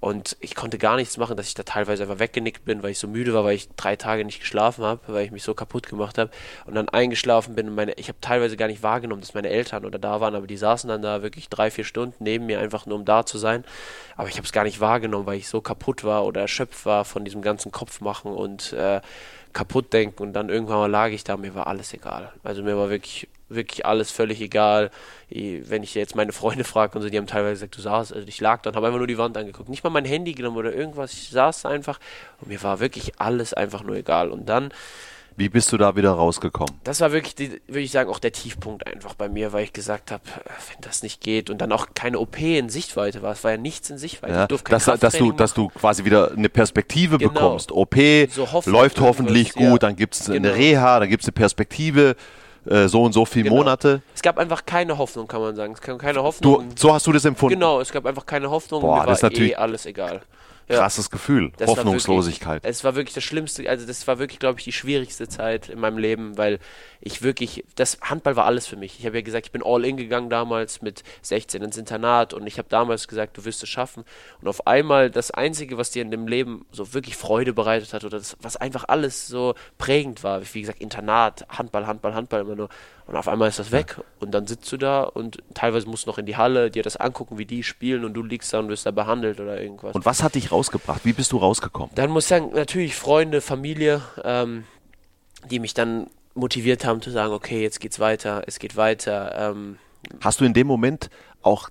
und ich konnte gar nichts machen, dass ich da teilweise einfach weggenickt bin, weil ich so müde war, weil ich drei Tage nicht geschlafen habe, weil ich mich so kaputt gemacht habe und dann eingeschlafen bin. Und meine, ich habe teilweise gar nicht wahrgenommen, dass meine Eltern oder da waren, aber die saßen dann da wirklich drei, vier Stunden neben mir, einfach nur um da zu sein. Aber ich habe es gar nicht wahrgenommen, weil ich so kaputt war oder erschöpft war von diesem ganzen Kopfmachen und äh, kaputt denken. Und dann irgendwann mal lag ich da, mir war alles egal. Also mir war wirklich wirklich alles völlig egal. Wenn ich jetzt meine Freunde frage und so, die haben teilweise gesagt, du saßt, also ich lag da und habe einfach nur die Wand angeguckt. Nicht mal mein Handy genommen oder irgendwas. Ich saß einfach und mir war wirklich alles einfach nur egal. Und dann. Wie bist du da wieder rausgekommen? Das war wirklich, die, würde ich sagen, auch der Tiefpunkt einfach bei mir, weil ich gesagt habe, wenn das nicht geht und dann auch keine OP in Sichtweite war. Es war ja nichts in Sichtweite. Ja, dass, dass, du, dass du quasi wieder eine Perspektive genau. bekommst. OP so läuft hoffentlich gut, ja. dann gibt es genau. eine Reha, dann gibt es eine Perspektive äh, so und so viele genau. Monate. Es gab einfach keine Hoffnung, kann man sagen. Es gab keine Hoffnung. Du, so hast du das empfunden? Genau, es gab einfach keine Hoffnung. Boah, mir das war ist natürlich eh alles egal ja. krasses Gefühl. Das Hoffnungslosigkeit. Wirklich, es war wirklich das Schlimmste, also das war wirklich, glaube ich, die schwierigste Zeit in meinem Leben, weil ich wirklich, das Handball war alles für mich. Ich habe ja gesagt, ich bin all in gegangen damals mit 16 ins Internat und ich habe damals gesagt, du wirst es schaffen. Und auf einmal das Einzige, was dir in dem Leben so wirklich Freude bereitet hat oder das, was einfach alles so prägend war, wie gesagt, Internat, Handball, Handball, Handball immer nur. Und auf einmal ist das weg und dann sitzt du da und teilweise musst du noch in die Halle, dir das angucken, wie die spielen und du liegst da und wirst da behandelt oder irgendwas. Und was hat dich rausgebracht? Wie bist du rausgekommen? Dann muss ich sagen, natürlich Freunde, Familie, ähm, die mich dann motiviert haben zu sagen, okay, jetzt geht's weiter, es geht weiter. Ähm, Hast du in dem Moment auch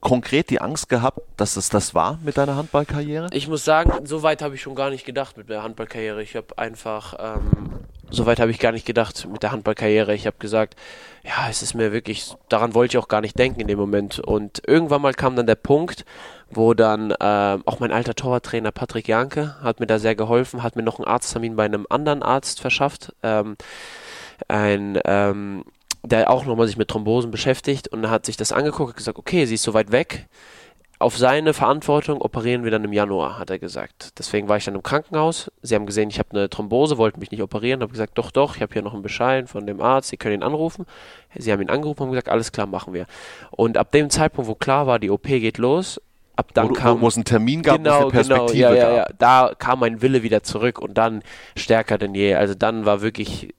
konkret die Angst gehabt, dass es das war mit deiner Handballkarriere? Ich muss sagen, so weit habe ich schon gar nicht gedacht mit der Handballkarriere. Ich habe einfach ähm, Soweit habe ich gar nicht gedacht mit der Handballkarriere. Ich habe gesagt, ja, es ist mir wirklich, daran wollte ich auch gar nicht denken in dem Moment. Und irgendwann mal kam dann der Punkt, wo dann äh, auch mein alter Torwarttrainer Patrick Janke hat mir da sehr geholfen, hat mir noch einen Arzttermin bei einem anderen Arzt verschafft. Ähm, ein ähm, der auch nochmal sich mit Thrombosen beschäftigt und hat sich das angeguckt und gesagt, okay, sie ist so weit weg, auf seine Verantwortung operieren wir dann im Januar, hat er gesagt. Deswegen war ich dann im Krankenhaus. Sie haben gesehen, ich habe eine Thrombose, wollten mich nicht operieren. Habe gesagt, doch, doch, ich habe hier noch einen Bescheid von dem Arzt, Sie können ihn anrufen. Sie haben ihn angerufen und gesagt, alles klar, machen wir. Und ab dem Zeitpunkt, wo klar war, die OP geht los, ab dann wo, kam wo es einen Termin gab, genau, eine Perspektive genau, ja, ja, ja, da kam mein Wille wieder zurück und dann stärker denn je. Also dann war wirklich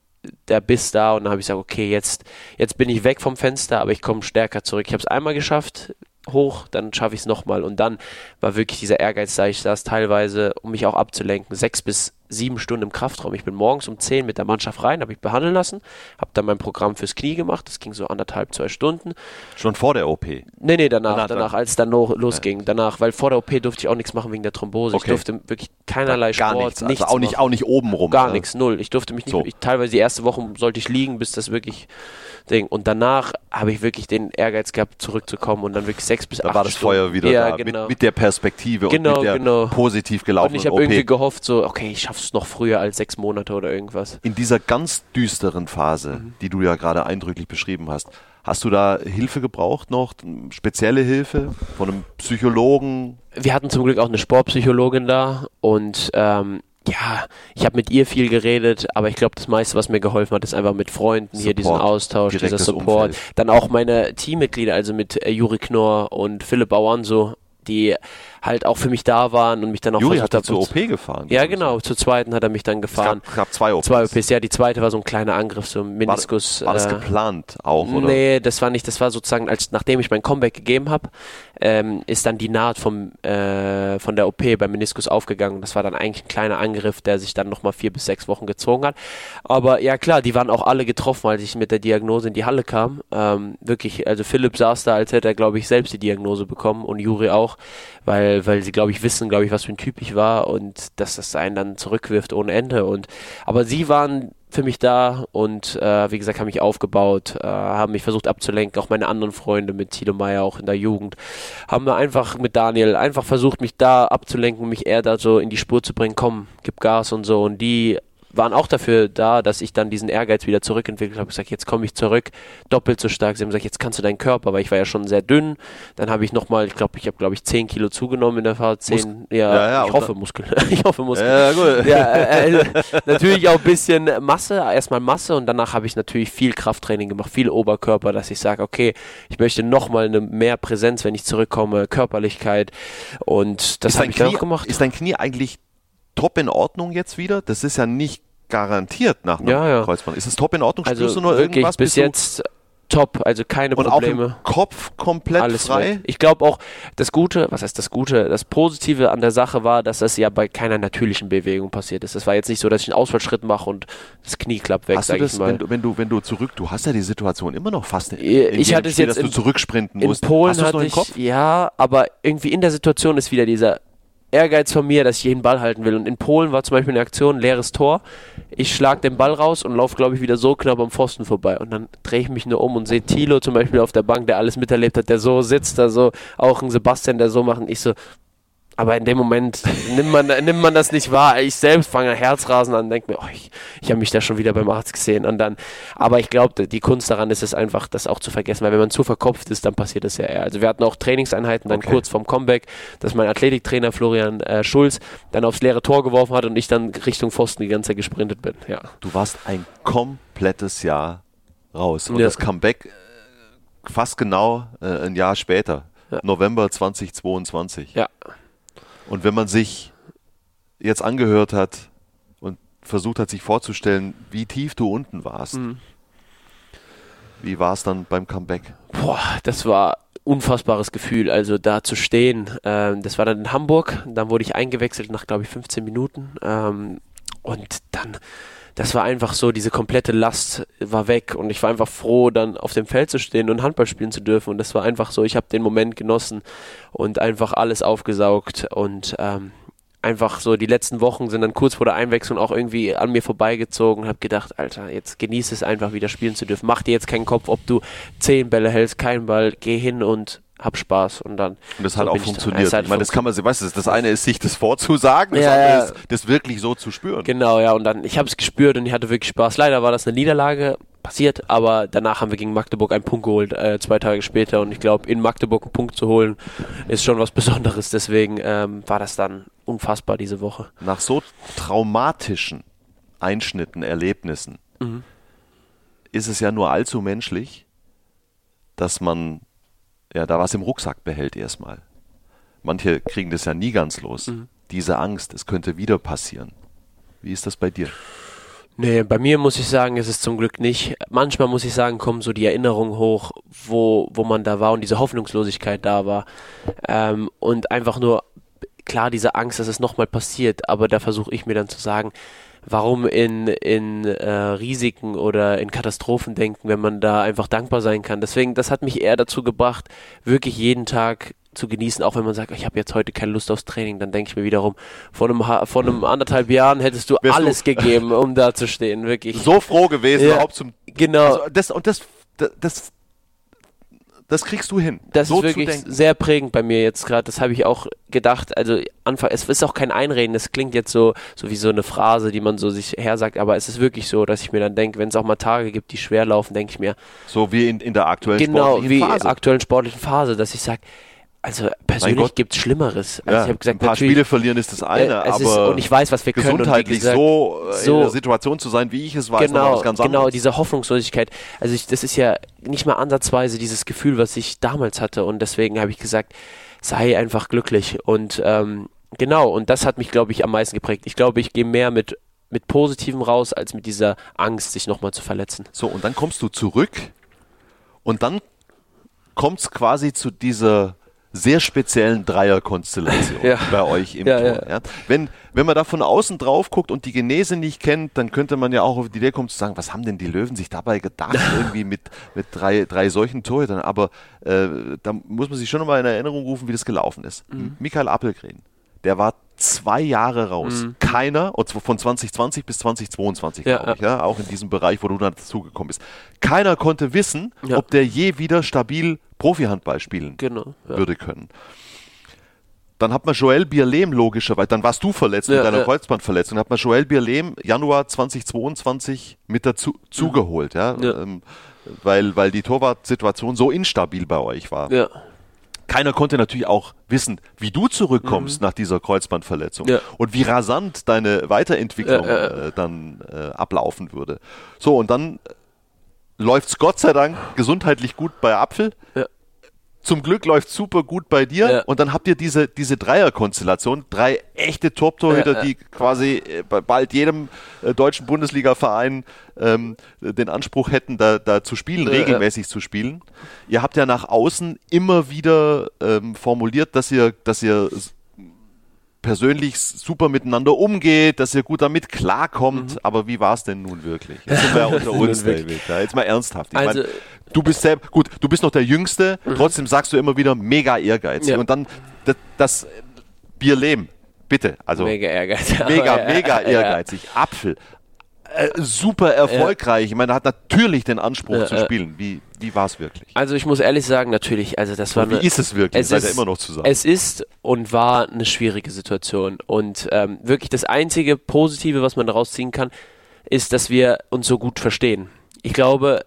der Biss da und dann habe ich gesagt, okay, jetzt, jetzt bin ich weg vom Fenster, aber ich komme stärker zurück. Ich habe es einmal geschafft, hoch, dann schaffe ich es nochmal. Und dann war wirklich dieser Ehrgeiz da. Ich saß teilweise, um mich auch abzulenken, sechs bis sieben Stunden im Kraftraum. Ich bin morgens um zehn mit der Mannschaft rein, habe ich behandeln lassen, habe dann mein Programm fürs Knie gemacht. Das ging so anderthalb, zwei Stunden. Schon vor der OP? Nee, nee, danach, danach, danach als es dann lo losging. Ja. Danach, weil vor der OP durfte ich auch nichts machen wegen der Thrombose. Okay. Ich durfte wirklich keinerlei Gar Sport, nichts. Also nichts auch, nicht, auch nicht oben rum. Gar ne? nichts, null. Ich durfte mich nicht, so. ich, teilweise die erste Woche sollte ich liegen, bis das wirklich Ding. Und danach habe ich wirklich den Ehrgeiz gehabt, zurückzukommen und dann wirklich sechs bis da acht war das Stunden. Feuer wieder ja, da, genau. mit, mit, der Perspektive genau, und mit der genau. positiv gelaufenen Und ich habe irgendwie gehofft, so, okay, ich schaffe es noch früher als sechs Monate oder irgendwas. In dieser ganz düsteren Phase, mhm. die du ja gerade eindrücklich beschrieben hast, Hast du da Hilfe gebraucht noch? Spezielle Hilfe von einem Psychologen? Wir hatten zum Glück auch eine Sportpsychologin da und ähm, ja, ich habe mit ihr viel geredet, aber ich glaube, das meiste, was mir geholfen hat, ist einfach mit Freunden Support, hier diesen Austausch, dieser Support. Umfeld. Dann auch meine Teammitglieder, also mit äh, Juri Knorr und Philipp Auanso, die halt auch für mich da waren und mich dann auch Juri versucht hat zur haben- OP gefahren. Ja, genau. Zur zweiten hat er mich dann Es gefahren. gab, gab zwei OPs. Zwei OPs, ja, die zweite war so ein kleiner Angriff, so ein War, Meniskus. war das äh, geplant auch, oder? Nee, das war nicht, das war sozusagen, als nachdem ich mein Comeback gegeben habe, ähm, ist dann die Naht vom, äh, von der OP beim Meniskus aufgegangen. Das war dann eigentlich ein kleiner Angriff, der sich dann nochmal vier bis sechs Wochen gezogen hat. Aber ja klar, die waren auch alle getroffen, als ich mit der Diagnose in die Halle kam. Ähm, wirklich, also Philipp saß da, als hätte er, glaube ich, selbst die Diagnose bekommen und Juri auch, weil, weil sie, glaube ich, wissen, glaube ich, was für ein Typ ich war und dass das einen dann zurückwirft ohne Ende. Und aber sie waren für mich da und äh, wie gesagt, haben mich aufgebaut, äh, haben mich versucht abzulenken, auch meine anderen Freunde mit Tilo Meyer auch in der Jugend, haben wir einfach mit Daniel einfach versucht, mich da abzulenken, mich eher da so in die Spur zu bringen, komm, gib Gas und so und die waren auch dafür da, dass ich dann diesen Ehrgeiz wieder zurückentwickelt habe. gesagt, jetzt komme ich zurück, doppelt so stark. Sie haben gesagt, jetzt kannst du deinen Körper, weil ich war ja schon sehr dünn. Dann habe ich nochmal, ich glaube, ich habe, glaube ich, 10 Kilo zugenommen in der Fahrt. 10, ja, Ja, ja, ich hoffe Muskeln. ich hoffe Muskeln. Ja, gut. Ja, äh, natürlich auch ein bisschen Masse, erstmal Masse und danach habe ich natürlich viel Krafttraining gemacht, viel Oberkörper, dass ich sage, okay, ich möchte nochmal eine mehr Präsenz, wenn ich zurückkomme, Körperlichkeit und das habe ich Knie, auch gemacht. ist dein Knie eigentlich top in Ordnung jetzt wieder? Das ist ja nicht garantiert nach einem Ja, ja. Kreuzband. Ist es top in Ordnung? also Spürst du nur wirklich irgendwas? bis du- jetzt top, also keine und auch Probleme. im Kopf komplett alles frei? weg. Ich glaube auch, das Gute, was heißt das Gute, das Positive an der Sache war, dass das ja bei keiner natürlichen Bewegung passiert ist. Es war jetzt nicht so, dass ich einen Ausfallschritt mache und das Knie klappt weg, Hast du sage ich das, mal. wenn du, wenn du, wenn du zurück, du hast ja die Situation immer noch fast in, Ich in jedem hatte es Spiel, jetzt dass du in- zurücksprinten In musst. Polen hast du hatte ich, Kopf? ja, aber irgendwie in der Situation ist wieder dieser Ehrgeiz von mir, dass ich jeden Ball halten will. Und in Polen war zum Beispiel eine Aktion, leeres Tor. Ich schlag den Ball raus und laufe, glaube ich, wieder so knapp am Pfosten vorbei. Und dann drehe ich mich nur um und sehe Thilo zum Beispiel auf der Bank, der alles miterlebt hat, der so sitzt, da so, auch ein Sebastian, der so macht. Und ich so, aber in dem Moment nimmt man, nimmt man das nicht wahr. Ich selbst fange Herzrasen an und denke mir, oh, ich, ich habe mich da schon wieder beim Arzt gesehen. Und dann, aber ich glaube, die Kunst daran ist es einfach, das auch zu vergessen, weil wenn man zu verkopft ist, dann passiert das ja eher. Also wir hatten auch Trainingseinheiten dann Okay. kurz vorm Comeback, dass mein Athletiktrainer Florian äh, Schulz dann aufs leere Tor geworfen hat und ich dann Richtung Pfosten die ganze Zeit gesprintet bin. Ja. Du warst ein komplettes Jahr raus. Und Ja. das Comeback äh, fast genau äh, ein Jahr später. Ja. November 2022. Ja. Und wenn man sich jetzt angehört hat und versucht hat, sich vorzustellen, wie tief du unten warst, Mhm. wie war es dann beim Comeback? Boah, das war unfassbares Gefühl, also da zu stehen. Ähm, das war dann in Hamburg, dann wurde ich eingewechselt nach, glaube ich, 15 Minuten. Ähm, und dann, das war einfach so, diese komplette Last war weg und ich war einfach froh, dann auf dem Feld zu stehen und Handball spielen zu dürfen. Und das war einfach so, ich habe den Moment genossen und einfach alles aufgesaugt und ähm, einfach so die letzten Wochen sind dann kurz vor der Einwechslung auch irgendwie an mir vorbeigezogen und habe gedacht, Alter, jetzt genieß es einfach wieder spielen zu dürfen. Mach dir jetzt keinen Kopf, ob du zehn Bälle hältst, keinen Ball, geh hin und hab Spaß und dann. Und das so hat auch funktioniert. Hat ich meine, das kann man, weißt du, das eine ist sich das vorzusagen, das Ja, andere ja. ist das wirklich so zu spüren. Genau, ja, und dann, ich habe es gespürt und ich hatte wirklich Spaß. Leider war das eine Niederlage, passiert, aber danach haben wir gegen Magdeburg einen Punkt geholt, äh, zwei Tage später. Und ich glaube, in Magdeburg einen Punkt zu holen, ist schon was Besonderes. Deswegen ähm, war das dann unfassbar diese Woche. Nach so traumatischen Einschnitten, Erlebnissen, Mhm. ist es ja nur allzu menschlich, dass man ja da was im Rucksack behält erstmal. Manche kriegen das ja nie ganz los. Mhm. Diese Angst, es könnte wieder passieren. Wie ist das bei dir? Nee, bei mir muss ich sagen, ist es zum Glück nicht. Manchmal muss ich sagen, kommen so die Erinnerungen hoch, wo, wo man da war und diese Hoffnungslosigkeit da war. Ähm, und einfach nur, klar, diese Angst, dass es nochmal passiert, aber da versuche ich mir dann zu sagen, warum in, in äh, Risiken oder in Katastrophen denken, wenn man da einfach dankbar sein kann. Deswegen, das hat mich eher dazu gebracht, wirklich jeden Tag zu genießen, auch wenn man sagt, ich habe jetzt heute keine Lust aufs Training, dann denke ich mir wiederum, vor einem, vor einem anderthalb Jahren hättest du Wärst du- alles gegeben, um da zu stehen, wirklich. So froh gewesen, Ja. überhaupt zum. Genau. Also das, und das, das, das kriegst du hin. Das so ist wirklich sehr prägend bei mir jetzt gerade. Das habe ich auch gedacht. Also Anfang, es ist auch kein Einreden. Es klingt jetzt so, so wie so eine Phrase, die man so sich hersagt. Aber es ist wirklich so, dass ich mir dann denke, wenn es auch mal Tage gibt, die schwer laufen, denke ich mir, So wie in, in der aktuellen genau sportlichen wie Phase. aktuellen sportlichen Phase, dass ich sage, also persönlich gibt es Schlimmeres. Also ja, ich gesagt, ein paar Spiele verlieren ist das eine, äh, aber ist, und ich weiß, was wir können. Und wie gesundheitlich so, äh, so- in der Situation zu sein, wie ich es weiß, genau, was ganz genau, anderes. diese Hoffnungslosigkeit. Also ich, das ist ja nicht mal ansatzweise dieses Gefühl, was ich damals hatte. Und deswegen habe ich gesagt, sei einfach glücklich. Und ähm, genau, und das hat mich, glaube ich, am meisten geprägt. Ich glaube, ich gehe mehr mit, mit Positivem raus, als mit dieser Angst, sich nochmal zu verletzen. So, und dann kommst du zurück und dann kommt es quasi zu dieser sehr speziellen Dreierkonstellation Ja. bei euch im Ja, Tor. ja. Wenn, wenn man da von außen drauf guckt und die Genese nicht kennt, dann könnte man ja auch auf die Idee kommen zu sagen, was haben denn die Löwen sich dabei gedacht, irgendwie mit, mit drei, drei solchen Torhütern. Aber äh, da muss man sich schon nochmal in Erinnerung rufen, wie das gelaufen ist. Mhm. Michael Appelgren, der war zwei Jahre raus. Mhm. Keiner, und zwar von 2020 bis 2022, Ja, glaube ich, ja, auch in diesem Bereich, wo du dann dazugekommen bist. Keiner konnte wissen, Ja. ob der je wieder stabil Profi-Handball spielen Genau. Ja. würde können. Dann hat man Joel Bierlehm logischerweise, dann warst du verletzt mit Ja, deiner ja. Kreuzbandverletzung, hat man Joel Bierlehm Januar 2022 mit dazu zugeholt, ja, Ja. Ähm, weil, weil die Torwartsituation so instabil bei euch war. Ja. Keiner konnte natürlich auch wissen, wie du zurückkommst nach dieser Kreuzbandverletzung Mhm. Ja. und wie rasant deine Weiterentwicklung ja, Äh, dann äh, ablaufen würde. So, und dann läuft es Gott sei Dank gesundheitlich gut bei Apfel. Ja. Zum Glück läuft super gut bei dir Ja. und dann habt ihr diese, diese Dreierkonstellation, drei echte Top-Torhüter, Ja, die quasi äh, bei bald jedem äh, deutschen Bundesliga-Verein ähm, den Anspruch hätten, da, da zu spielen, regelmäßig zu spielen. Ihr habt ja nach außen immer wieder ähm, formuliert, dass ihr, dass ihr persönlich super miteinander umgeht, dass ihr gut damit klarkommt. Aber wie war es denn nun wirklich? Jetzt sind wir ja unter uns, Mhm. David. Ja, jetzt mal ernsthaft. Ich Also- mein, du bist selbst, gut, du bist noch der Jüngste, trotzdem sagst du immer wieder mega ehrgeizig. Ja. Und dann das, das Bierlehm, bitte. Also Mega ehrgeizig. mega, mega ehrgeizig. Apfel. Äh, super erfolgreich. Ich meine, er hat natürlich den Anspruch Ja, zu ja. spielen. Wie, wie war es wirklich? Also ich muss ehrlich sagen, natürlich, also das war Wie eine, ist es wirklich? es Seid ist- immer noch zusammen? Es ist und war eine schwierige Situation. Und ähm, wirklich das einzige Positive, was man daraus ziehen kann, ist, dass wir uns so gut verstehen. Ich glaube,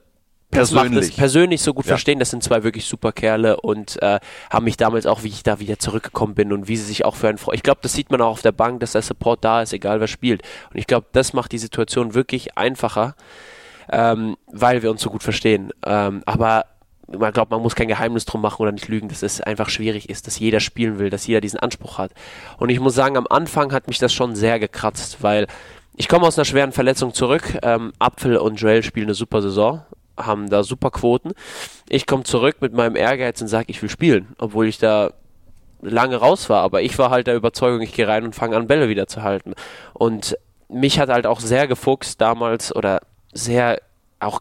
das Persönlich. persönlich so gut Ja. verstehen. Das sind zwei wirklich super Kerle und äh, haben mich damals auch, wie ich da wieder zurückgekommen bin und wie sie sich auch für einen freuen. Ich glaube, das sieht man auch auf der Bank, dass der Support da ist, egal wer spielt. Und ich glaube, das macht die Situation wirklich einfacher, ähm, weil wir uns so gut verstehen. Ähm, aber man glaubt, man muss kein Geheimnis drum machen oder nicht lügen, dass es einfach schwierig ist, dass jeder spielen will, dass jeder diesen Anspruch hat. Und ich muss sagen, am Anfang hat mich das schon sehr gekratzt, weil ich komme aus einer schweren Verletzung zurück. Ähm, Apfel und Joel spielen eine super Saison, haben da super Quoten. Ich komme zurück mit meinem Ehrgeiz und sage, ich will spielen, obwohl ich da lange raus war, aber ich war halt der Überzeugung, ich gehe rein und fange an, Bälle wieder zu halten. Und mich hat halt auch sehr gefuchst damals oder sehr auch,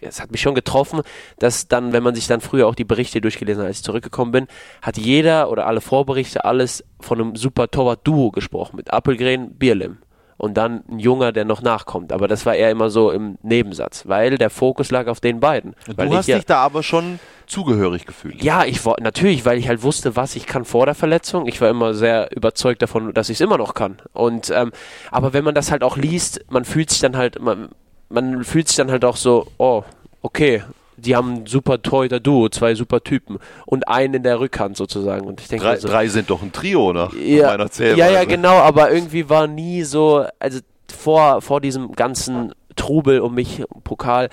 es hat mich schon getroffen, dass dann, wenn man sich dann früher auch die Berichte durchgelesen hat, als ich zurückgekommen bin, hat jeder oder alle Vorberichte alles von einem super Torwart-Duo gesprochen, mit Appelgren, Bierlim. Und dann ein Junger, der noch nachkommt. Aber das war eher immer so im Nebensatz, weil der Fokus lag auf den beiden. du hast ja, dich da aber schon zugehörig gefühlt. ja, ich war natürlich, weil ich halt wusste, was ich kann vor der Verletzung. Ich war immer sehr überzeugt davon, dass ich es immer noch kann. Und ähm, aber wenn man das halt auch liest, man fühlt sich dann halt, man, man fühlt sich dann halt auch so, oh, okay, die haben ein super Torhüter-Duo, zwei super Typen und einen in der Rückhand sozusagen. Und ich denke Drei, mir so, drei sind doch ein Trio, nach ja, ja, ja, genau, aber irgendwie war nie so, also vor, vor diesem ganzen Trubel um mich, Pokal,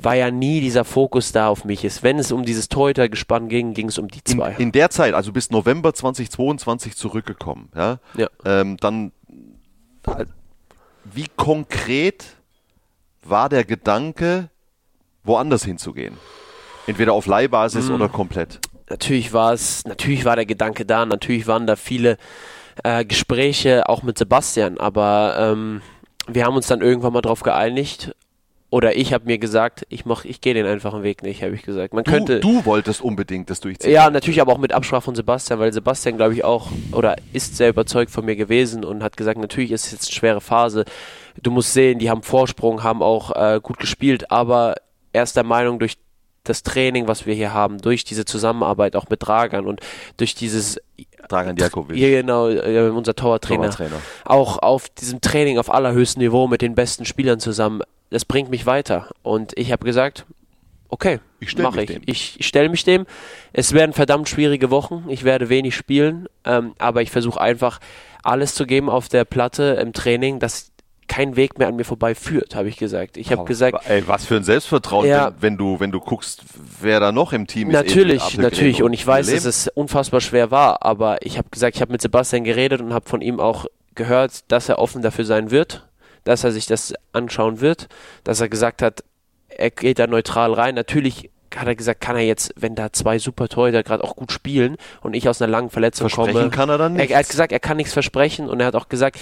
war ja nie dieser Fokus da auf mich. Es, wenn es um dieses Torhütergespann ging, ging es um die In, zwei. in der Zeit, also bis November 2022 zurückgekommen, ja, Ja. ähm, dann äh, wie konkret war der Gedanke, woanders hinzugehen? Entweder auf Leihbasis Mhm. oder komplett. natürlich war es, natürlich war der Gedanke da, natürlich waren da viele äh, Gespräche auch mit Sebastian, aber ähm, wir haben uns dann irgendwann mal drauf geeinigt. Oder ich habe mir gesagt, ich mach, ich gehe den einfachen Weg nicht, habe ich gesagt. Man Du, könnte, du wolltest unbedingt das durchziehen. ja, natürlich aber auch mit Absprache von Sebastian, weil Sebastian, glaube ich, auch oder ist sehr überzeugt von mir gewesen und hat gesagt, natürlich ist es jetzt eine schwere Phase. Du musst sehen, die haben Vorsprung, haben auch äh, gut gespielt, aber er ist der Meinung, durch das Training, was wir hier haben, durch diese Zusammenarbeit auch mit Dragern und durch dieses, Dragan Djakovic, hier genau, äh, unser Torwarttrainer, Torwarttrainer. auch auf diesem Training auf allerhöchstem Niveau mit den besten Spielern zusammen, das bringt mich weiter. Und ich habe gesagt, okay, mache ich. dem. Ich, ich stelle mich dem. Es werden verdammt schwierige Wochen. Ich werde wenig spielen, ähm, aber ich versuche einfach alles zu geben auf der Platte im Training, dass kein Weg mehr an mir vorbei führt, habe ich gesagt. Ich habe gesagt, ey, was für ein Selbstvertrauen, Ja. wenn, wenn du wenn du guckst, wer da noch im Team ist. Natürlich, natürlich. Und ich weiß, Leben. dass es unfassbar schwer war, aber ich habe gesagt, ich habe mit Sebastian geredet und habe von ihm auch gehört, dass er offen dafür sein wird, dass er sich das anschauen wird, dass er gesagt hat, er geht da neutral rein. Natürlich hat er gesagt, kann er jetzt, wenn da zwei super Torhüter gerade auch gut spielen und ich aus einer langen Verletzung Versprechen komme. kann er dann Er, nicht. er hat gesagt, er kann nichts versprechen und er hat auch gesagt,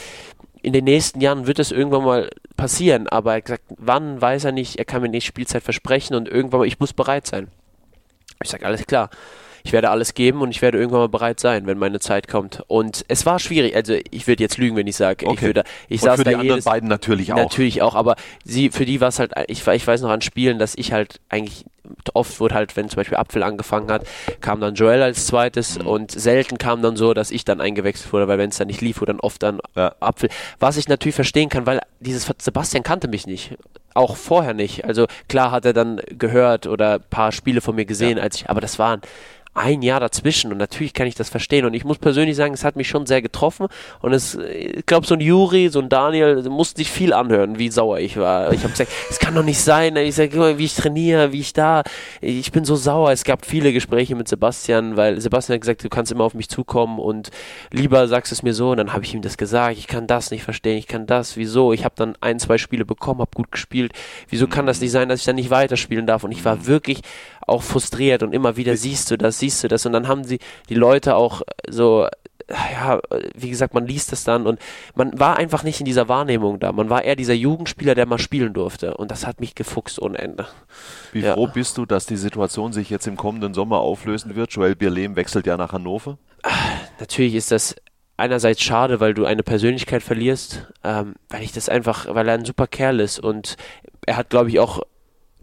in den nächsten Jahren wird es irgendwann mal passieren, aber er hat gesagt, wann weiß er nicht, er kann mir nicht Spielzeit versprechen und irgendwann mal, ich muss bereit sein. Ich sage, alles klar. Ich werde alles geben und ich werde irgendwann mal bereit sein, wenn meine Zeit kommt. Und es war schwierig. Also ich würde jetzt lügen, wenn ich sage, ich Okay. würde, ich und saß für da die anderen beiden natürlich auch. Natürlich auch, aber sie, für die war es halt, ich, ich weiß noch an Spielen, dass ich halt eigentlich oft wurde halt, wenn zum Beispiel Apfel angefangen hat, kam dann Joel als zweites Mhm. und selten kam dann so, dass ich dann eingewechselt wurde, weil wenn es dann nicht lief, wurde dann oft dann Ja. Apfel. Was ich natürlich verstehen kann, weil dieses Sebastian kannte mich nicht. Auch vorher nicht. Also klar hat er dann gehört oder ein paar Spiele von mir gesehen, Ja. als ich, aber das waren ein Jahr dazwischen und natürlich kann ich das verstehen und ich muss persönlich sagen, es hat mich schon sehr getroffen und es, ich glaube, so ein Juri, so ein Daniel, musste sich viel anhören, wie sauer ich war. Ich habe gesagt, es kann doch nicht sein, ich sage, mal, wie ich trainiere, wie ich da, ich bin so sauer. Es gab viele Gespräche mit Sebastian, weil Sebastian hat gesagt, du kannst immer auf mich zukommen und lieber sagst es mir so und dann habe ich ihm das gesagt, ich kann das nicht verstehen, ich kann das, wieso? Ich habe dann ein, zwei Spiele bekommen, habe gut gespielt. Wieso kann das nicht sein, dass ich dann nicht weiterspielen darf? Und ich war wirklich auch frustriert und immer wieder siehst du das, siehst du das und dann haben sie die Leute auch so ja, wie gesagt, man liest es dann und man war einfach nicht in dieser Wahrnehmung da. Man war eher dieser Jugendspieler, der mal spielen durfte und das hat mich gefuchst ohne Ende. Wie Ja. froh bist du, dass die Situation sich jetzt im kommenden Sommer auflösen wird? Joel Birlehm wechselt ja nach Hannover. Natürlich ist das einerseits schade, weil du eine Persönlichkeit verlierst, ähm, weil ich das einfach, weil er ein super Kerl ist und er hat, glaube ich, auch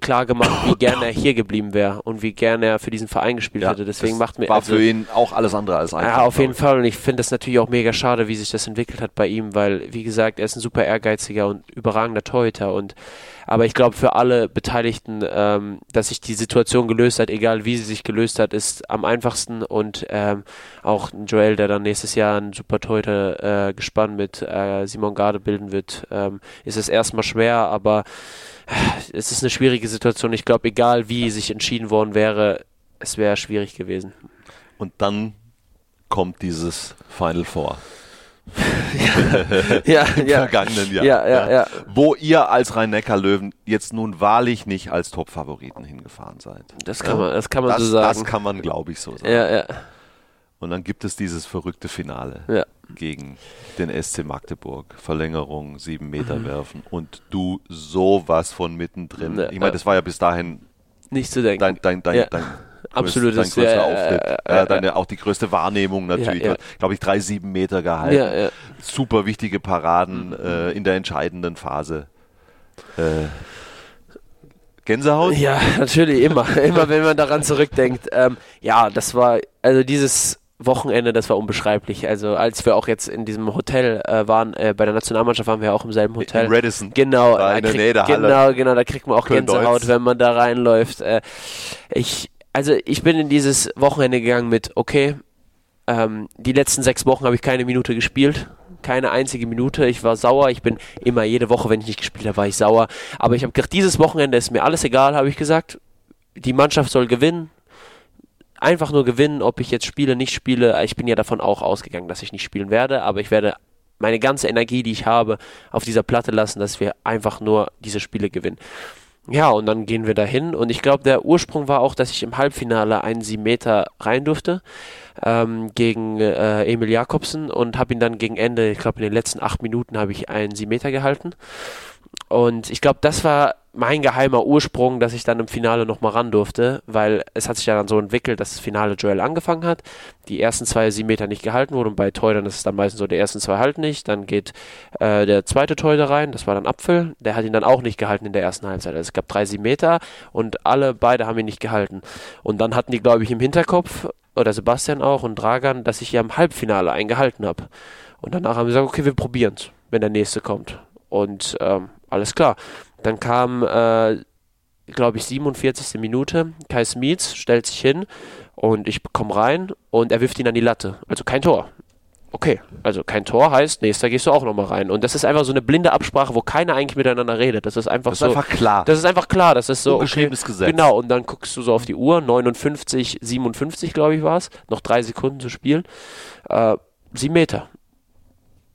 klar gemacht, wie gerne er hier geblieben wäre und wie gerne er für diesen Verein gespielt hätte. Deswegen macht mir war also- für ihn auch alles andere als einfach. Ja, auf jeden Fall. Und ich finde das natürlich auch mega schade, wie sich das entwickelt hat bei ihm, weil, wie gesagt, er ist ein super ehrgeiziger und überragender Torhüter. Und aber ich glaube, für alle Beteiligten, ähm, dass sich die Situation gelöst hat, egal wie sie sich gelöst hat, ist am einfachsten. Und ähm, auch ein Joel, der dann nächstes Jahr ein super Torhüter äh, gespannt mit äh, Simon Garde bilden wird, ähm, ist es erstmal schwer, aber es ist eine schwierige Situation. Ich glaube, egal wie sich entschieden worden wäre, es wäre schwierig gewesen. Und dann kommt dieses Final Four Ja, im vergangenen Jahr. Ja, ja, ja. Wo ihr als Rhein-Neckar-Löwen jetzt nun wahrlich nicht als Top-Favoriten hingefahren seid. Das kann man, das kann man Das, so sagen. das kann man, glaube ich, so sagen. ja, ja, Und dann gibt es dieses verrückte Finale ja. gegen den SC Magdeburg. Verlängerung, sieben Meter Mhm. werfen und du sowas von mittendrin. Ja, ich meine, ja. das war ja bis dahin Nicht zu denken. dein, dein, dein, dein, Absolut, größter, dein größter Auftritt. äh, ja, äh, deine, auch die größte Wahrnehmung natürlich. Glaube ich, drei, sieben Meter gehalten. Super wichtige Paraden Mhm. äh, in der entscheidenden Phase. Äh, Gänsehaut? ja, natürlich, immer. immer, wenn man daran zurückdenkt. Ähm, ja, das war, also dieses Wochenende, das war unbeschreiblich. Also, als wir auch jetzt in diesem Hotel äh, waren, äh, bei der Nationalmannschaft waren wir auch im selben Hotel. In Radisson. Genau, in der Nähe der Halle. genau, genau, da kriegt man auch Köln-Deutz. Gänsehaut, wenn man da reinläuft. Äh, ich, also ich bin in dieses Wochenende gegangen mit, okay, ähm, die letzten sechs Wochen habe ich keine Minute gespielt. Keine einzige Minute. Ich war sauer. Ich bin immer jede Woche, wenn ich nicht gespielt habe, war ich sauer. Aber ich habe gedacht, dieses Wochenende ist mir alles egal, habe ich gesagt. Die Mannschaft soll gewinnen. Einfach nur gewinnen, ob ich jetzt spiele, nicht spiele. Ich bin ja davon auch ausgegangen, dass ich nicht spielen werde, aber ich werde meine ganze Energie, die ich habe, auf dieser Platte lassen, dass wir einfach nur diese Spiele gewinnen. Ja, und dann gehen wir dahin und ich glaube, der Ursprung war auch, dass ich im Halbfinale einen 7 Meter rein durfte ähm, gegen äh, Emil Jakobsen und habe ihn dann gegen Ende, ich glaube in den letzten acht Minuten habe ich einen 7 Meter gehalten. Und ich glaube, das war mein geheimer Ursprung, dass ich dann im Finale nochmal ran durfte, weil es hat sich ja dann so entwickelt, dass das Finale Joel angefangen hat, die ersten zwei sieben Meter nicht gehalten wurden und bei Teudern ist es dann meistens so, die ersten zwei halten nicht, dann geht äh, der zweite Teuder rein, das war dann Apfel, der hat ihn dann auch nicht gehalten in der ersten Halbzeit. Also es gab drei sieben Meter und alle beide haben ihn nicht gehalten. Und dann hatten die, glaube ich, im Hinterkopf, oder Sebastian auch und Dragan, dass ich ja im Halbfinale einen gehalten habe. Und danach haben wir gesagt, okay, wir probieren es, wenn der nächste kommt. Und ähm, alles klar. Dann kam, äh, glaube ich, 47. Minute. Kai Smits stellt sich hin und ich komme rein und er wirft ihn an die Latte. Also kein Tor. okay, also kein Tor heißt, nächster gehst du auch nochmal rein. Und das ist einfach so eine blinde Absprache, wo keiner eigentlich miteinander redet. Das ist einfach Das ist so. einfach klar. Das ist einfach klar, das ist so. Ungeschriebenes Gesetz. Genau, und dann guckst du so auf die Uhr, 59, 57, glaube ich, war es. Noch drei Sekunden zu spielen. Äh, sieben Meter.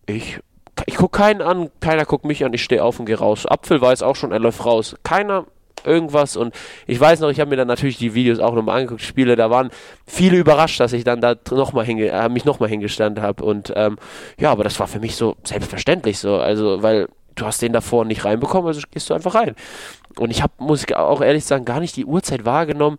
Ich, ich gucke keinen an, keiner guckt mich an, ich stehe auf und gehe raus. Apfel weiß auch schon, er läuft raus. Keiner irgendwas und ich weiß noch, ich habe mir dann natürlich die Videos auch nochmal angeguckt, Spiele, da waren viele überrascht, dass ich dann da noch hinge äh, mich nochmal hingestanden habe und ähm, ja, aber das war für mich so selbstverständlich so, also weil du hast den davor nicht reinbekommen, also gehst du einfach rein. Und ich habe, muss ich auch ehrlich sagen, gar nicht die Uhrzeit wahrgenommen.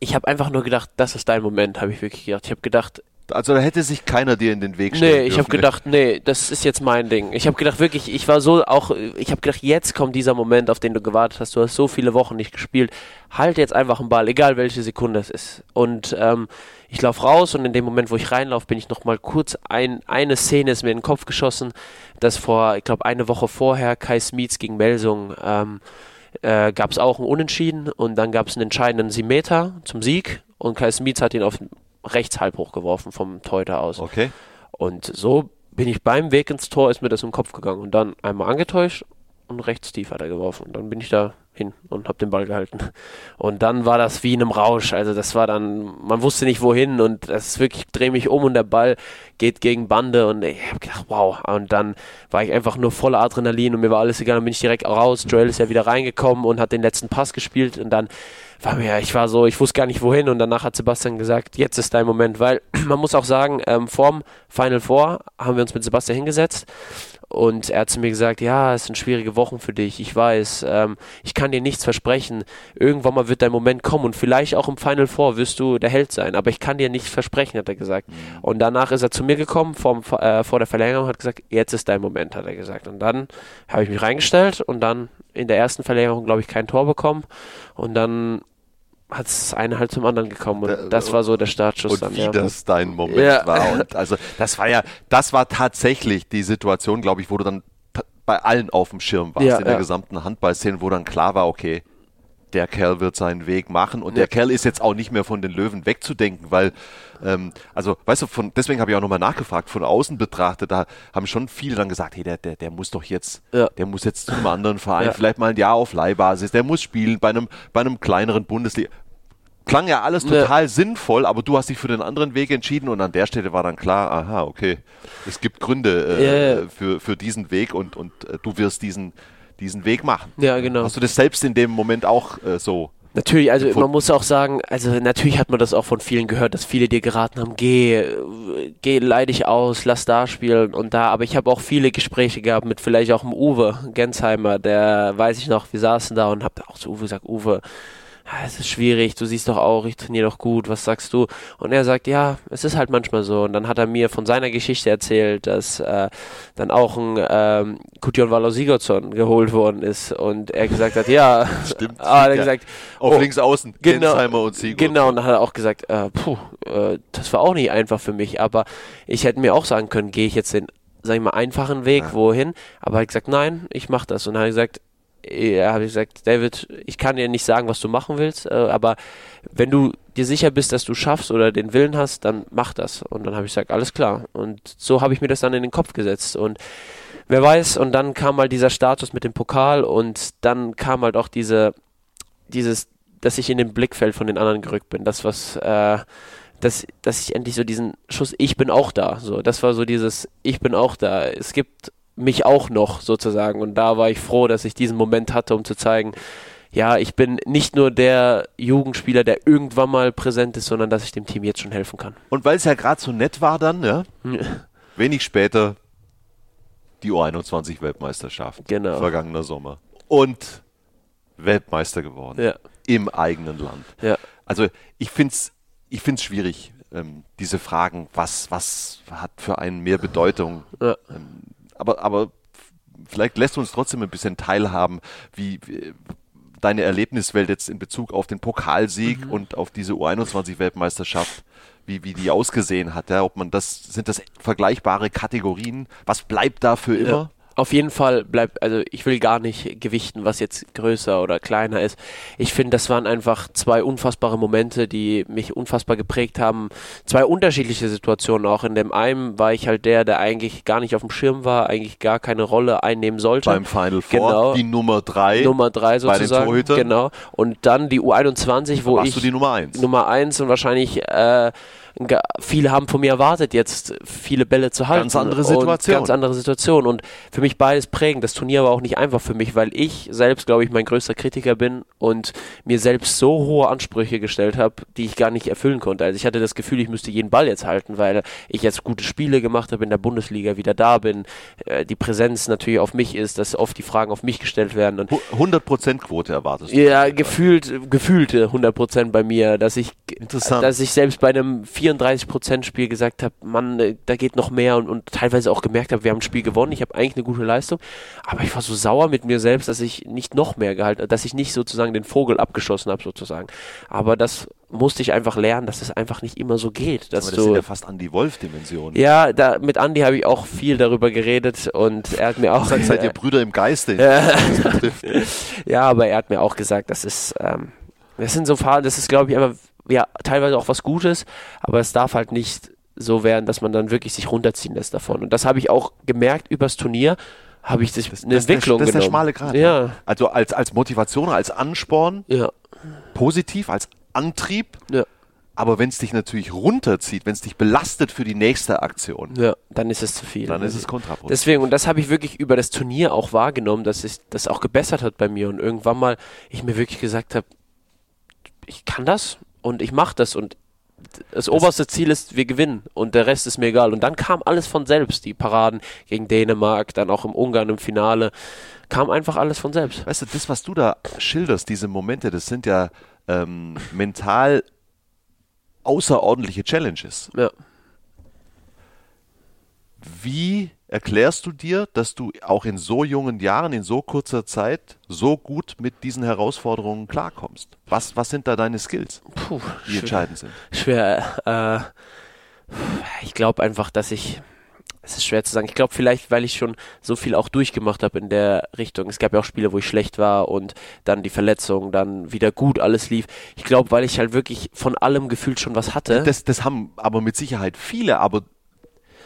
Ich habe einfach nur gedacht, das ist dein Moment, habe ich wirklich gedacht. Ich habe gedacht, Also da hätte sich keiner dir in den Weg stellen Nee, ich habe dürfen. gedacht, nee, das ist jetzt mein Ding. Ich habe gedacht, wirklich, ich war so auch, ich habe gedacht, jetzt kommt dieser Moment, auf den du gewartet hast. Du hast so viele Wochen nicht gespielt. Halt jetzt einfach einen Ball, egal welche Sekunde es ist. Und ähm, ich laufe raus und in dem Moment, wo ich reinlaufe, bin ich noch mal kurz ein, eine Szene ist mir in den Kopf geschossen, dass vor, ich glaube, eine Woche vorher Kai Smietz gegen Melsung ähm, äh, gab es auch einen Unentschieden und dann gab es einen entscheidenden Siebenmeter zum Sieg und Kai Smietz hat ihn auf rechts halb hochgeworfen vom Teuter aus. Okay. Und so bin ich beim Weg ins Tor, ist mir das im Kopf gegangen. Und dann einmal angetäuscht und rechts tief hat er geworfen. Und dann bin ich da hin und habe den Ball gehalten. Und dann war das wie in einem Rausch. Also das war dann, man wusste nicht wohin und das ist wirklich, drehe mich um und der Ball geht gegen Bande und ich habe gedacht, wow. Und dann war ich einfach nur voller Adrenalin und mir war alles egal. Dann bin ich direkt raus. Joel ist ja wieder reingekommen und hat den letzten Pass gespielt und dann war mir, ich war so, ich wusste gar nicht wohin. Und danach hat Sebastian gesagt, jetzt ist dein Moment, weil man muss auch sagen, ähm, vorm Final Four haben wir uns mit Sebastian hingesetzt und er hat zu mir gesagt, ja, es sind schwierige Wochen für dich, ich weiß, ähm, ich kann dir nichts versprechen, irgendwann mal wird dein Moment kommen und vielleicht auch im Final Four wirst du der Held sein, aber ich kann dir nichts versprechen, hat er gesagt. Und danach ist er zu mir gekommen, vorm, äh, vor der Verlängerung, und hat gesagt, jetzt ist dein Moment, hat er gesagt. Und dann habe ich mich reingestellt und dann in der ersten Verlängerung, glaube ich, kein Tor bekommen und dann hat es eine halt zum anderen gekommen und Da- das war so der Startschuss und dann. wie ja. das dein Moment Ja. war. Und also das war ja, das war tatsächlich die Situation, glaube ich, wo du dann bei allen auf dem Schirm warst Ja, in der gesamten Handballszene, wo dann klar war, okay, der Kerl wird seinen Weg machen und der Kerl ist jetzt auch nicht mehr von den Löwen wegzudenken, weil, ähm, also, weißt du, von, deswegen habe ich auch nochmal nachgefragt, von außen betrachtet, da haben schon viele dann gesagt, hey, der, der, der muss doch jetzt, Ja. der muss jetzt zu einem anderen Verein, Ja. vielleicht mal ein Jahr auf Leihbasis, der muss spielen bei einem, bei einem kleineren Bundesliga. Klang ja alles Ja. total sinnvoll, aber du hast dich für den anderen Weg entschieden und an der Stelle war dann klar, aha, okay, es gibt Gründe äh, Ja, ja. Für, für diesen Weg und, und äh, du wirst diesen, diesen Weg machen. Ja, genau. Hast du das selbst in dem Moment auch äh, so? Natürlich, also man muss auch sagen, also natürlich hat man das auch von vielen gehört, dass viele dir geraten haben, geh, geh leidig aus, lass da spielen und da, aber ich habe auch viele Gespräche gehabt mit vielleicht auch dem Uwe Gensheimer, der weiß ich noch, wir saßen da und hab auch zu Uwe gesagt, Uwe, es ist schwierig, du siehst doch auch, ich trainiere doch gut, was sagst du? Und er sagt, ja, es ist halt manchmal so. Und dann hat er mir von seiner Geschichte erzählt, dass äh, dann auch ein ähm, Kutjon Valo Sigurdsson geholt worden ist und er gesagt hat, ja, Stimmt. ah, hat er Ja. gesagt, Auf oh, links außen, genau, Gensheimer und Siegel. Genau, und dann hat er auch gesagt, äh, puh, äh, das war auch nicht einfach für mich, aber ich hätte mir auch sagen können, gehe ich jetzt den, sag ich mal, einfachen Weg, wohin? Aber er hat gesagt, nein, ich mach das. Und dann hat er gesagt, er habe ich gesagt, David, ich kann dir nicht sagen, was du machen willst, äh, aber wenn du dir sicher bist, dass du schaffst oder den Willen hast, dann mach das. Und dann habe ich gesagt, alles klar. Und so habe ich mir das dann in den Kopf gesetzt. Und wer weiß, und dann kam mal dieser Status mit dem Pokal und dann kam halt auch diese, dieses, dass ich in den Blickfeld von den anderen gerückt bin. Das, was, äh, dass, dass ich endlich so diesen Schuss, ich bin auch da. So, das war so dieses, ich bin auch da. Es gibt mich auch noch sozusagen. Und da war ich froh, dass ich diesen Moment hatte, um zu zeigen, ja, ich bin nicht nur der Jugendspieler, der irgendwann mal präsent ist, sondern dass ich dem Team jetzt schon helfen kann. Und weil es ja gerade so nett war dann, ja, wenig später die U21-Weltmeisterschaft. Genau. Vergangener Sommer. Und Weltmeister geworden. Ja. Im eigenen Land. Ja. Also ich finde es ich find's schwierig, ähm, diese Fragen, was, was hat für einen mehr Bedeutung. Ja. Ähm, aber, aber vielleicht lässt du uns trotzdem ein bisschen teilhaben, wie, wie deine Erlebniswelt jetzt in Bezug auf den Pokalsieg und auf diese U21-Weltmeisterschaft, wie, wie die ausgesehen hat. Ja? Ob man das, sind das vergleichbare Kategorien? Was bleibt da für immer? Auf jeden Fall bleibt, also ich will gar nicht gewichten, was jetzt größer oder kleiner ist. Ich finde, das waren einfach zwei unfassbare Momente, die mich unfassbar geprägt haben. Zwei unterschiedliche Situationen auch. In dem einen war ich halt der, der eigentlich gar nicht auf dem Schirm war, eigentlich gar keine Rolle einnehmen sollte. Beim Final Four, genau. die Nummer drei. Nummer drei sozusagen. Bei den Genau. Und dann die U21, wo Warst ich. du die Nummer eins? Nummer eins und wahrscheinlich, äh, viele haben von mir erwartet, jetzt viele Bälle zu halten. Ganz andere Situation. Ganz andere Situation. Und für mich beides prägend. Das Turnier war auch nicht einfach für mich, weil ich selbst, glaube ich, mein größter Kritiker bin und mir selbst so hohe Ansprüche gestellt habe, die ich gar nicht erfüllen konnte. Also ich hatte das Gefühl, ich müsste jeden Ball jetzt halten, weil ich jetzt gute Spiele gemacht habe in der Bundesliga, wieder da bin. Äh, die Präsenz natürlich auf mich ist, dass oft die Fragen auf mich gestellt werden. Und 100% Quote erwartest du? Ja, gefühlt, gefühlte 100% bei mir, dass ich, dass ich selbst bei einem 4 34% Spiel gesagt habe, Mann, äh, da geht noch mehr und, und teilweise auch gemerkt habe, wir haben ein Spiel gewonnen, ich habe eigentlich eine gute Leistung, aber ich war so sauer mit mir selbst, dass ich nicht noch mehr gehalten, dass ich nicht sozusagen den Vogel abgeschossen habe sozusagen. Aber das musste ich einfach lernen, dass es einfach nicht immer so geht. Dass aber das sind ja fast Andy Wolf-Dimensionen. Ja, da, mit Andy habe ich auch viel darüber geredet und er hat mir auch... Seid, seid ihr Brüder im Geiste? ja, aber er hat mir auch gesagt, das ist... Ähm, das sind so Phasen, das ist, glaube ich, einfach ja teilweise auch was Gutes, aber es darf halt nicht so werden, dass man dann wirklich sich runterziehen lässt davon. Und das habe ich auch gemerkt übers Turnier, habe ich das, eine das, Entwicklung das, das ist der schmale Grad. Ja. Also als, als Motivation, als Ansporn, ja. positiv, als Antrieb. Ja. Aber wenn es dich natürlich runterzieht, wenn es dich belastet für die nächste Aktion, ja, dann ist es zu viel. Dann ist es kontraproduktiv. Deswegen, und das habe ich wirklich über das Turnier auch wahrgenommen, dass sich das auch gebessert hat bei mir und irgendwann mal ich mir wirklich gesagt habe, ich kann das, und ich mache das und das, oberste Ziel ist, wir gewinnen und der Rest ist mir egal. Und dann kam alles von selbst, die Paraden gegen Dänemark, dann auch im Ungarn im Finale, kam einfach alles von selbst. Weißt du, das, was du da schilderst, diese Momente, das sind ja ähm, mental außerordentliche Challenges. Ja. Wie erklärst du dir, dass du auch in so jungen Jahren, in so kurzer Zeit so gut mit diesen Herausforderungen klarkommst? Was, was sind da deine Skills, Puh, die schwer, entscheidend sind? Schwer. Äh, ich glaube einfach, dass ich. Es ist schwer zu sagen. Ich glaube vielleicht, weil ich schon so viel auch durchgemacht habe in der Richtung. Es gab ja auch Spiele, wo ich schlecht war und dann die Verletzung, dann wieder gut alles lief. Ich glaube, weil ich halt wirklich von allem gefühlt schon was hatte. Das, das haben aber mit Sicherheit viele, aber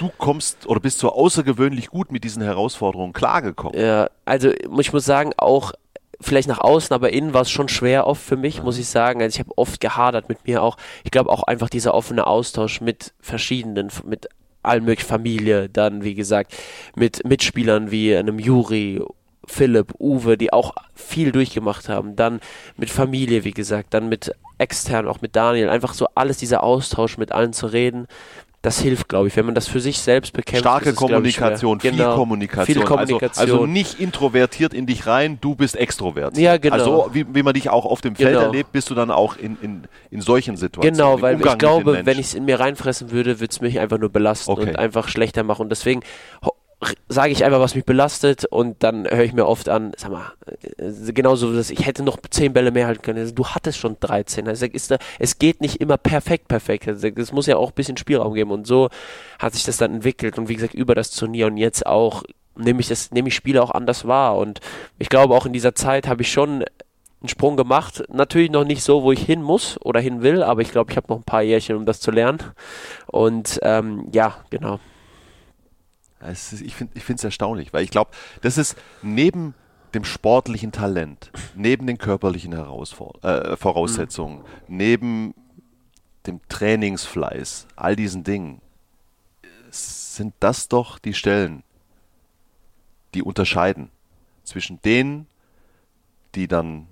du kommst oder bist so außergewöhnlich gut mit diesen Herausforderungen klargekommen. Ja, also ich muss sagen, auch vielleicht nach außen, aber innen war es schon schwer oft für mich, muss ich sagen. Also ich habe oft gehadert mit mir auch. Ich glaube auch einfach dieser offene Austausch mit verschiedenen, mit allen möglichen Familie, dann wie gesagt mit Mitspielern wie einem Juri, Philipp, Uwe, die auch viel durchgemacht haben. Dann mit Familie, wie gesagt, dann mit extern, auch mit Daniel. Einfach so alles dieser Austausch mit allen zu reden das hilft, glaube ich, wenn man das für sich selbst bekämpft. Starke Kommunikation, viel, genau, Kommunikation. viel Kommunikation. Also, also, nicht introvertiert in dich rein, du bist extrovertiert. Ja, genau. Also wie, wie man dich auch auf dem Feld genau. erlebt, bist du dann auch in, in, in solchen Situationen. Genau, weil ich glaube, wenn ich es in mir reinfressen würde, würde es mich einfach nur belasten okay. und einfach schlechter machen. Und deswegen sage ich einfach, was mich belastet und dann höre ich mir oft an, sag mal, äh, genauso, dass ich hätte noch zehn Bälle mehr halten können. Also, du hattest schon 13. Also, ist da, es geht nicht immer perfekt, perfekt. Also, es muss ja auch ein bisschen Spielraum geben und so hat sich das dann entwickelt und wie gesagt, über das Turnier und jetzt auch nehme ich das, nehme ich Spiele auch anders wahr und ich glaube auch in dieser Zeit habe ich schon einen Sprung gemacht. Natürlich noch nicht so, wo ich hin muss oder hin will, aber ich glaube, ich habe noch ein paar Jährchen, um das zu lernen. Und ähm, ja, genau. Ist, ich finde es erstaunlich, weil ich glaube, das ist neben dem sportlichen Talent, neben den körperlichen Herausfor äh, Voraussetzungen, mhm. neben dem Trainingsfleiß, all diesen Dingen, sind das doch die Stellen, die unterscheiden zwischen denen, die dann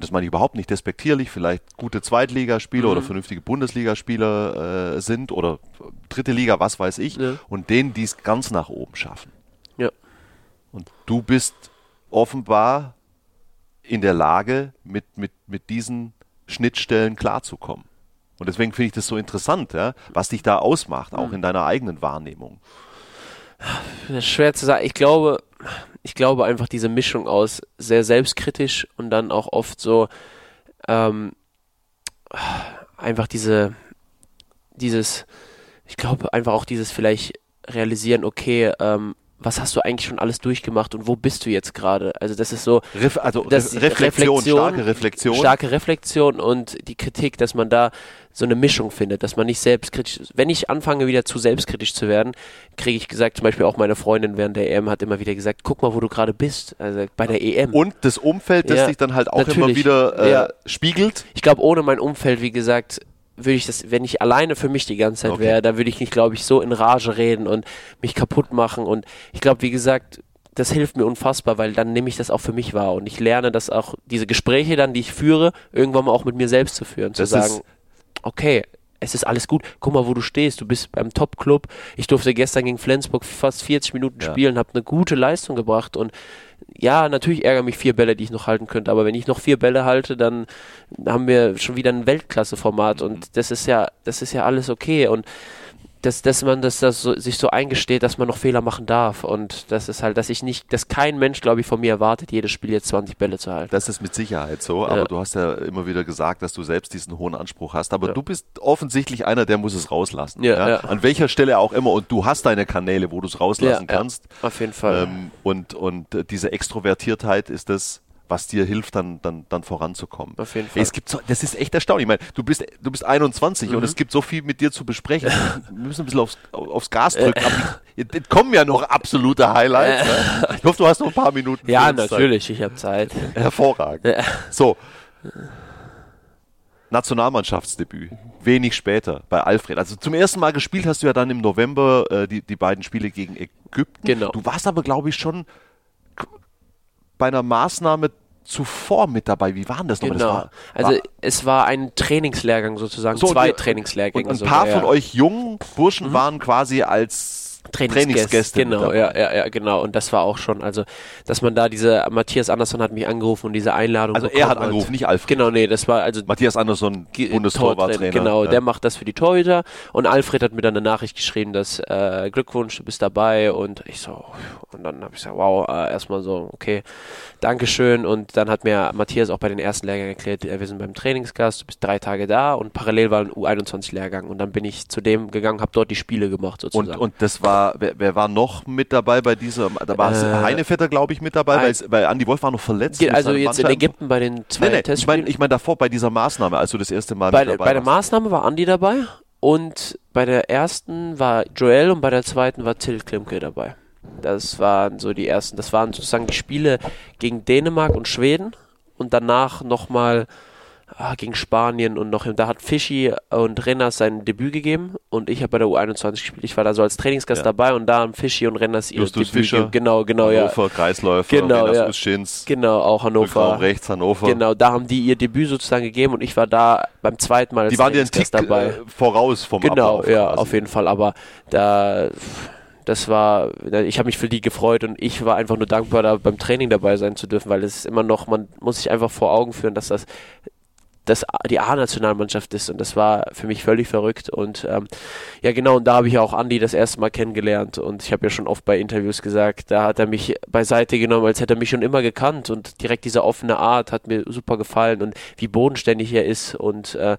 das meine ich überhaupt nicht despektierlich, vielleicht gute Zweitligaspieler mhm. oder vernünftige Bundesligaspieler äh, sind oder dritte Liga, was weiß ich, ja. und denen, die es ganz nach oben schaffen. Ja. Und du bist offenbar in der Lage, mit, mit, mit diesen Schnittstellen klarzukommen. Und deswegen finde ich das so interessant, ja, was dich da ausmacht, auch mhm. in deiner eigenen Wahrnehmung. Das ist schwer zu sagen. Ich glaube, ich glaube einfach diese Mischung aus sehr selbstkritisch und dann auch oft so ähm, einfach diese, dieses, ich glaube einfach auch dieses vielleicht realisieren, okay, ähm, was hast du eigentlich schon alles durchgemacht und wo bist du jetzt gerade? Also das ist so, Ref, also das Reflexion, starke Reflexion. starke Reflexion und die Kritik, dass man da so eine Mischung findet, dass man nicht selbstkritisch, wenn ich anfange wieder zu selbstkritisch zu werden, kriege ich gesagt, zum Beispiel auch meine Freundin während der EM hat immer wieder gesagt, guck mal, wo du gerade bist, also bei der EM. Und das Umfeld, das Ja, dich dann halt auch immer natürlich. wieder äh, Ja. spiegelt. Ich glaube, ohne mein Umfeld, wie gesagt, würde ich das, wenn ich alleine für mich die ganze Zeit Okay. wäre, da würde ich nicht, glaube ich, so in Rage reden und mich kaputt machen. Und ich glaube, wie gesagt, das hilft mir unfassbar, weil dann nehme ich das auch für mich wahr und ich lerne das auch, diese Gespräche dann, die ich führe, irgendwann mal auch mit mir selbst zu führen, zu Das sagen, ist- okay, es ist alles gut, guck mal, wo du stehst, du bist beim Top-Club, ich durfte gestern gegen Flensburg fast 40 Minuten Ja. spielen, habe eine gute Leistung gebracht und ja, natürlich ärgern mich vier Bälle, die ich noch halten könnte, aber wenn ich noch vier Bälle halte, dann haben wir schon wieder ein Weltklasse-Format Mhm. und das ist ja, das ist ja alles okay und dass, dass man das, das so, sich so eingesteht, dass man noch Fehler machen darf und das ist halt, dass ich nicht, dass kein Mensch, glaube ich, von mir erwartet, jedes Spiel jetzt 20 Bälle zu halten. Das ist mit Sicherheit so, aber Ja. du hast ja immer wieder gesagt, dass du selbst diesen hohen Anspruch hast. Aber Ja. du bist offensichtlich einer, der muss es rauslassen. Ja. An welcher Stelle auch immer. Und du hast deine Kanäle, wo du es rauslassen Ja, ja. kannst. Auf jeden Fall. Ähm, und und äh, diese Extrovertiertheit ist das, was dir hilft, dann, dann, dann voranzukommen. Auf jeden Fall. Es gibt so, das ist echt erstaunlich. Ich meine, du bist, du bist 21 Mhm. und es gibt so viel mit dir zu besprechen. Wir müssen ein bisschen aufs, aufs Gas drücken. Aber kommen ja noch absolute Highlights. Ne? Ich hoffe, du hast noch ein paar Minuten. ja, uns Zeit. natürlich, ich habe Zeit. Hervorragend. So. Nationalmannschaftsdebüt. Wenig später bei Alfred. Also zum ersten Mal gespielt hast du ja dann im November äh, die, die beiden Spiele gegen Ägypten. Genau. Du warst aber, glaube ich, schon bei einer Maßnahme zuvor mit dabei. Wie war denn das nochmal? Genau. War, also war, es war ein Trainingslehrgang sozusagen, So, zwei und- Trainingslehrgänge. und ein sogar, paar ja. Mhm. von euch jungen Burschen waren quasi als Trainingsgäste. mit Genau, ja, ja, ja, genau. Und das war auch schon, also, dass man da diese, Matthias Andersson hat mich angerufen und diese Einladung Also er hat angerufen, nicht Alfred. Genau, nee, das war also Matthias Andersson, Ge- Bundestorwarttrainer. Genau, Ja. der macht das für die Torhüter und Alfred hat mir dann eine Nachricht geschrieben, dass äh, Glückwunsch, du bist dabei und ich so, und dann habe ich gesagt, wow, äh, erstmal so, okay, Dankeschön und dann hat mir Matthias auch bei den ersten Lehrgängen erklärt, äh, wir sind beim Trainingsgast, du bist drei Tage da und parallel war ein U21-Lehrgang und dann bin ich zu dem gegangen, habe dort die Spiele gemacht sozusagen. Und, und das war, wer, wer war noch mit dabei bei dieser, da war Äh, Heinevetter, glaube ich, mit dabei, weil, weil Andi Wolf war noch verletzt. Geht also jetzt in Ägypten bei den zwei Nee, nee, ich meine ich mein davor bei dieser Maßnahme, als du das erste Mal bei, mit dabei bei der warst. Maßnahme war Andi dabei und bei der ersten war Joel und bei der zweiten war Till Klimke dabei. Das waren so die ersten, das waren sozusagen die Spiele gegen Dänemark und Schweden und danach nochmal ah, gegen Spanien und noch, da hat Fischi und Renners sein Debüt gegeben und ich habe bei der U21 gespielt. Ich war da so als Trainingsgast Ja. dabei und da haben Fischi und Renners ihr Justus Debüt Fischer, gegeben. Genau, genau, ja. Hannover, Kreisläufer, Genau, Renas ja. Uschins, Genau, auch Hannover. rechts, Hannover. Genau, da haben die ihr Debüt sozusagen gegeben und ich war da beim zweiten Mal als Die waren einen Tick Trainingsgast dabei. äh, voraus vom Genau, Ablauf ja, quasi. auf jeden Fall. Aber da, das war, ich habe mich für die gefreut und ich war einfach nur dankbar, da beim Training dabei sein zu dürfen, weil es ist immer noch, man muss sich einfach vor Augen führen, dass das das die A-Nationalmannschaft ist. Und das war für mich völlig verrückt. Und ähm, ja genau. Und da habe ich auch Andi das erste Mal kennengelernt. Und ich habe ja schon oft bei Interviews gesagt, da hat er mich beiseite genommen, als hätte er mich schon immer gekannt. Und direkt diese offene Art hat mir super gefallen. Und wie bodenständig er ist. Und äh,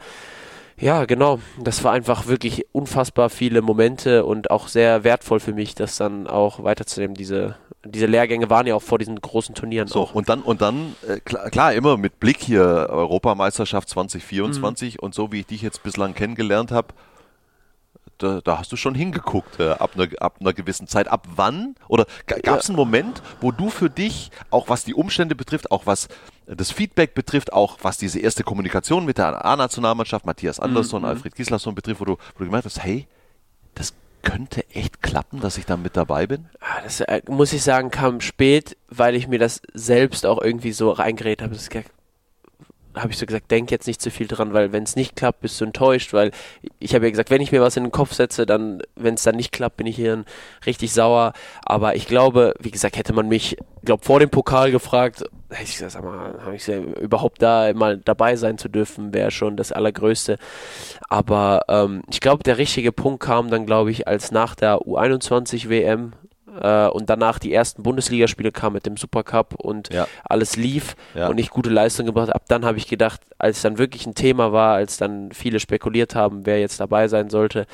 ja, genau. Das war einfach wirklich unfassbar viele Momente und auch sehr wertvoll für mich, das dann auch weiterzunehmen. Diese, diese Lehrgänge waren ja auch vor diesen großen Turnieren So, auch. und dann, und dann äh, klar, klar, immer mit Blick hier Europameisterschaft Mhm. 2024 und so wie ich dich jetzt bislang kennengelernt habe, da, da hast du schon hingeguckt äh, ab, einer, ab einer gewissen Zeit. Ab wann? Oder gab es einen Moment, wo du für dich, auch was die Umstände betrifft, auch was das Feedback betrifft, auch was diese erste Kommunikation mit der A-Nationalmannschaft, Matthias Andersson, Mhm. Alfred Gislason betrifft, wo du, wo du gemerkt hast, hey, das könnte echt klappen, dass ich da mit dabei bin? Ah, Das äh, muss ich sagen, kam spät, weil ich mir das selbst auch irgendwie so reingeredet habe. Das habe ich so gesagt, denk jetzt nicht zu viel dran, weil wenn es nicht klappt, bist du enttäuscht, weil ich habe ja gesagt, wenn ich mir was in den Kopf setze, dann, wenn es dann nicht klappt, bin ich hier richtig sauer. Aber ich glaube, wie gesagt, hätte man mich, glaube vor dem Pokal gefragt, hätte ich gesagt, sag mal, habe ich überhaupt da mal dabei sein zu dürfen, wäre schon das Allergrößte. Aber ähm, ich glaube, der richtige Punkt kam dann, glaube ich, als nach der U21 WM äh, und danach die ersten Bundesligaspiele kamen mit dem Supercup und Ja. alles lief Ja. und ich gute Leistung gebracht habe. Ab dann habe ich gedacht, als dann wirklich ein Thema war, als dann viele spekuliert haben, wer jetzt dabei sein sollte,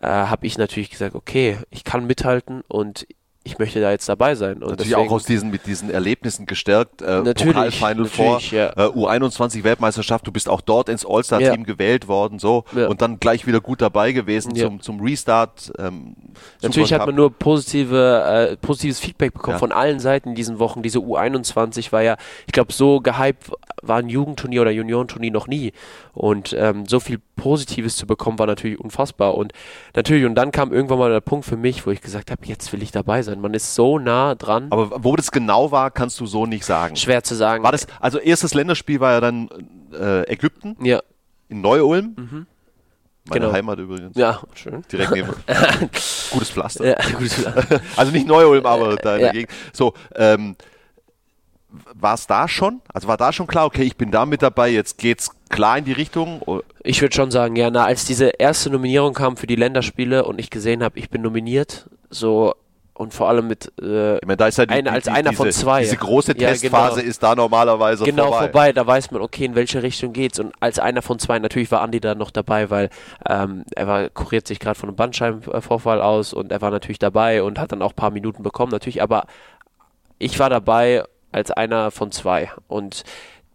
äh, habe ich natürlich gesagt, okay, ich kann mithalten und ich möchte da jetzt dabei sein. Und Natürlich deswegen, auch aus diesen, mit diesen Erlebnissen gestärkt. Äh, Natürlich, Pokalfinal vor, natürlich, ja. äh, U21-Weltmeisterschaft, du bist auch dort ins All-Star-Team Ja. gewählt worden, so, Ja. und dann gleich wieder gut dabei gewesen zum, zum Restart. Ähm, Natürlich Super hat man nur positive, äh, positives Feedback bekommen von allen Seiten in diesen Wochen. Diese U21 war ja, ich glaube, so gehypt war ein Jugendturnier oder Juniorenturnier noch nie. Und ähm, so viel Positives zu bekommen, war natürlich unfassbar. Und natürlich, und dann kam irgendwann mal der Punkt für mich, wo ich gesagt habe, jetzt will ich dabei sein. Man ist so nah dran. Aber wo das genau war, kannst du so nicht sagen. Schwer zu sagen. War das, also erstes Länderspiel war ja dann äh, Ägypten Ja, in Neu-Ulm. Meine Genau. Heimat übrigens. ja, schön. Direkt neben. Gutes Pflaster. Ja, gut. Also nicht Neu-Ulm, aber da in ja. der Gegend. So, ähm, war es da schon? Also war da schon klar, okay, ich bin da mit dabei, jetzt geht's klar in die Richtung? Ich würde schon sagen, ja, na, als diese erste Nominierung kam für die Länderspiele und ich gesehen habe, ich bin nominiert, so und vor allem mit äh, Ich meine, da ist Einer die, als die, einer diese, von zwei. Diese große Ja, Testphase genau. ist da normalerweise genau vorbei. vorbei. Da weiß man, okay, in welche Richtung geht's. Und als einer von zwei, natürlich war Andi da noch dabei, weil ähm, er war, kuriert sich gerade von einem Bandscheibenvorfall aus und er war natürlich dabei und hat dann auch ein paar Minuten bekommen, natürlich, aber ich war dabei als einer von zwei. Und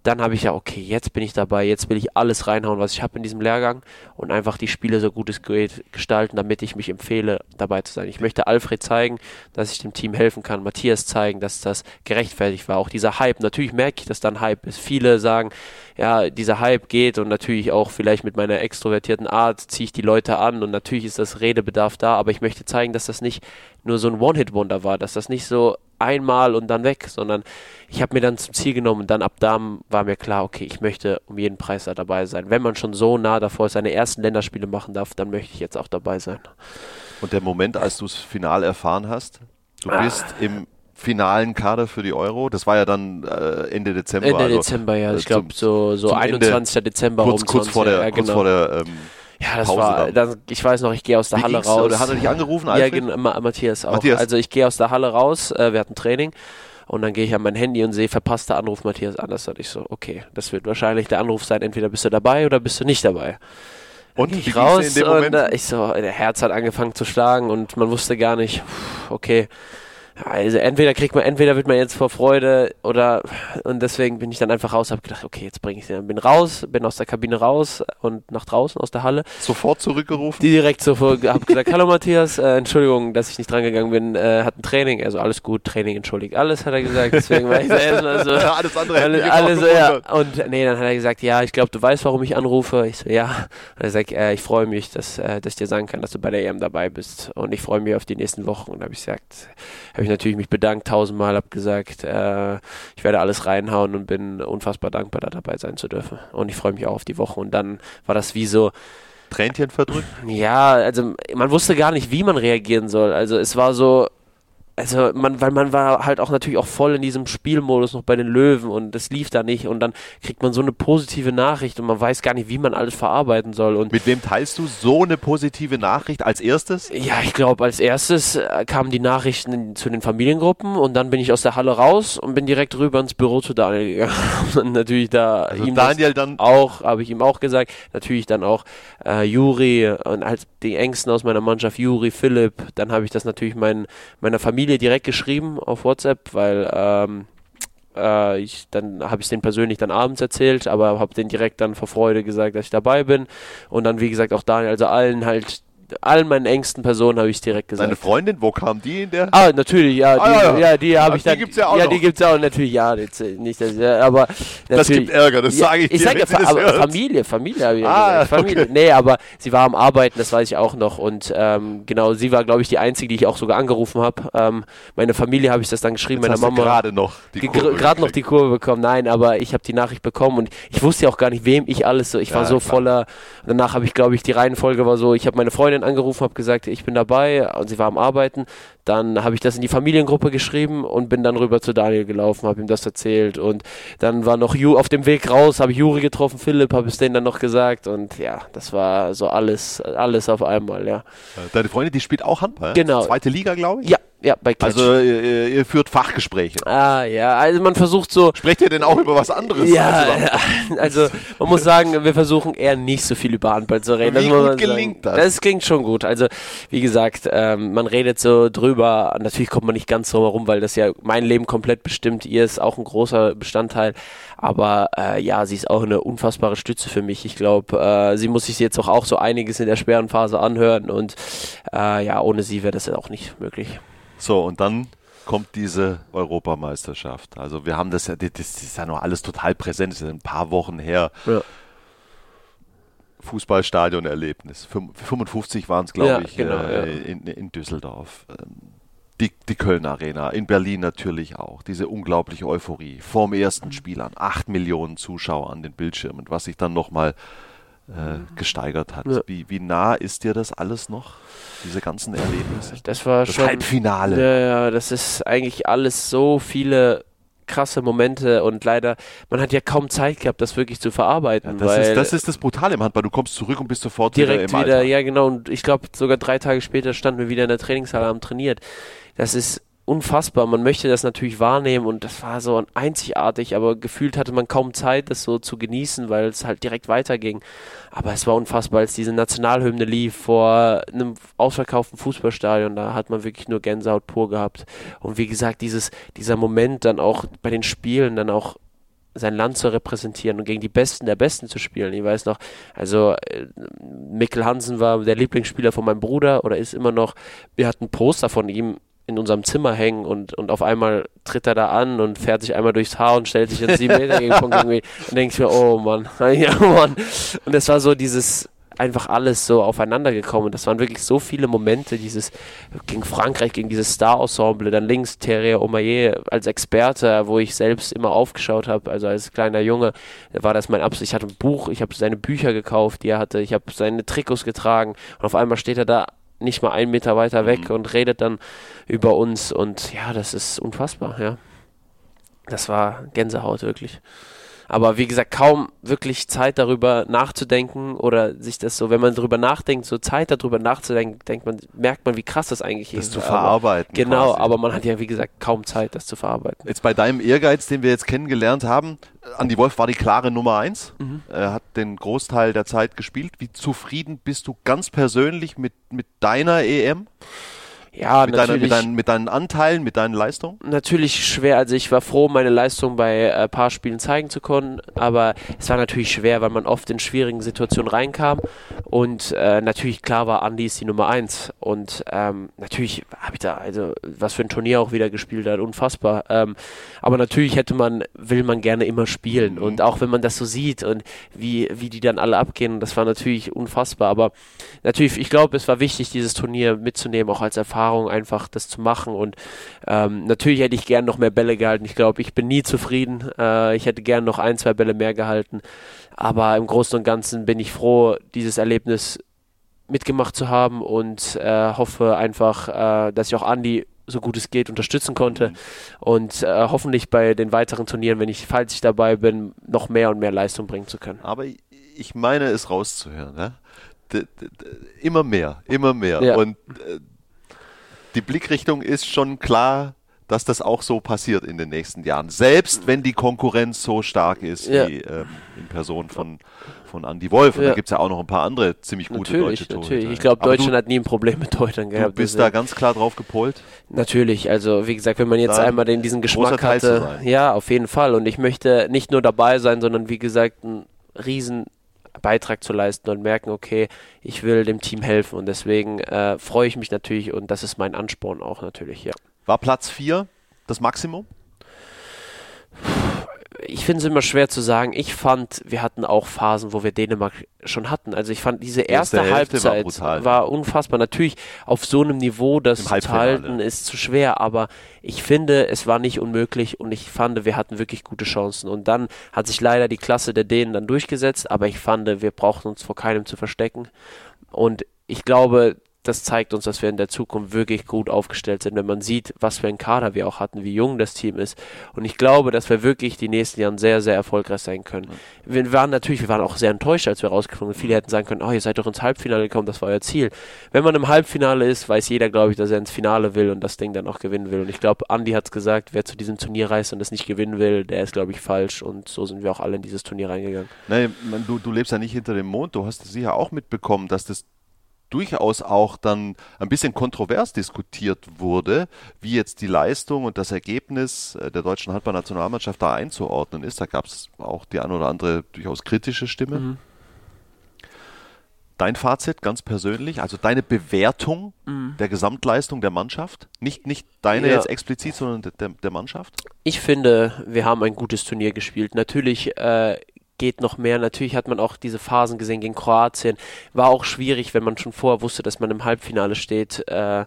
dann habe ich ja, okay, jetzt bin ich dabei, jetzt will ich alles reinhauen, was ich habe in diesem Lehrgang und einfach die Spiele so gut es geht gestalten, damit ich mich empfehle, dabei zu sein. Ich möchte Alfred zeigen, dass ich dem Team helfen kann, Matthias zeigen, dass das gerechtfertigt war. Auch dieser Hype, natürlich merke ich, dass dann Hype ist. Viele sagen, ja, dieser Hype geht und natürlich auch vielleicht mit meiner extrovertierten Art ziehe ich die Leute an und natürlich ist das Redebedarf da, aber ich möchte zeigen, dass das nicht nur so ein One-Hit-Wonder war, dass das nicht so einmal und dann weg, sondern ich habe mir dann zum Ziel genommen und dann ab da war mir klar, okay, ich möchte um jeden Preis da dabei sein. Wenn man schon so nah davor seine ersten Länderspiele machen darf, dann möchte ich jetzt auch dabei sein. Und der Moment, als du das Final erfahren hast, du Ah. bist im finalen Kader für die Euro, das war ja dann äh, Ende Dezember. Ende also, Dezember, ja, äh, ich glaube zum- so, so zum Ende, 21. Dezember kurz, kurz 20, vor der, ja, kurz genau. vor der ähm, Ja, das Pause war, dann. dann, ich weiß noch, ich gehe aus der Wie Halle raus. Oder hat er dich angerufen, Ja, Alfred? genau, Ma- Matthias auch. Matthias. Also ich gehe aus der Halle raus, äh, wir hatten Training und dann gehe ich an mein Handy und sehe, verpasster Anruf Matthias Anders. Und ich so, okay, das wird wahrscheinlich der Anruf sein, entweder bist du dabei oder bist du nicht dabei. Und ich raus und äh, ich so, der Herz hat angefangen zu schlagen und man wusste gar nicht, okay. Also entweder kriegt man, entweder wird man jetzt vor Freude oder und deswegen bin ich dann einfach raus, habe gedacht, okay, jetzt bringe ich den, bin raus, bin aus der Kabine raus und nach draußen aus der Halle. Sofort zurückgerufen? direkt so vor, hab gesagt, hallo Matthias, äh, Entschuldigung, dass ich nicht drangegangen bin, äh, hat ein Training, also alles gut, Training entschuldigt, alles hat er gesagt, deswegen war ich erstmal so, Ja, alles andere hätte alle, mich immer alle noch so, ja, und nee, dann hat er gesagt, ja, ich glaube, du weißt, warum ich anrufe, ich so, ja, und er sagt, äh, ich freue mich, dass, äh, dass ich dir sagen kann, dass du bei der EM dabei bist. Und ich freue mich auf die nächsten Wochen. Und habe ich gesagt, habe ich natürlich mich bedankt, tausendmal, habe gesagt, äh, ich werde alles reinhauen und bin unfassbar dankbar, da dabei sein zu dürfen und ich freue mich auch auf die Woche und dann war das wie so, Tränchen verdrückt? ja, also man wusste gar nicht, wie man reagieren soll. Also es war so, also man, weil man war halt auch natürlich auch voll in diesem Spielmodus noch bei den Löwen und das lief da nicht und dann kriegt man so eine positive Nachricht und man weiß gar nicht, wie man alles verarbeiten soll und Mit wem teilst du so eine positive Nachricht als erstes? ja, ich glaube, als erstes äh, kamen die Nachrichten zu den Familiengruppen und dann bin ich aus der Halle raus und bin direkt rüber ins Büro zu Daniel gegangen. und natürlich da Also ihm Daniel dann auch, habe ich ihm auch gesagt. Natürlich dann auch äh, Juri und halt die Ängsten aus meiner Mannschaft, Juri, Philipp. Dann habe ich das natürlich mein, meiner Familie direkt geschrieben auf WhatsApp, weil ähm, äh, ich, dann habe ich denen persönlich dann abends erzählt, aber habe denen direkt dann vor Freude gesagt, dass ich dabei bin. Und dann, wie gesagt, auch Daniel, also allen halt, allen meinen engsten Personen habe ich direkt gesagt. Deine Freundin, wo kam die in der? Ah, natürlich, ja, die, Ah, ja, ja, die habe Ach, ich die dann. gibt's ja auch ja, noch. die gibt's ja auch natürlich, ja, jetzt, äh, nicht, dass, ja, aber Das gibt Ärger, das sage ich ich dir, sage ja, aber. Familie, Familie habe ich Ah, gesagt. Familie. Nee, aber sie war am Arbeiten, das weiß ich auch noch. Und ähm, genau, sie war, glaube ich, die Einzige, die ich auch sogar angerufen habe. Ähm, meine Familie habe ich das dann geschrieben, Jetzt meine hast du Mama. gerade noch die Kurve Gerade noch die Kurve bekommen. Nein, aber ich habe die Nachricht bekommen und ich wusste ja auch gar nicht, wem ich alles so. Ich war so klar. voller. Danach habe ich, glaube ich, die Reihenfolge war so: Ich habe meine Freundin angerufen, habe gesagt, ich bin dabei und sie war am Arbeiten. Dann habe ich das in die Familiengruppe geschrieben und bin dann rüber zu Daniel gelaufen, habe ihm das erzählt und dann war noch Ju auf dem Weg raus, habe ich Juri getroffen, Philipp, habe es denen dann noch gesagt und ja, das war so alles, alles auf einmal, ja. Deine Freundin, die spielt auch Handball? Genau. Zweite Liga, glaube ich? Ja, Ja, bei Catch. Also ihr, ihr, führt Fachgespräche. Ah ja, also man versucht so. Sprecht ihr denn auch über was anderes? Ja, also, man muss sagen, wir versuchen eher nicht so viel über Handball zu reden. Wie gut gelingt sagen. das? Das klingt schon gut. Also wie gesagt, ähm, man redet so drüber. Natürlich kommt man nicht ganz so herum, weil das ja mein Leben komplett bestimmt. Ihr ist auch ein großer Bestandteil. Aber äh, ja, sie ist auch eine unfassbare Stütze für mich. Ich glaube, äh, sie muss sich jetzt auch, auch so einiges in der schweren Phase anhören und äh, ja, ohne sie wäre das ja auch nicht möglich. So, und dann kommt diese Europameisterschaft. Also wir haben das ja, das ist ja noch alles total präsent, das ist ein paar Wochen her. Ja. Fußballstadion-Erlebnis. 55 waren es, glaube Ja, ich, genau, äh, ja. in, in Düsseldorf. Ähm, Die, die Köln Arena, in Berlin natürlich auch. Diese unglaubliche Euphorie. Vorm ersten Spiel an. Acht Millionen Zuschauer an den Bildschirmen, was sich dann nochmal äh, gesteigert hat. Ja. Wie, wie nah ist dir das alles noch? Diese ganzen Erlebnisse? Das war Das schon. Halbfinale. Ja, ja, das ist eigentlich alles so viele krasse Momente und leider, man hat ja kaum Zeit gehabt, das wirklich zu verarbeiten. Das weil ist, das ist das Brutale im Handball. Du kommst zurück und bist sofort direkt wieder im wieder, Alltag. ja genau, und ich glaube sogar drei Tage später standen wir wieder in der Trainingshalle haben trainiert. Das ist unfassbar. Man möchte das natürlich wahrnehmen und das war so einzigartig, aber gefühlt hatte man kaum Zeit, das so zu genießen, weil es halt direkt weiterging. Aber es war unfassbar, als diese Nationalhymne lief vor einem ausverkauften Fußballstadion, da hat man wirklich nur Gänsehaut pur gehabt. Und wie gesagt, dieses, dieser Moment dann auch bei den Spielen dann auch sein Land zu repräsentieren und gegen die Besten der Besten zu spielen. Ich weiß noch, also äh, Mikkel Hansen war der Lieblingsspieler von meinem Bruder oder ist immer noch, wir hatten Poster von ihm in unserem Zimmer hängen und, und auf einmal tritt er da an und fährt sich einmal durchs Haar und stellt sich jetzt sieben Meter gegen Punkt irgendwie und denke ich mir, oh Mann, ja Mann. Und es war so dieses einfach alles so aufeinander gekommen. Das waren wirklich so viele Momente, dieses gegen Frankreich, gegen dieses Star-Ensemble, dann links Thierry Omaye als Experte, wo ich selbst immer aufgeschaut habe, also als kleiner Junge, war das mein Absicht. Ich hatte ein Buch, ich habe seine Bücher gekauft, die er hatte, ich habe seine Trikots getragen und auf einmal steht er da nicht mal einen Meter weiter weg und redet dann über uns und ja, das ist unfassbar, ja. Das war Gänsehaut wirklich. Aber wie gesagt, kaum wirklich Zeit darüber nachzudenken oder sich das so, wenn man darüber nachdenkt, so Zeit darüber nachzudenken, denkt man, merkt man, wie krass das eigentlich Das ist. zu Aber- verarbeiten. Genau, quasi. aber man hat ja wie gesagt kaum Zeit, das zu verarbeiten. Jetzt bei deinem Ehrgeiz, den wir jetzt kennengelernt haben, äh, Andi Wolf war die klare Nummer eins. Mhm. Er hat den Großteil der Zeit gespielt. Wie zufrieden bist du ganz persönlich mit, mit deiner EM? Ja, Mit, deiner, natürlich. mit, deinen, mit deinen Anteilen, mit deinen Leistungen? natürlich schwer. Also ich war froh, meine Leistung bei ein paar Spielen zeigen zu können, aber es war natürlich schwer, weil man oft in schwierigen Situationen reinkam und äh, natürlich klar war, Andi ist die Nummer eins und ähm, natürlich habe ich da, also was für ein Turnier auch wieder gespielt hat, unfassbar. Ähm, aber natürlich hätte man, will man gerne immer spielen und auch wenn man das so sieht und wie, wie die dann alle abgehen, das war natürlich unfassbar, aber natürlich, ich glaube, es war wichtig, dieses Turnier mitzunehmen, auch als Erfahrung einfach das zu machen und ähm, natürlich hätte ich gern noch mehr Bälle gehalten. Ich glaube, ich bin nie zufrieden. Äh, ich hätte gern noch ein, zwei Bälle mehr gehalten. Aber im Großen und Ganzen bin ich froh, dieses Erlebnis mitgemacht zu haben und äh, hoffe einfach, äh, dass ich auch Andi so gut es geht unterstützen konnte und äh, hoffentlich bei den weiteren Turnieren, wenn ich, falls ich dabei bin, noch mehr und mehr Leistung bringen zu können. Aber ich- meine es rauszuhören. Ne? D immer mehr, immer mehr. Ja. Und äh, die Blickrichtung ist schon klar, dass das auch so passiert in den nächsten Jahren. Selbst wenn die Konkurrenz so stark ist Ja. wie ähm, in Person von, von Andy Wolf. Und Ja. da gibt es ja auch noch ein paar andere ziemlich gute Natürlich, deutsche Torhüter. natürlich. Ich glaube, Deutschland du, hat nie ein Problem mit Torhütern du gehabt. bist deswegen- da ganz klar drauf gepolt. Natürlich, also wie gesagt, wenn man jetzt Dann einmal den, diesen Geschmack hatte, ja, auf jeden Fall. Und ich möchte nicht nur dabei sein, sondern wie gesagt, einen riesen Beitrag zu leisten und merken, okay, ich will dem Team helfen und deswegen äh, freue ich mich natürlich und das ist mein Ansporn auch natürlich, ja. War Platz 4 das Maximum? Ich finde es immer schwer zu sagen. Ich fand, wir hatten auch Phasen, wo wir Dänemark schon hatten. Also ich fand diese erste erste, war Halbzeit brutal. war, unfassbar. Natürlich auf so einem Niveau, das Im zu halten, ist zu schwer. Aber ich finde, es war nicht unmöglich und ich fand, wir hatten wirklich gute Chancen. Und dann hat sich leider die Klasse der Dänen dann durchgesetzt. Aber ich fand, wir brauchten uns vor keinem zu verstecken. Und ich glaube, das zeigt uns, dass wir in der Zukunft wirklich gut aufgestellt sind, wenn man sieht, was für ein Kader wir auch hatten, wie jung das Team ist. Und ich glaube, dass wir wirklich die nächsten Jahre sehr, sehr erfolgreich sein können. Wir waren natürlich, wir waren auch sehr enttäuscht, als wir rausgeflogen sind. Viele hätten sagen können, oh, ihr seid doch ins Halbfinale gekommen, das war euer Ziel. Wenn man im Halbfinale ist, weiß jeder, glaube ich, dass er ins Finale will und das Ding dann auch gewinnen will. Und ich glaube, Andi hat es gesagt, wer zu diesem Turnier reist und das nicht gewinnen will, der ist, glaube ich, falsch. Und so sind wir auch alle in dieses Turnier reingegangen. Nein, du, du lebst ja nicht hinter dem Mond. Du hast sicher auch mitbekommen, dass das durchaus auch dann ein bisschen kontrovers diskutiert wurde, wie jetzt die Leistung und das Ergebnis äh, der deutschen Handballnationalmannschaft da einzuordnen ist. Da gab es auch die ein oder andere durchaus kritische Stimme. Mhm. Dein Fazit ganz persönlich, also deine Bewertung mhm. der Gesamtleistung der Mannschaft, nicht, nicht deine ja. jetzt explizit, sondern der, der Mannschaft? Ich finde, wir haben ein gutes Turnier gespielt. Natürlich äh, geht noch mehr. Natürlich hat man auch diese Phasen gesehen gegen Kroatien. War auch schwierig, wenn man schon vorher wusste, dass man im Halbfinale steht. Äh,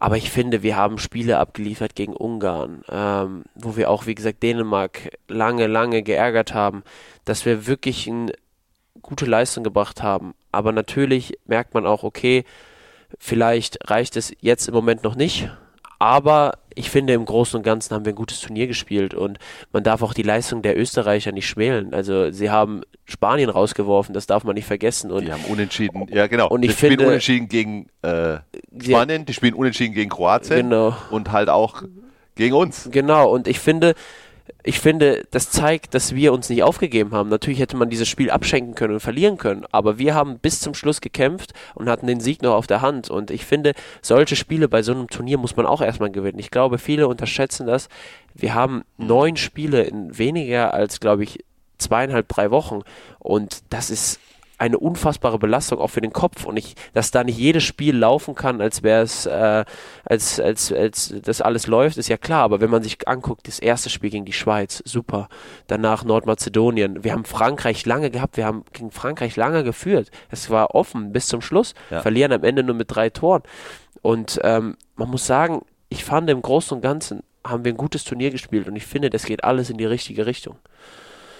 aber ich finde, wir haben Spiele abgeliefert gegen Ungarn, ähm, wo wir auch, wie gesagt, Dänemark lange, lange geärgert haben, dass wir wirklich eine gute Leistung gebracht haben. Aber natürlich merkt man auch, okay, vielleicht reicht es jetzt im Moment noch nicht. Aber ich finde, im Großen und Ganzen haben wir ein gutes Turnier gespielt und man darf auch die Leistung der Österreicher nicht schmälen. Also sie haben Spanien rausgeworfen, das darf man nicht vergessen. Und die haben unentschieden, ja genau. Und ich die finde, spielen unentschieden gegen äh, Spanien, die spielen unentschieden gegen Kroatien genau. und halt auch gegen uns. Genau, und ich finde, ich finde, das zeigt, dass wir uns nicht aufgegeben haben. Natürlich hätte man dieses Spiel abschenken können und verlieren können, aber wir haben bis zum Schluss gekämpft und hatten den Sieg noch auf der Hand. Und ich finde, solche Spiele bei so einem Turnier muss man auch erstmal gewinnen. Ich glaube, viele unterschätzen das. Wir haben neun Spiele in weniger als, glaube ich, zweieinhalb, drei Wochen. Und das ist eine unfassbare Belastung auch für den Kopf und ich, dass da nicht jedes Spiel laufen kann, als wäre es, äh, als, als, als das alles läuft, ist ja klar, aber wenn man sich anguckt, das erste Spiel gegen die Schweiz, super, danach Nordmazedonien, wir haben Frankreich lange gehabt, wir haben gegen Frankreich lange geführt, es war offen bis zum Schluss, ja. verlieren am Ende nur mit drei Toren. Und ähm, man muss sagen, ich fand im Großen und Ganzen haben wir ein gutes Turnier gespielt und ich finde, das geht alles in die richtige Richtung.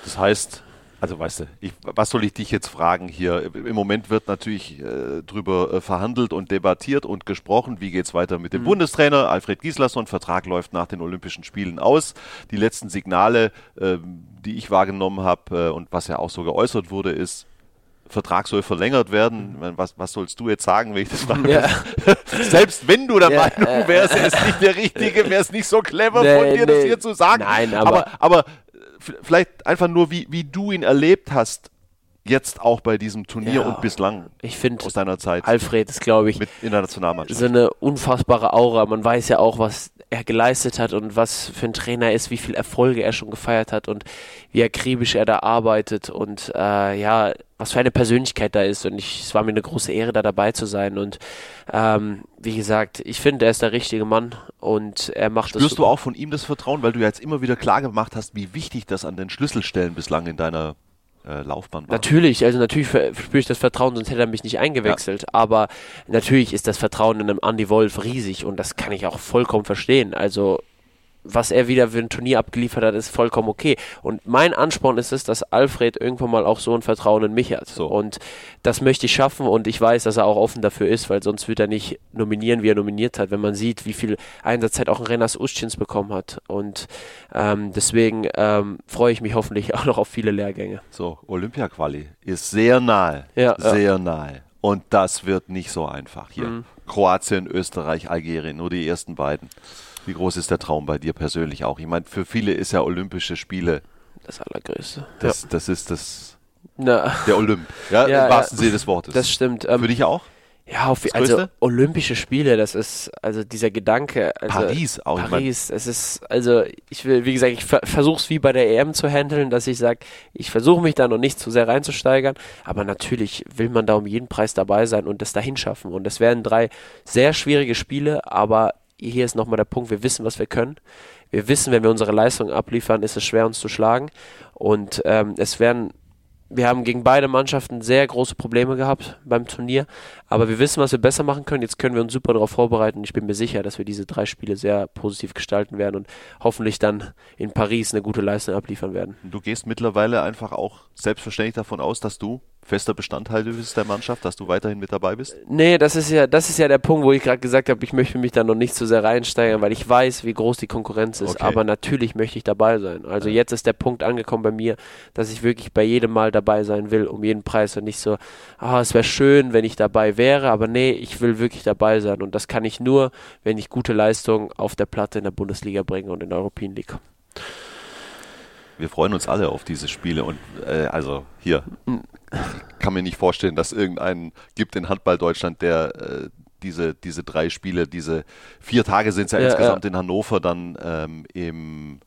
Das heißt, also weißt du, ich, was soll ich dich jetzt fragen hier? Im Moment wird natürlich äh, drüber äh, verhandelt und debattiert und gesprochen, wie geht es weiter mit dem mhm. Bundestrainer. Alfred Gislason, Vertrag läuft nach den Olympischen Spielen aus. Die letzten Signale, äh, die ich wahrgenommen habe äh, und was ja auch so geäußert wurde, ist, Vertrag soll verlängert werden. Mhm. Was, was sollst du jetzt sagen, wenn ich das frage? Ja. Selbst wenn du der ja, Meinung äh, wärst, er ist nicht der Richtige, wäre es nicht so clever nee, von dir, nee. das hier zu sagen. Nein, aber, aber, aber vielleicht einfach nur, wie, wie du ihn erlebt hast, jetzt auch bei diesem Turnier ja, und bislang ich find, aus deiner Zeit. Alfred ist, glaube ich, mit in der Nationalmannschaft. so eine unfassbare Aura. Man weiß ja auch, was er geleistet hat und was für ein Trainer ist, wie viele Erfolge er schon gefeiert hat und wie akribisch er da arbeitet und äh, ja, was für eine Persönlichkeit da ist. Und ich, es war mir eine große Ehre, da dabei zu sein. Und ähm, wie gesagt, ich finde, er ist der richtige Mann und er macht Spürst das. Spürst du auch von ihm das Vertrauen, weil du jetzt immer wieder klar gemacht hast, wie wichtig das an den Schlüsselstellen bislang in deiner äh, Laufbahn war. Natürlich, also natürlich spüre ich das Vertrauen, sonst hätte er mich nicht eingewechselt. Ja. Aber natürlich ist das Vertrauen in einem Andy Wolf riesig und das kann ich auch vollkommen verstehen. Also was er wieder für ein Turnier abgeliefert hat, ist vollkommen okay. Und mein Ansporn ist es, dass Alfred irgendwann mal auch so ein Vertrauen in mich hat. So. Und das möchte ich schaffen und ich weiß, dass er auch offen dafür ist, weil sonst wird er nicht nominieren, wie er nominiert hat, wenn man sieht, wie viel Einsatzzeit auch ein Renas Uschins bekommen hat. Und ähm, deswegen ähm, freue ich mich hoffentlich auch noch auf viele Lehrgänge. So, Olympia-Quali ist sehr nahe. Ja, sehr ja. nahe. Und das wird nicht so einfach hier. Mhm. Kroatien, Österreich, Algerien, nur die ersten beiden. Wie groß ist der Traum bei dir persönlich auch? Ich meine, für viele ist ja Olympische Spiele das Allergrößte. Das, ja. das ist das Na. der Olymp. Ja, ja im wahrsten ja, Sinne des Wortes. Das stimmt. Ähm, für dich auch? Ja, auf, also Olympische Spiele, das ist also dieser Gedanke. Also Paris auch. Paris, es ist also ich will, wie gesagt, ich ver versuche es wie bei der EM zu handeln, dass ich sage, ich versuche mich da noch nicht zu sehr reinzusteigern, aber natürlich will man da um jeden Preis dabei sein und das dahin schaffen. Und das werden drei sehr schwierige Spiele, aber hier ist nochmal der Punkt, wir wissen, was wir können. Wir wissen, wenn wir unsere Leistung abliefern, ist es schwer, uns zu schlagen. Und ähm, es werden, wir haben gegen beide Mannschaften sehr große Probleme gehabt beim Turnier. Aber wir wissen, was wir besser machen können. Jetzt können wir uns super darauf vorbereiten. Ich bin mir sicher, dass wir diese drei Spiele sehr positiv gestalten werden und hoffentlich dann in Paris eine gute Leistung abliefern werden. Du gehst mittlerweile einfach auch selbstverständlich davon aus, dass du fester Bestandteil der Mannschaft, dass du weiterhin mit dabei bist? Nee, das ist ja, das ist ja der Punkt, wo ich gerade gesagt habe, ich möchte mich da noch nicht zu so sehr reinsteigern, weil ich weiß, wie groß die Konkurrenz ist. Okay. Aber natürlich möchte ich dabei sein. Also ja. jetzt ist der Punkt angekommen bei mir, dass ich wirklich bei jedem Mal dabei sein will, um jeden Preis und nicht so, ah, es wäre schön, wenn ich dabei wäre, aber nee, ich will wirklich dabei sein. Und das kann ich nur, wenn ich gute Leistungen auf der Platte in der Bundesliga bringe und in der European League wir freuen uns alle auf diese Spiele und äh, also hier, ich kann mir nicht vorstellen, dass irgendeinen gibt in Handball Deutschland, der äh, diese, diese drei Spiele, diese vier Tage sind es ja, ja, insgesamt ja. in Hannover dann ähm, im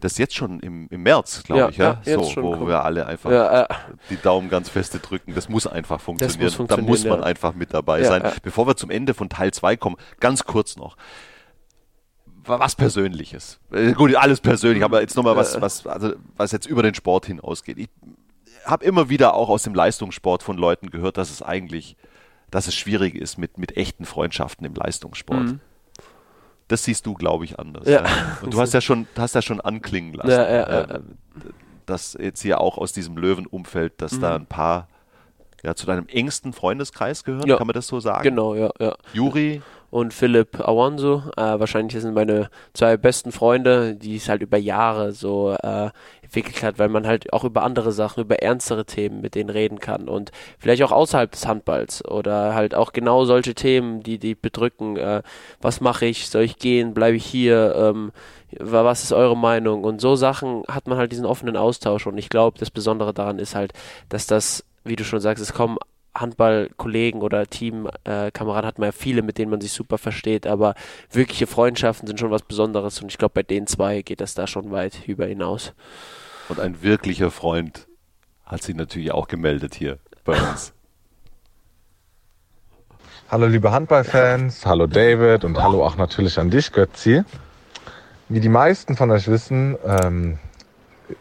das ist jetzt schon im, im März, glaube ja, ich, ja, so, wo cool. wir alle einfach ja, die Daumen ganz feste drücken. Das muss einfach funktionieren. Muss funktionieren da muss man einfach mit dabei sein. Bevor wir zum Ende von Teil 2 kommen, ganz kurz noch was Persönliches. Äh, gut, alles persönlich, aber jetzt nochmal was, was, also, was jetzt über den Sport hinausgeht. Ich habe immer wieder auch aus dem Leistungssport von Leuten gehört, dass es eigentlich, dass es schwierig ist mit, mit echten Freundschaften im Leistungssport. Mhm. Das siehst du, glaube ich, anders. Ja. ja. Und du hast ja schon, hast ja schon anklingen lassen, ja, ja, äh, dass jetzt hier auch aus diesem Löwenumfeld, dass mhm. da ein paar ja, zu deinem engsten Freundeskreis gehören, kann man das so sagen? Genau, ja, ja. Juri, und Philipp Awanso. Äh, wahrscheinlich sind meine zwei besten Freunde, die es halt über Jahre so äh, entwickelt hat, weil man halt auch über andere Sachen, über ernstere Themen mit denen reden kann und vielleicht auch außerhalb des Handballs oder halt auch genau solche Themen, die die bedrücken. Äh, was mache ich? Soll ich gehen? Bleibe ich hier? Ähm, was ist eure Meinung? Und so Sachen hat man halt diesen offenen Austausch und ich glaube, das Besondere daran ist halt, dass das, wie du schon sagst, es kommen Handballkollegen oder Teamkameraden äh, hat man ja viele, mit denen man sich super versteht, aber wirkliche Freundschaften sind schon was Besonderes und ich glaube, bei den zwei geht das da schon weit über hinaus. Und ein wirklicher Freund hat sich natürlich auch gemeldet hier bei uns. Hallo liebe Handballfans, hallo David und hallo auch natürlich an dich Götzi. Wie die meisten von euch wissen, ähm,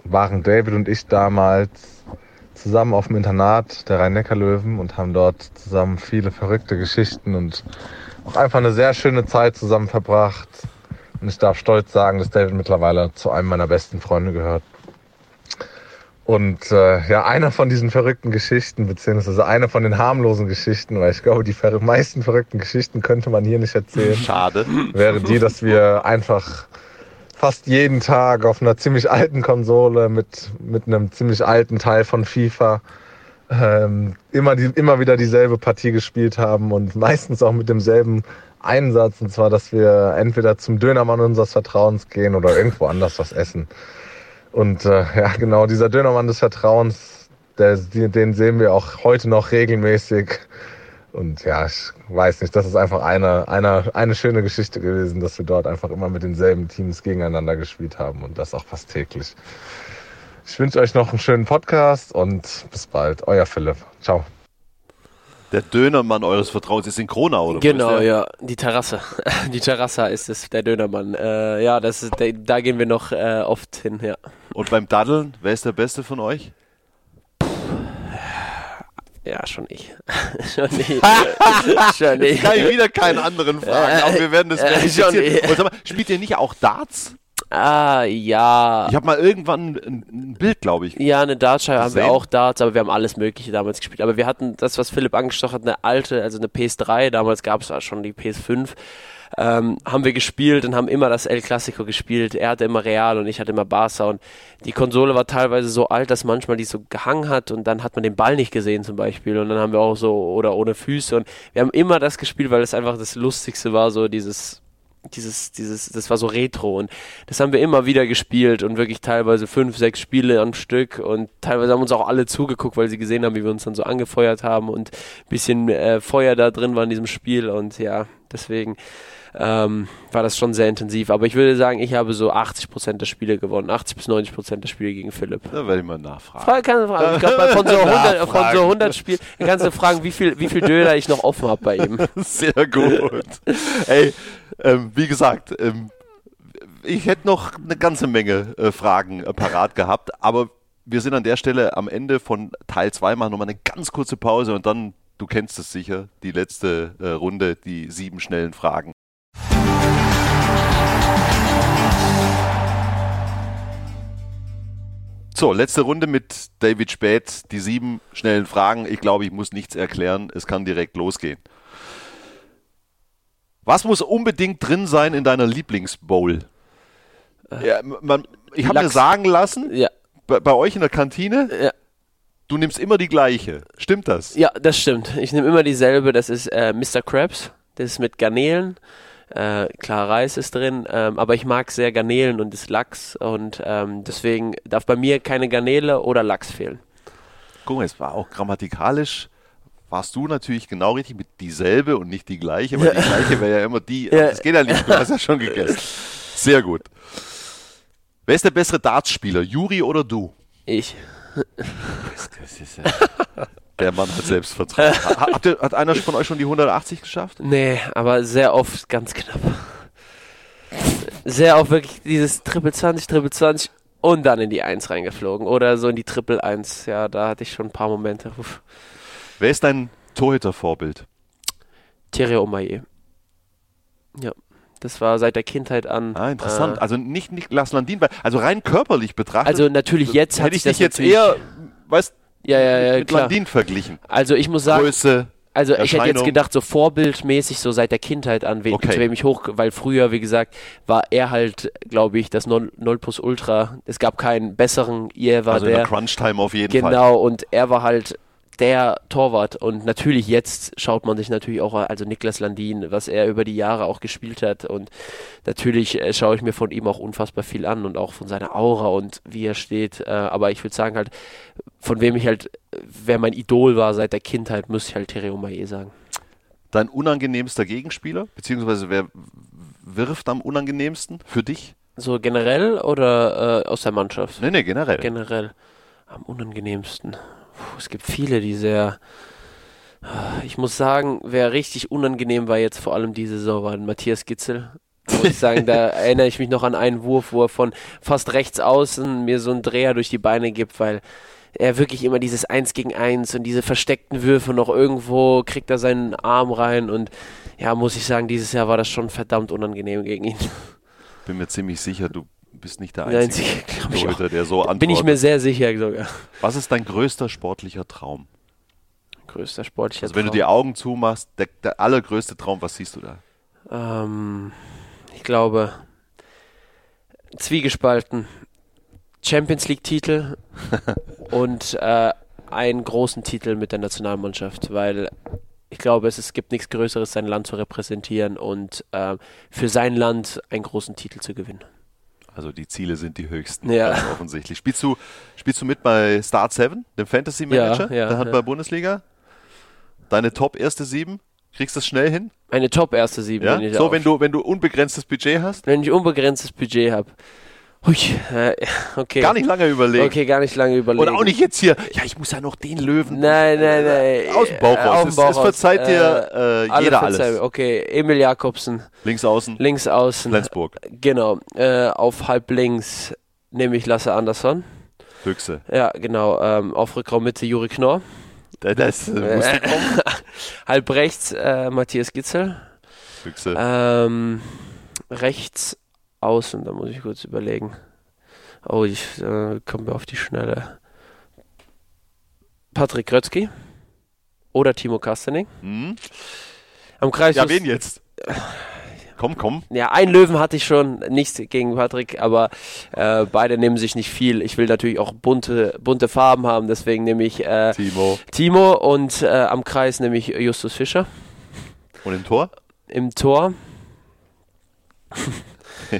waren David und ich damals zusammen auf dem Internat der Rhein-Neckar-Löwen und haben dort zusammen viele verrückte Geschichten und auch einfach eine sehr schöne Zeit zusammen verbracht. Und ich darf stolz sagen, dass David mittlerweile zu einem meiner besten Freunde gehört. Und äh, ja, einer von diesen verrückten Geschichten, beziehungsweise eine von den harmlosen Geschichten, weil ich glaube, die ver meisten verrückten Geschichten könnte man hier nicht erzählen. Schade. Wäre die, dass wir einfach fast jeden Tag auf einer ziemlich alten Konsole mit, mit einem ziemlich alten Teil von FIFA ähm, immer, die, immer wieder dieselbe Partie gespielt haben und meistens auch mit demselben Einsatz. Und zwar, dass wir entweder zum Dönermann unseres Vertrauens gehen oder irgendwo anders was essen. Und äh, ja, genau, dieser Dönermann des Vertrauens, der, den sehen wir auch heute noch regelmäßig und ja, ich weiß nicht, das ist einfach eine, eine, eine schöne Geschichte gewesen, dass wir dort einfach immer mit denselben Teams gegeneinander gespielt haben und das auch fast täglich. Ich wünsche euch noch einen schönen Podcast und bis bald. Euer Philipp. Ciao. Der Dönermann eures Vertrauens ist in Kronau, oder? Genau, ja. Die Terrasse. Die Terrasse ist es, der Dönermann. Äh, ja, das ist, da gehen wir noch äh, oft hin, ja. Und beim Daddeln, wer ist der Beste von euch? Ja, schon ich. schon ich. schon ich. Kann ich wieder keinen anderen fragen, aber wir werden das äh, schon. Und sag mal, spielt ihr nicht auch Darts? Ah, ja. Ich habe mal irgendwann ein, ein Bild, glaube ich. Ja, eine Dartscheibe haben wir auch Darts, aber wir haben alles Mögliche damals gespielt. Aber wir hatten das, was Philipp angestochen hat, eine alte, also eine PS3, damals gab es schon die PS5 ähm, haben wir gespielt und haben immer das El Clasico gespielt. Er hatte immer Real und ich hatte immer Barca. Und die Konsole war teilweise so alt, dass manchmal die so gehangen hat und dann hat man den Ball nicht gesehen zum Beispiel. Und dann haben wir auch so oder ohne Füße. Und wir haben immer das gespielt, weil es einfach das Lustigste war, so dieses dieses, dieses, das war so retro. Und das haben wir immer wieder gespielt und wirklich teilweise fünf, sechs Spiele am Stück. Und teilweise haben uns auch alle zugeguckt, weil sie gesehen haben, wie wir uns dann so angefeuert haben und ein bisschen äh, Feuer da drin war in diesem Spiel. Und ja, deswegen ähm, war das schon sehr intensiv. Aber ich würde sagen, ich habe so 80% der Spiele gewonnen. 80 bis 90% der Spiele gegen Philipp. Da werde ich mal nachfragen. Frage, kann. Ich glaube, von, so 100, von so 100 Spielen kannst du fragen, wie viel, wie viel Döner ich noch offen habe bei ihm. Sehr gut. Ey, ähm, wie gesagt, ähm, ich hätte noch eine ganze Menge äh, Fragen äh, parat gehabt, aber wir sind an der Stelle am Ende von Teil 2, machen nochmal eine ganz kurze Pause und dann, du kennst es sicher, die letzte äh, Runde, die sieben schnellen Fragen. So, letzte Runde mit David Späth. Die sieben schnellen Fragen. Ich glaube, ich muss nichts erklären. Es kann direkt losgehen. Was muss unbedingt drin sein in deiner Lieblingsbowl? Ja, man, ich habe mir sagen lassen, Ja, bei, bei euch in der Kantine, ja. du nimmst immer die gleiche. Stimmt das? Ja, das stimmt. Ich nehme immer dieselbe. Das ist äh, Mr. Krabs. Das ist mit Garnelen. Äh, klar, Reis ist drin, ähm, aber ich mag sehr Garnelen und das Lachs und ähm, deswegen darf bei mir keine Garnele oder Lachs fehlen. Guck mal, es war auch grammatikalisch. Warst du natürlich genau richtig mit dieselbe und nicht die gleiche, weil die gleiche wäre ja immer die. Ja. Das geht ja nicht, du hast ja schon gegessen. Sehr gut. Wer ist der bessere Dartspieler, Juri oder du? Ich. Das ist ja der Mann hat Selbstvertrauen. Ha- Habt ihr, hat einer von euch schon die 180 geschafft? Nee, aber sehr oft ganz knapp. Sehr oft wirklich dieses Triple 20, Triple 20 und dann in die 1 reingeflogen. Oder so in die Triple 1. Ja, da hatte ich schon ein paar Momente. Uff. Wer ist dein Torhütervorbild? Thierry Omaye. Ja, das war seit der Kindheit an. Ah, interessant. Äh, also nicht Niklas Landin, weil, also rein körperlich betrachtet, also natürlich jetzt hat hätte ich sich dich das jetzt eher, weißt ja, ja, ja, mit klar. Landin verglichen. Also ich muss sagen, Größe. Also ich hätte jetzt gedacht, so vorbildmäßig, so seit der Kindheit an, we Okay. zu wem ich hoch, weil früher, wie gesagt, war er halt, glaube ich, das Non- Nonplus Ultra. Es gab keinen besseren, er war Also der. der Crunch-Time auf jeden Fall. Genau, und er war halt der Torwart. Und natürlich jetzt schaut man sich natürlich auch, also Niklas Landin, was er über die Jahre auch gespielt hat. Und natürlich äh, schaue ich mir von ihm auch unfassbar viel an und auch von seiner Aura und wie er steht. Äh, aber ich würde sagen halt, von wem ich halt, wer mein Idol war seit der Kindheit, müsste ich halt Thierry Omaye sagen. Dein unangenehmster Gegenspieler, beziehungsweise wer wirft am unangenehmsten für dich? So generell oder äh, aus der Mannschaft? Nee, nee, generell. Generell. Am unangenehmsten. Puh, es gibt viele, die sehr. Ich muss sagen, wer richtig unangenehm war jetzt vor allem diese Saison, war Matthias Gitzel. Muss ich sagen, da erinnere ich mich noch an einen Wurf, wo er von fast rechts außen mir so einen Dreher durch die Beine gibt, weil er wirklich immer dieses Eins gegen Eins und diese versteckten Würfe noch irgendwo kriegt er seinen Arm rein und ja, muss ich sagen, dieses Jahr war das schon verdammt unangenehm gegen ihn. Bin mir ziemlich sicher, du bist nicht der Der einzige einzige, ich auch. Torhüter, der so antwortet. Bin ich mir sehr sicher sogar. Was ist dein größter sportlicher Traum? Größter sportlicher Also wenn du Traum. die Augen zumachst, der, der allergrößte Traum, was siehst du da? Ähm, ich glaube, zwiegespalten. Champions League-Titel und äh, einen großen Titel mit der Nationalmannschaft, weil ich glaube, es, es gibt nichts Größeres, sein Land zu repräsentieren und äh, für sein Land einen großen Titel zu gewinnen. Also die Ziele sind die höchsten, Ja. ganz offensichtlich. Spielst du, spielst du mit bei Start 7, dem Fantasy Manager Ja, ja, der ja. Handball-Bundesliga? Deine Top erste sieben? Kriegst du das schnell hin? Eine Top erste Sieben. Ja? wenn ich So, wenn du, wenn du unbegrenztes Budget hast? wenn ich unbegrenztes Budget habe. Hui, äh, okay. Gar nicht lange überlegen. Okay, gar nicht lange überlegen. Oder auch nicht jetzt hier, ja, ich muss ja noch den Löwen. Nein, nein, nein. Aus dem Bauch Äh, raus. Bauch es raus. verzeiht dir, äh, alle jeder verzeihen. alles. Okay, Emil Jakobsen, Links außen, links außen. Flensburg, Genau, äh, auf halb links nehme ich Lasse Andersson. Füchse. Ja, genau. Ähm, auf Rückraum Mitte Juri Knorr. Das, das äh, muss Äh, halb rechts äh, Matthias Gitzel. Füchse. Ähm, rechts außen, da muss ich kurz überlegen. Oh, ich äh, komme auf die Schnelle. Patrick Grötzky oder Timo Kastening. Hm? Am Kreis. Ja, wen jetzt? Komm, komm. Ja, einen Löwen hatte ich schon, nichts gegen Patrick, aber äh, beide nehmen sich nicht viel. Ich will natürlich auch bunte, bunte Farben haben, deswegen nehme ich äh, Timo. Timo und äh, am Kreis nehme ich Justus Fischer. Und im Tor? Im Tor.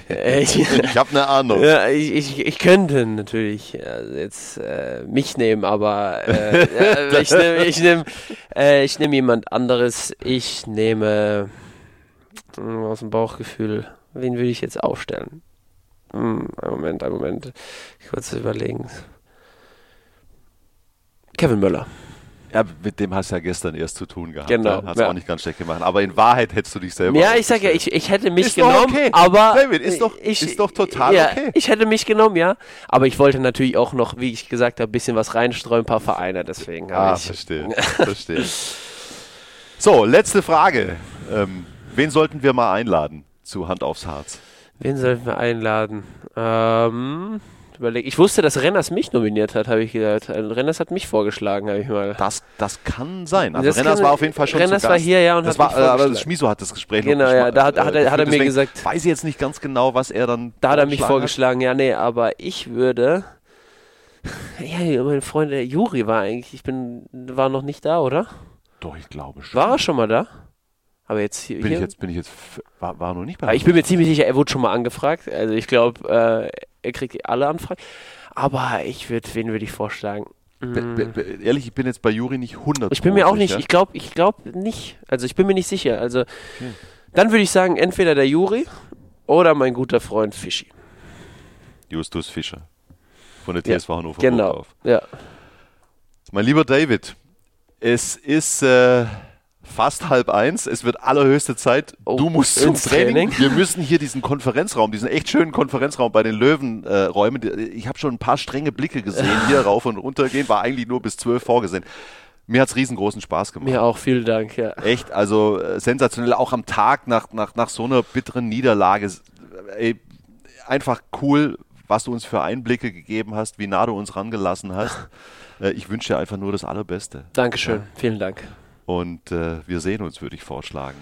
Äh, ich, Ich habe eine Ahnung. ja, ich, ich, ich könnte natürlich äh, jetzt äh, mich nehmen, aber äh, ich nehme ich nehm, äh, ich nehm jemand anderes. Ich nehme mh, aus dem Bauchgefühl, wen würde ich jetzt aufstellen? Hm, einen Moment, einen Moment. Kurz überlegen. Kevin Möller. Ja, mit dem hast du ja gestern erst zu tun gehabt. Genau, Ja? Hast ja. auch nicht ganz schlecht gemacht. Aber in Wahrheit hättest du dich selber. Ja, ich sag ja, ich, ich hätte mich Ist doch genommen, okay. aber David, ist doch- ich, ist doch total ja, okay. Ich hätte mich genommen, ja, aber ich wollte natürlich auch noch, wie ich gesagt habe, ein bisschen was reinstreuen, ein paar Vereine, deswegen habe Ah, ich. verstehe. verstehe. So, letzte Frage. Ähm, wen sollten wir mal einladen zu Hand aufs Harz? Wen sollten wir einladen? Ähm, überlege. Ich wusste, dass Renners mich nominiert hat, habe ich gehört. Also Renners hat mich vorgeschlagen, habe ich mal. Das, das kann sein. Also Das Renners kann- war auf jeden Fall schon Renners war hier, ja, und das hat war, mich äh, aber Schmiso hat das Gespräch Genau, ja, da hat- hat er- hat er mir gesagt- Weiß ich jetzt nicht ganz genau, was er dann Da hat er mich vorgeschlagen vorgeschlagen, ja, nee, aber ich würde. Ja, mein Freund, der Juri war eigentlich, ich bin, war noch nicht da, oder? Doch, ich glaube schon. War er schon mal da? Aber jetzt hier. bin ich jetzt, bin ich jetzt, war, war noch nicht bei Aber ich bin mir ziemlich sicher, er wurde schon mal angefragt. Also ich glaube, äh, er kriegt alle Anfragen. Aber ich würde, wen würde ich vorschlagen? Be- Mm. be- be- ehrlich, ich bin jetzt bei Juri nicht 100 Ich bin mir auch nicht, sicher. ich glaube, ich glaube nicht. Also ich bin mir nicht sicher. Also dann würde ich sagen, entweder der Juri oder mein guter Freund Fischi. Justus Fischer von der Ja, TSV Hannover Genau. Ja. Mein lieber David, es ist äh, fast halb eins. Es wird allerhöchste Zeit. Oh, du musst zum Training. Training. Wir müssen hier diesen Konferenzraum, diesen echt schönen Konferenzraum bei den Löwen äh, räumen. Ich habe schon ein paar strenge Blicke gesehen, hier rauf und runter gehen. War eigentlich nur bis zwölf vorgesehen. Mir hat es riesengroßen Spaß gemacht. Mir auch, vielen Dank. Ja. Echt, also äh, sensationell, auch am Tag nach, nach, nach so einer bitteren Niederlage. Ey, einfach cool, was du uns für Einblicke gegeben hast, wie nah du uns rangelassen hast. Äh, ich wünsche dir einfach nur das Allerbeste. Dankeschön, vielen Dank. Und äh, wir sehen uns, würde ich vorschlagen.